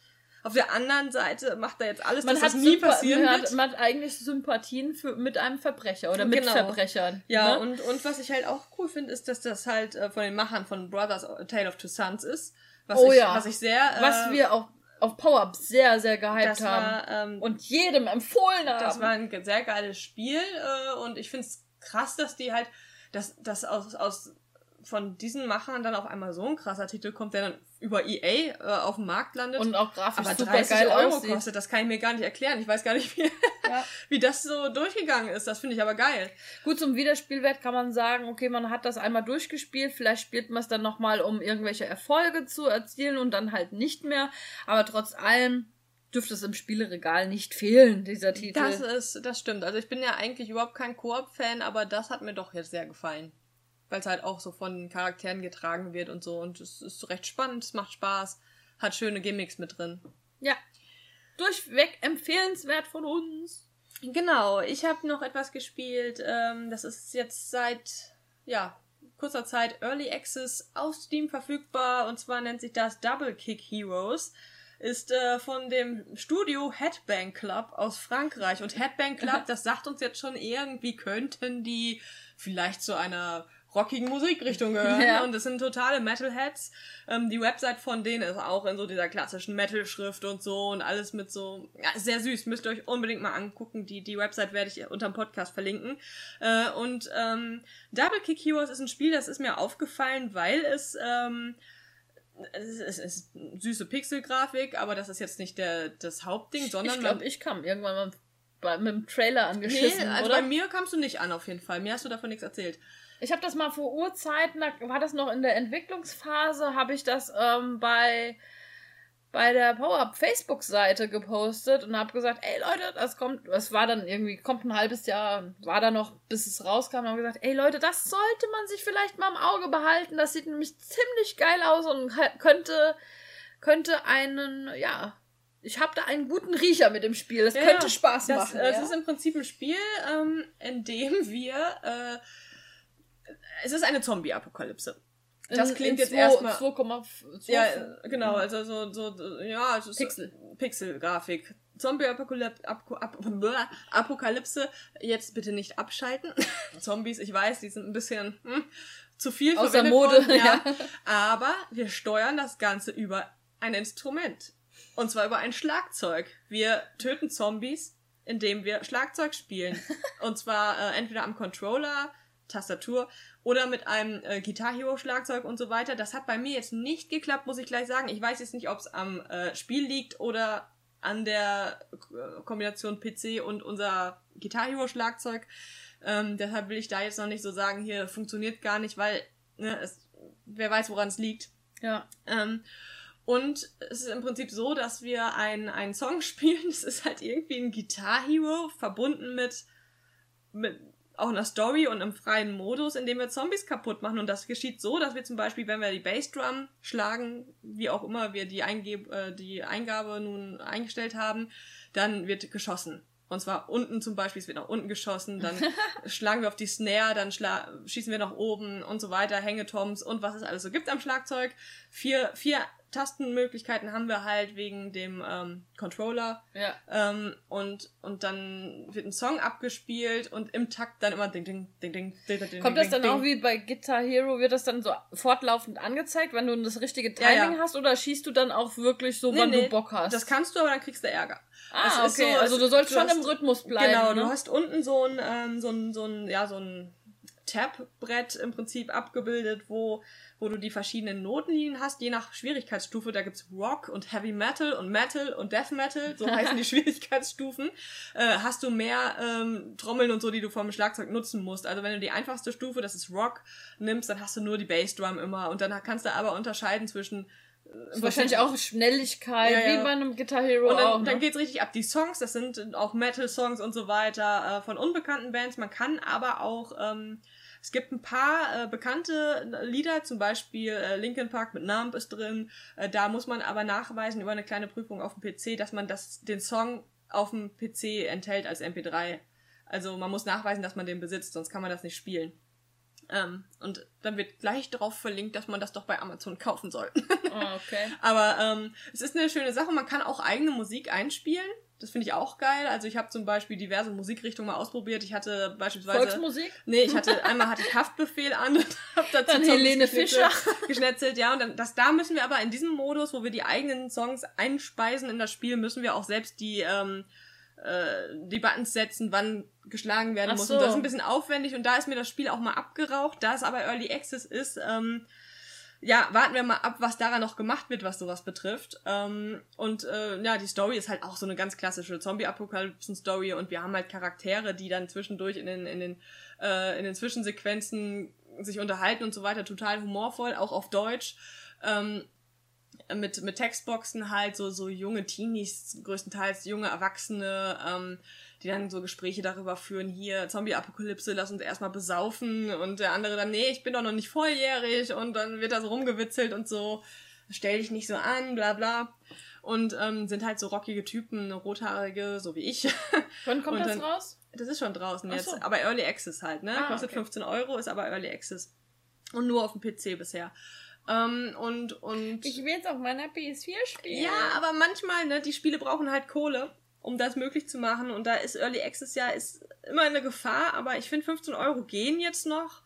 auf der anderen Seite macht er jetzt alles, man dass hat das nie passieren man. Hat, man hat eigentlich Sympathien für, mit einem Verbrecher oder mit genau. Verbrechern. Ja, ne? und, und was ich halt auch cool finde, ist, dass das halt äh, von den Machern von Brothers A Tale of Two Sons ist. Was oh ich, ja. Was ich sehr... Äh, was wir auch auf Power-Up sehr, sehr gehypt haben. War, ähm, und jedem empfohlen haben. Das war ein sehr geiles Spiel äh, und ich finde es krass, dass die halt, dass, dass aus, aus von diesen Machern dann auf einmal so ein krasser Titel kommt, der dann über EA äh, auf dem Markt landet. Und auch grafisch aber super 30 geil Euro aussieht. kostet, das kann ich mir gar nicht erklären. Ich weiß gar nicht, wie, Ja. wie das so durchgegangen ist. Das finde ich aber geil. Gut, zum Wiederspielwert kann man sagen, okay, man hat das einmal durchgespielt, vielleicht spielt man es dann nochmal, um irgendwelche Erfolge zu erzielen und dann halt nicht mehr. Aber trotz allem dürfte es im Spieleregal nicht fehlen, dieser Titel. Das ist, das stimmt. Also ich bin ja eigentlich überhaupt kein Koop-Fan, aber das hat mir doch jetzt sehr gefallen. Weil es halt auch so von Charakteren getragen wird und so. Und es ist recht spannend, es macht Spaß, hat schöne Gimmicks mit drin. ja. Durchweg empfehlenswert von uns. Genau, ich habe noch etwas gespielt. Ähm, das ist jetzt seit ja, kurzer Zeit Early Access auf Steam verfügbar. Und zwar nennt sich das Double Kick Heroes. Ist äh, von dem Studio Headbang Club aus Frankreich. Und Headbang Club, das sagt uns jetzt schon irgendwie, könnten die vielleicht zu einer rockigen Musikrichtung gehören. Ja. Und es sind totale Metalheads. Ähm, die Website von denen ist auch in so dieser klassischen Metal-Schrift und so und alles mit so, ja, sehr süß. Müsst ihr euch unbedingt mal angucken. Die, die Website werde ich unterm Podcast verlinken. Äh, und ähm, Double Kick Heroes ist ein Spiel, das ist mir aufgefallen, weil es, ähm, es ist, es ist süße Pixelgrafik, aber das ist jetzt nicht der, das Hauptding, sondern ich glaube, ich kam irgendwann mal bei, mit dem Trailer Nee, angeschissen, also oder? bei mir kamst du nicht an auf jeden Fall. Mir hast du davon nichts erzählt. Ich habe das mal vor Urzeiten, da war das noch in der Entwicklungsphase, habe ich das ähm, bei bei der Power-Up Facebook-Seite gepostet und habe gesagt, ey Leute, das kommt, es war dann irgendwie, kommt ein halbes Jahr, war da noch, bis es rauskam, und habe gesagt, ey Leute, das sollte man sich vielleicht mal im Auge behalten, das sieht nämlich ziemlich geil aus und könnte, könnte einen, ja, ich habe da einen guten Riecher mit dem Spiel, das Ja, könnte Spaß das, machen. Es ja. ist im Prinzip ein Spiel, ähm, in dem wir. Äh, es ist eine Zombie-Apokalypse. Das In- klingt in jetzt erstmal. 2,5 Ja, genau, also so, so, ja, es ist Pixel. Pixel-Grafik. Zombie-Apokalypse, Ap Ap Apokalypse, jetzt bitte nicht abschalten. Zombies, ich weiß, die sind ein bisschen hm, zu viel Außer verwendet Mode, worden, ja. ja. Aber wir steuern das Ganze über ein Instrument. Und zwar über ein Schlagzeug. Wir töten Zombies, indem wir Schlagzeug spielen. Und zwar äh, entweder am Controller, Tastatur oder mit einem äh, Guitar Hero Schlagzeug und so weiter. Das hat bei mir jetzt nicht geklappt, muss ich gleich sagen. Ich weiß jetzt nicht, ob es am äh, Spiel liegt oder an der äh, Kombination PC und unser Guitar Hero Schlagzeug. Ähm, deshalb will ich da jetzt noch nicht so sagen, hier funktioniert gar nicht, weil ne, es, wer weiß, woran es liegt. Ja. Ähm, und es ist im Prinzip so, dass wir einen, einen Song spielen. Es ist halt irgendwie ein Guitar Hero verbunden mit, mit auch einer Story und einem freien Modus, in dem wir Zombies kaputt machen. Und das geschieht so, dass wir zum Beispiel, wenn wir die Bassdrum schlagen, wie auch immer wir die, Eingeb äh, die Eingabe nun eingestellt haben, dann wird geschossen. Und zwar unten zum Beispiel, es wird nach unten geschossen, dann schlagen wir auf die Snare, dann schießen wir nach oben und so weiter, Hängetoms und was es alles so gibt am Schlagzeug. Vier, vier Tastenmöglichkeiten haben wir halt wegen dem ähm, Controller. Ja. Ähm, und, und dann wird ein Song abgespielt und im Takt dann immer ding, ding, ding, ding, ding, ding, ding, Kommt das dann ding, auch wie bei Guitar Hero, wird das dann so fortlaufend angezeigt, wenn du das richtige Timing Ja, ja. hast, oder schießt du dann auch wirklich so, Nee, wann nee, du Bock hast? Das kannst du, aber dann kriegst du Ärger. ah, es okay. so, also du sollst du schon hast- im Rhythmus bleiben. Genau, ne? du hast unten so ein, ähm, so ein, so ein, ja, so ein Tab-Brett im Prinzip abgebildet, wo, wo du die verschiedenen Notenlinien hast, je nach Schwierigkeitsstufe. Da gibt's Rock und Heavy Metal und Metal und Death Metal, so heißen die Schwierigkeitsstufen. Äh, hast du mehr ähm, Trommeln und so, die du vom Schlagzeug nutzen musst. Also wenn du die einfachste Stufe, das ist Rock, nimmst, dann hast du nur die Bassdrum immer. Und dann kannst du aber unterscheiden zwischen äh, wahrscheinlich auch Schnelligkeit, Ja, ja. wie bei einem Guitar Hero und dann, auch. Ne? dann geht's richtig ab. Die Songs, das sind auch Metal-Songs und so weiter äh, von unbekannten Bands. Man kann aber auch, ähm, es gibt ein paar äh, bekannte Lieder, zum Beispiel äh, Linkin Park mit Numb ist drin. Äh, da muss man aber nachweisen über eine kleine Prüfung auf dem PC, dass man das, den Song auf dem PC enthält als MP3. Also man muss nachweisen, dass man den besitzt, sonst kann man das nicht spielen. Ähm, und dann wird gleich darauf verlinkt, dass man das doch bei Amazon kaufen soll. Ah, okay. Aber ähm, es ist eine schöne Sache. Man kann auch eigene Musik einspielen. Das finde ich auch geil. Also ich habe zum Beispiel diverse Musikrichtungen mal ausprobiert. Ich hatte beispielsweise... Volksmusik? Nee, ich hatte einmal hatte ich Haftbefehl an und habe dazu Dann Helene Fischer. geschnetzelt, ja. Und dann, das, da müssen wir aber in diesem Modus, wo wir die eigenen Songs einspeisen in das Spiel, müssen wir auch selbst die ähm, äh, die Buttons setzen, wann geschlagen werden muss. So. Und das ist ein bisschen aufwendig und da ist mir das Spiel auch mal abgeraucht. Da es aber Early Access ist, ähm, ja, warten wir mal ab, was daran noch gemacht wird, was sowas betrifft. Ähm, und äh, ja, die Story ist halt auch so eine ganz klassische Zombie-Apokalypsen-Story und wir haben halt Charaktere, die dann zwischendurch in den, in den, äh, in den Zwischensequenzen sich unterhalten und so weiter, total humorvoll, auch auf Deutsch. Ähm, mit, mit Textboxen halt, so, so junge Teenies, größtenteils junge Erwachsene, ähm, die dann so Gespräche darüber führen, hier, Zombie-Apokalypse, lass uns erstmal besaufen und der andere dann, nee, ich bin doch noch nicht volljährig und dann wird da so rumgewitzelt und so, stell dich nicht so an, bla bla. Und ähm, sind halt so rockige Typen, rothaarige, so wie ich. Wann kommt das raus? Das ist schon draußen jetzt, so. aber Early Access halt, ne? Ah, Kostet okay. 15 Euro, ist aber Early Access. Und nur auf dem PC bisher. Ähm, und, und. Ich will jetzt auf meiner PS4 spielen. Ja, aber manchmal, ne, die Spiele brauchen halt Kohle um das möglich zu machen. Und da ist Early Access ja ist immer eine Gefahr, aber ich finde 15 Euro gehen jetzt noch,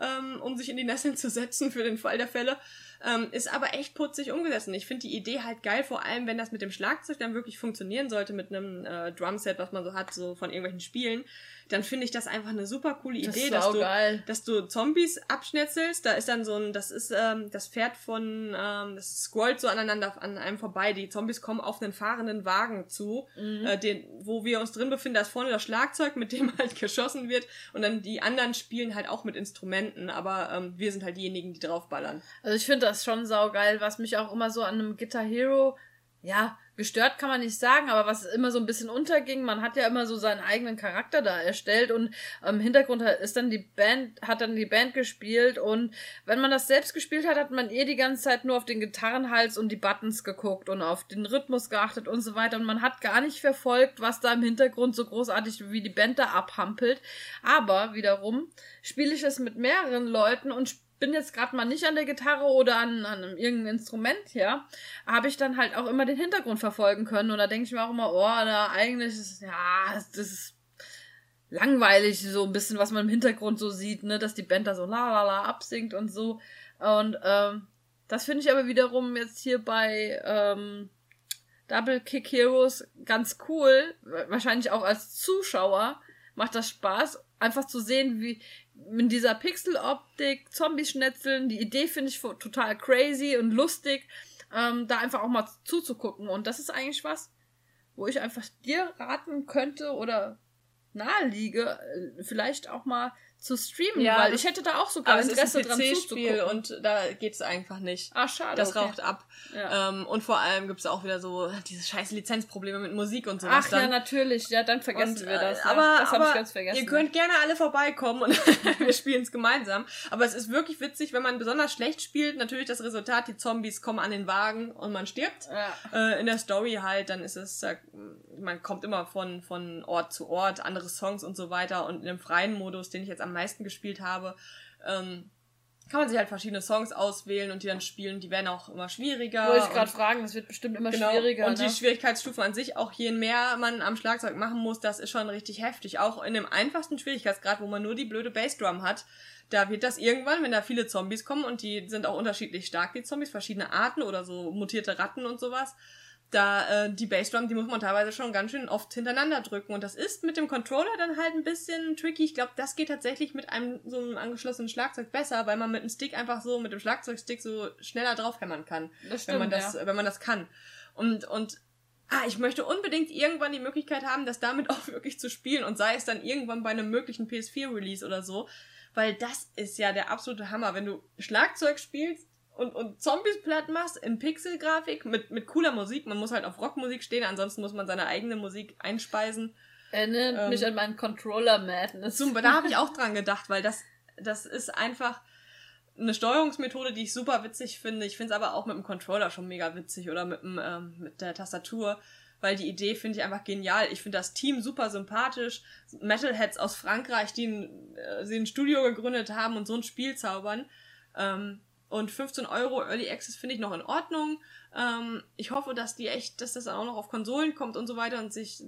ähm, um sich in die Nesseln zu setzen für den Fall der Fälle. Ähm, ist aber echt putzig umgesetzt. Und ich finde die Idee halt geil, vor allem wenn das mit dem Schlagzeug dann wirklich funktionieren sollte, mit einem äh, Drumset, was man so hat, so von irgendwelchen Spielen dann finde ich das einfach eine super coole Idee, das dass, du, geil. dass du Zombies abschnetzelst. Da ist dann so ein, das ist ähm, das Pferd von, ähm, das scrollt so aneinander an einem vorbei. Die Zombies kommen auf einen fahrenden Wagen zu, mhm. äh, den, wo wir uns drin befinden. Da ist vorne das Schlagzeug, mit dem halt geschossen wird. Und dann die anderen spielen halt auch mit Instrumenten, aber ähm, wir sind halt diejenigen, die draufballern. Also ich finde das schon saugeil, was mich auch immer so an einem Guitar Hero ja, gestört kann man nicht sagen, aber was immer so ein bisschen unterging, man hat ja immer so seinen eigenen Charakter da erstellt und im Hintergrund ist dann die Band, hat dann die Band gespielt und wenn man das selbst gespielt hat, hat man eh die ganze Zeit nur auf den Gitarrenhals und die Buttons geguckt und auf den Rhythmus geachtet und so weiter und man hat gar nicht verfolgt, was da im Hintergrund so großartig wie die Band da abhampelt. Aber wiederum spiele ich es mit mehreren Leuten und bin jetzt gerade mal nicht an der Gitarre oder an, an irgendeinem Instrument, ja, habe ich dann halt auch immer den Hintergrund verfolgen können. Und da denke ich mir auch immer, oh, da eigentlich ist, ja, das ist langweilig, so ein bisschen, was man im Hintergrund so sieht, ne, dass die Band da so la la la absingt und so. Und ähm, das finde ich aber wiederum jetzt hier bei ähm, Double Kick Heroes ganz cool. Wahrscheinlich auch als Zuschauer macht das Spaß, einfach zu sehen, wie, in dieser Pixeloptik, Zombies schnetzeln, die Idee finde ich total crazy und lustig, ähm, da einfach auch mal zuzugucken. Und das ist eigentlich was, wo ich einfach dir raten könnte oder naheliege, äh, vielleicht auch mal zu streamen, ja, weil ich hätte da auch sogar aber Interesse es ist ein dran zuzugucken. und da geht es einfach nicht. Ah, schade. Das okay. raucht ab. Ja. Ähm, und vor allem gibt es auch wieder so diese scheiß Lizenzprobleme mit Musik und sowas. Ach dann. ja, natürlich. Ja, dann vergessen und, wir das. Äh, aber, das habe ich ganz vergessen. Ihr könnt gerne alle vorbeikommen und wir spielen es gemeinsam. Aber es ist wirklich witzig, wenn man besonders schlecht spielt. Natürlich das Resultat, die Zombies kommen an den Wagen und man stirbt. Ja. Äh, in der Story halt, dann ist es, man kommt immer von, von Ort zu Ort, andere Songs und so weiter. Und in dem freien Modus, den ich jetzt am meisten gespielt habe, ähm, kann man sich halt verschiedene Songs auswählen und die dann spielen. Die werden auch immer schwieriger. Wollte ich gerade fragen, das wird bestimmt immer genau, schwieriger. Und ne? die Schwierigkeitsstufen an sich, auch je mehr man am Schlagzeug machen muss, das ist schon richtig heftig. Auch in dem einfachsten Schwierigkeitsgrad, wo man nur die blöde Bassdrum hat, da wird das irgendwann, wenn da viele Zombies kommen und die sind auch unterschiedlich stark, die Zombies, verschiedene Arten oder so mutierte Ratten und sowas, da äh, die Bassdrum, die muss man teilweise schon ganz schön oft hintereinander drücken. Und das ist mit dem Controller dann halt ein bisschen tricky. Ich glaube, das geht tatsächlich mit einem so einem angeschlossenen Schlagzeug besser, weil man mit dem Stick einfach so, mit dem Schlagzeugstick so schneller draufhämmern kann. Das stimmt, wenn man das, ja. wenn man das kann. Und, und ah, ich möchte unbedingt irgendwann die Möglichkeit haben, das damit auch wirklich zu spielen und sei es dann irgendwann bei einem möglichen PS4-Release oder so. Weil das ist ja der absolute Hammer. Wenn du Schlagzeug spielst, und, und Zombies platt machst in Pixelgrafik mit, mit cooler Musik. Man muss halt auf Rockmusik stehen, ansonsten muss man seine eigene Musik einspeisen. Erinnert ähm, mich an meinen Controller Madness. Zum, da habe ich auch dran gedacht, weil das, das ist einfach eine Steuerungsmethode, die ich super witzig finde. Ich finde es aber auch mit dem Controller schon mega witzig oder mit, dem, ähm, mit der Tastatur, weil die Idee finde ich einfach genial. Ich finde das Team super sympathisch. Metalheads aus Frankreich, die ein, äh, sie ein Studio gegründet haben und so ein Spiel zaubern. Ähm, und 15 Euro Early Access finde ich noch in Ordnung. Ähm, ich hoffe, dass die echt, dass das auch noch auf Konsolen kommt und so weiter und sich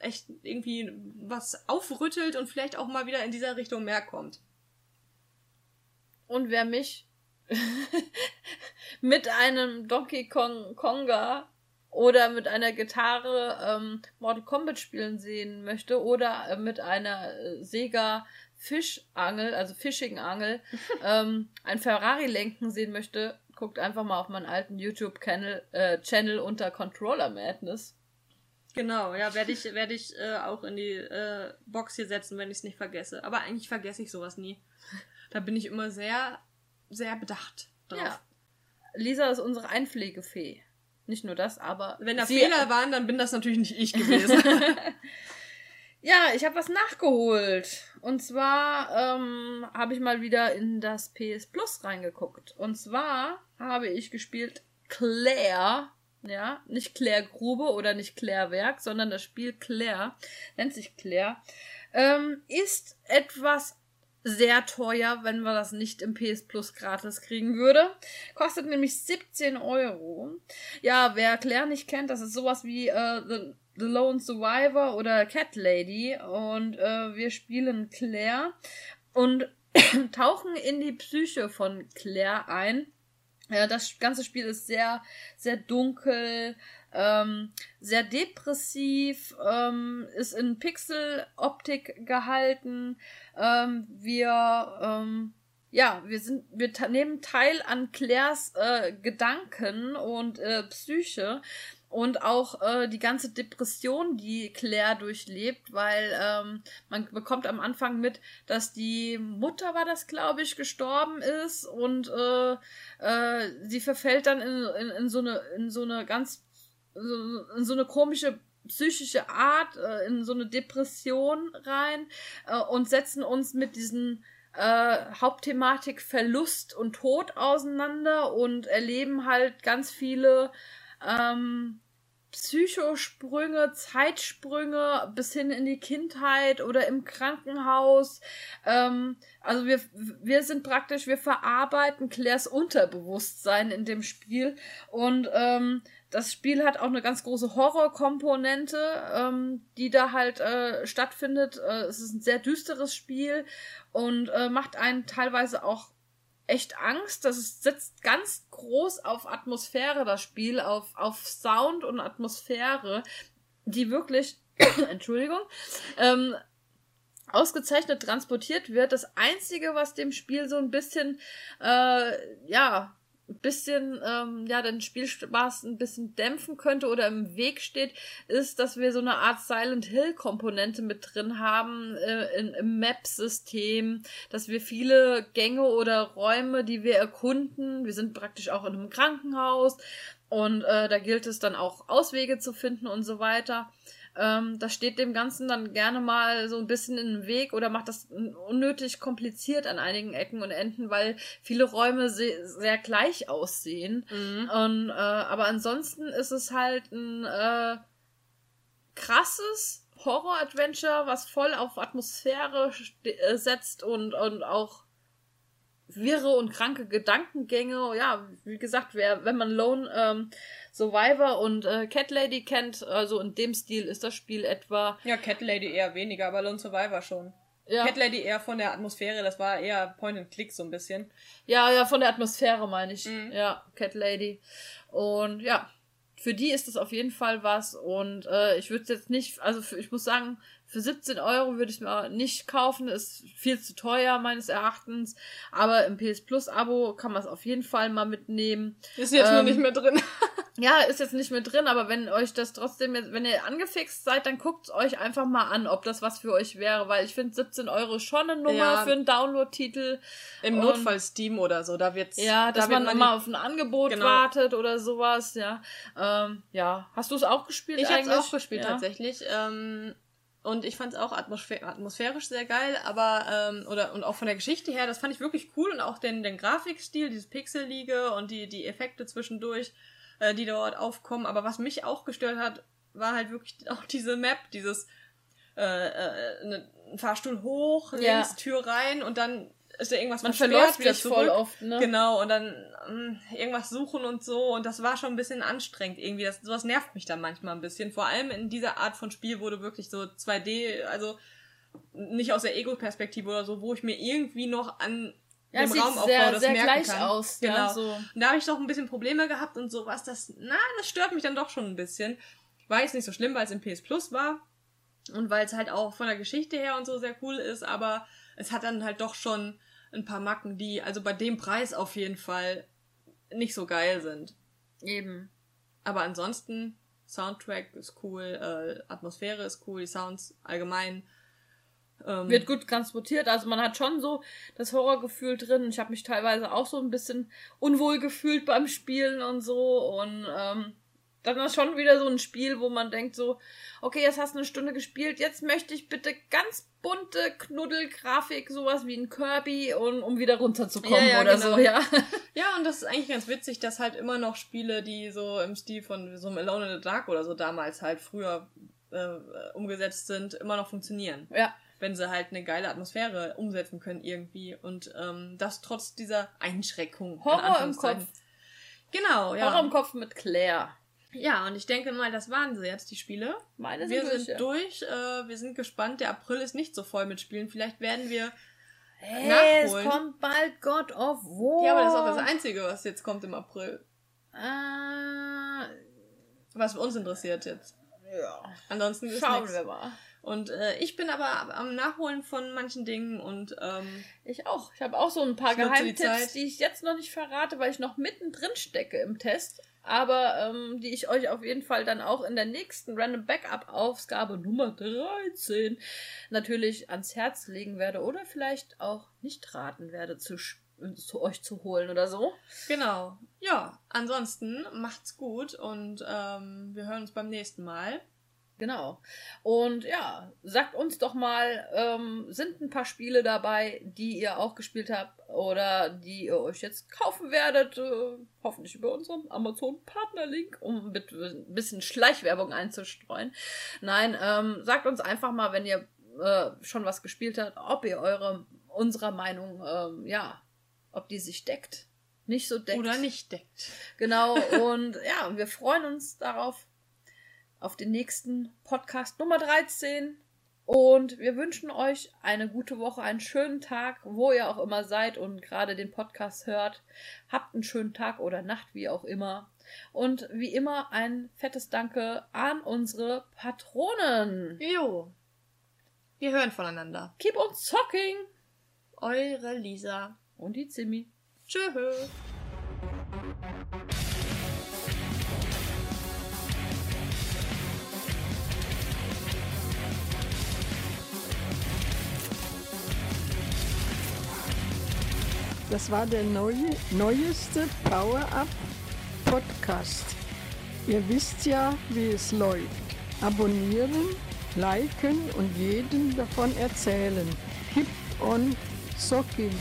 echt irgendwie was aufrüttelt und vielleicht auch mal wieder in dieser Richtung mehr kommt. Und wer mich mit einem Donkey Kong Konga oder mit einer Gitarre ähm, Mortal Kombat spielen sehen möchte oder äh, mit einer äh, Sega Fischangel, also Fishing-Angel, ähm, ein Ferrari lenken sehen möchte, guckt einfach mal auf meinen alten YouTube-Channel äh, Channel unter Controller Madness. Genau, ja, werde ich, werd ich äh, auch in die äh, Box hier setzen, wenn ich es nicht vergesse. Aber eigentlich vergesse ich sowas nie. Da bin ich immer sehr, sehr bedacht drauf. Ja. Lisa ist unsere Einpflegefee. Nicht nur das, aber. Wenn da Fehler waren, dann bin das natürlich nicht ich gewesen. ja, ich habe was nachgeholt. Und zwar ähm, habe ich mal wieder in das PS Plus reingeguckt. Und zwar habe ich gespielt Claire. Ja, nicht Claire Grube oder nicht Claire Werk, sondern das Spiel Claire, nennt sich Claire, ähm, ist etwas sehr teuer, wenn man das nicht im PS Plus gratis kriegen würde. Kostet nämlich 17 Euro. Ja, wer Claire nicht kennt, das ist sowas wie äh, The, The Lone Survivor oder Cat Lady. Und äh, wir spielen Claire und tauchen in die Psyche von Claire ein. Ja, das ganze Spiel ist sehr, sehr dunkel, ähm, sehr depressiv, ähm, ist in Pixel-Optik gehalten. Ähm, wir, ähm, ja, wir sind, wir nehmen teil an Claires äh, Gedanken und äh, Psyche und auch äh, die ganze Depression, die Claire durchlebt, weil ähm, man bekommt am Anfang mit, dass die Mutter war das, glaube ich, gestorben ist und äh, äh, sie verfällt dann in, in, in so eine in so eine ganz so, in so eine komische psychische Art, äh, in so eine Depression rein äh, und setzen uns mit diesen äh, Hauptthematik Verlust und Tod auseinander und erleben halt ganz viele ähm, Psychosprünge, Zeitsprünge bis hin in die Kindheit oder im Krankenhaus. Ähm, also wir, wir sind praktisch, wir verarbeiten Claires Unterbewusstsein in dem Spiel und ähm, das Spiel hat auch eine ganz große Horrorkomponente, ähm, die da halt äh, stattfindet. Äh, es ist ein sehr düsteres Spiel und äh, macht einen teilweise auch echt Angst. Das ist, setzt ganz groß auf Atmosphäre, das Spiel, auf, auf Sound und Atmosphäre, die wirklich, Entschuldigung, ähm, ausgezeichnet transportiert wird. Das Einzige, was dem Spiel so ein bisschen, äh, ja, bisschen, ähm, ja, den Spielspaß ein bisschen dämpfen könnte oder im Weg steht, ist, dass wir so eine Art Silent Hill Komponente mit drin haben äh, in, im Map-System, dass wir viele Gänge oder Räume, die wir erkunden, wir sind praktisch auch in einem Krankenhaus und äh, da gilt es dann auch Auswege zu finden und so weiter. Ähm, das steht dem Ganzen dann gerne mal so ein bisschen in den Weg oder macht das unnötig kompliziert an einigen Ecken und Enden, weil viele Räume se sehr gleich aussehen. Mhm. Und, äh, aber ansonsten ist es halt ein äh, krasses Horror-Adventure, was voll auf Atmosphäre äh, setzt und, und auch wirre und kranke Gedankengänge. Ja, wie gesagt, wer, wenn man Lone ähm, Survivor und äh, Cat Lady kennt, also in dem Stil ist das Spiel etwa. Ja, Cat Lady eher weniger, aber Lone Survivor schon. Ja. Cat Lady eher von der Atmosphäre, das war eher Point and Click so ein bisschen. Ja, ja, von der Atmosphäre meine ich. Mhm. Ja, Cat Lady. Und ja, für die ist das auf jeden Fall was. Und äh, ich würde es jetzt nicht, also für, ich muss sagen, für 17 Euro würde ich es mir nicht kaufen, ist viel zu teuer meines Erachtens. Aber im PS Plus Abo kann man es auf jeden Fall mal mitnehmen. Ist jetzt ähm, nur nicht mehr drin. Ja, ist jetzt nicht mehr drin, aber wenn euch das trotzdem, wenn ihr angefixt seid, dann guckt es euch einfach mal an, ob das was für euch wäre, weil ich finde 17 Euro schon eine Nummer ja. für einen Download-Titel. Im Und, Notfall Steam oder so, da wird's. Ja, dass da man, man mal auf ein Angebot genau. wartet oder sowas, ja. Ähm, ja. Hast du es auch gespielt? Ich habe es auch gespielt ja. tatsächlich. Ähm, und ich fand es auch atmosphär atmosphärisch sehr geil, aber, ähm, oder, und auch von der Geschichte her, das fand ich wirklich cool und auch den, den Grafikstil, dieses Pixelige und die, die Effekte zwischendurch, äh, die dort aufkommen. Aber was mich auch gestört hat, war halt wirklich auch diese Map, dieses, äh, äh, ne, Fahrstuhl hoch, links, ja. Tür rein und dann ist da irgendwas Man verläuft wieder zurück. voll oft, ne? Genau, und dann ähm, irgendwas suchen und so. Und das war schon ein bisschen anstrengend irgendwie. Das, sowas nervt mich dann manchmal ein bisschen. Vor allem in dieser Art von Spiel, wo du wirklich so 2D, also nicht aus der Ego-Perspektive oder so, wo ich mir irgendwie noch an Ja, dem sieht Raumaufbau sehr, das sehr merken gleich kann. aus, ja, Genau. so. Und da habe ich doch ein bisschen Probleme gehabt und sowas. Das, na, das stört mich dann doch schon ein bisschen. War jetzt nicht so schlimm, weil es im PS Plus war. Und weil es halt auch von der Geschichte her und so sehr cool ist, aber es hat dann halt doch schon ein paar Macken, die also bei dem Preis auf jeden Fall nicht so geil sind. Eben. Aber ansonsten, Soundtrack ist cool, äh, Atmosphäre ist cool, die Sounds allgemein. Ähm, Wird gut transportiert. Also man hat schon so das Horrorgefühl drin. Ich habe mich teilweise auch so ein bisschen unwohl gefühlt beim Spielen und so. Und ähm, dann ist schon wieder so ein Spiel, wo man denkt so, okay, jetzt hast du eine Stunde gespielt, jetzt möchte ich bitte ganz bunte Knuddelgrafik, sowas wie ein Kirby, und, um wieder runterzukommen Ja, ja, oder genau. so, ja. Ja, und das ist eigentlich ganz witzig, dass halt immer noch Spiele, die so im Stil von so einem Alone in the Dark oder so damals halt früher äh, umgesetzt sind, immer noch funktionieren. Ja, Wenn sie halt eine geile Atmosphäre umsetzen können irgendwie. Und ähm, das trotz dieser Einschränkung. in Horror im. Kopf. Genau, ja. Horror im Kopf mit Claire. Ja, und ich denke mal, das waren sie jetzt, die Spiele. Meine wir sind durch, sind ja. durch. Äh, wir sind gespannt. Der April ist nicht so voll mit Spielen. Vielleicht werden wir. Hey, es nachholen. kommt bald God of War. Ja, aber das ist auch das Einzige, was jetzt kommt im April. Ah, Was uns interessiert jetzt. ja. Ansonsten ist Schauen nichts. wir mal. Und äh, ich bin aber am Nachholen von manchen Dingen und ähm, Ich auch. Ich habe auch so ein paar die Geheimtipps, Zeit. die ich jetzt noch nicht verrate, weil ich noch mittendrin stecke im Test. Aber ähm, die ich euch auf jeden Fall dann auch in der nächsten Random Backup-Ausgabe Nummer 13 natürlich ans Herz legen werde oder vielleicht auch nicht raten werde, zu, zu euch zu holen oder so. genau. Ja, ansonsten macht's gut und ähm, wir hören uns beim nächsten Mal. Genau. Und ja, sagt uns doch mal, ähm, sind ein paar Spiele dabei, die ihr auch gespielt habt oder die ihr euch jetzt kaufen werdet, äh, hoffentlich über unseren Amazon-Partner-Link, um mit ein bisschen Schleichwerbung einzustreuen. Nein, ähm, sagt uns einfach mal, wenn ihr äh, schon was gespielt habt, ob ihr eure, unserer Meinung, ähm, ja, ob die sich deckt. Nicht so deckt. Oder nicht deckt. Genau, und ja, wir freuen uns darauf, auf den nächsten Podcast Nummer 13. Und wir wünschen euch eine gute Woche, einen schönen Tag, wo ihr auch immer seid und gerade den Podcast hört. Habt einen schönen Tag oder Nacht, wie auch immer. Und wie immer ein fettes Danke an unsere Patronen. Jo. Wir hören voneinander. Keep on talking. Eure Lisa. Und die Zimmi. Tschüss. Das war der neue, neueste Power-Up Podcast. Ihr wisst ja, wie es läuft. Abonnieren, liken und jedem davon erzählen. Keep on Socking.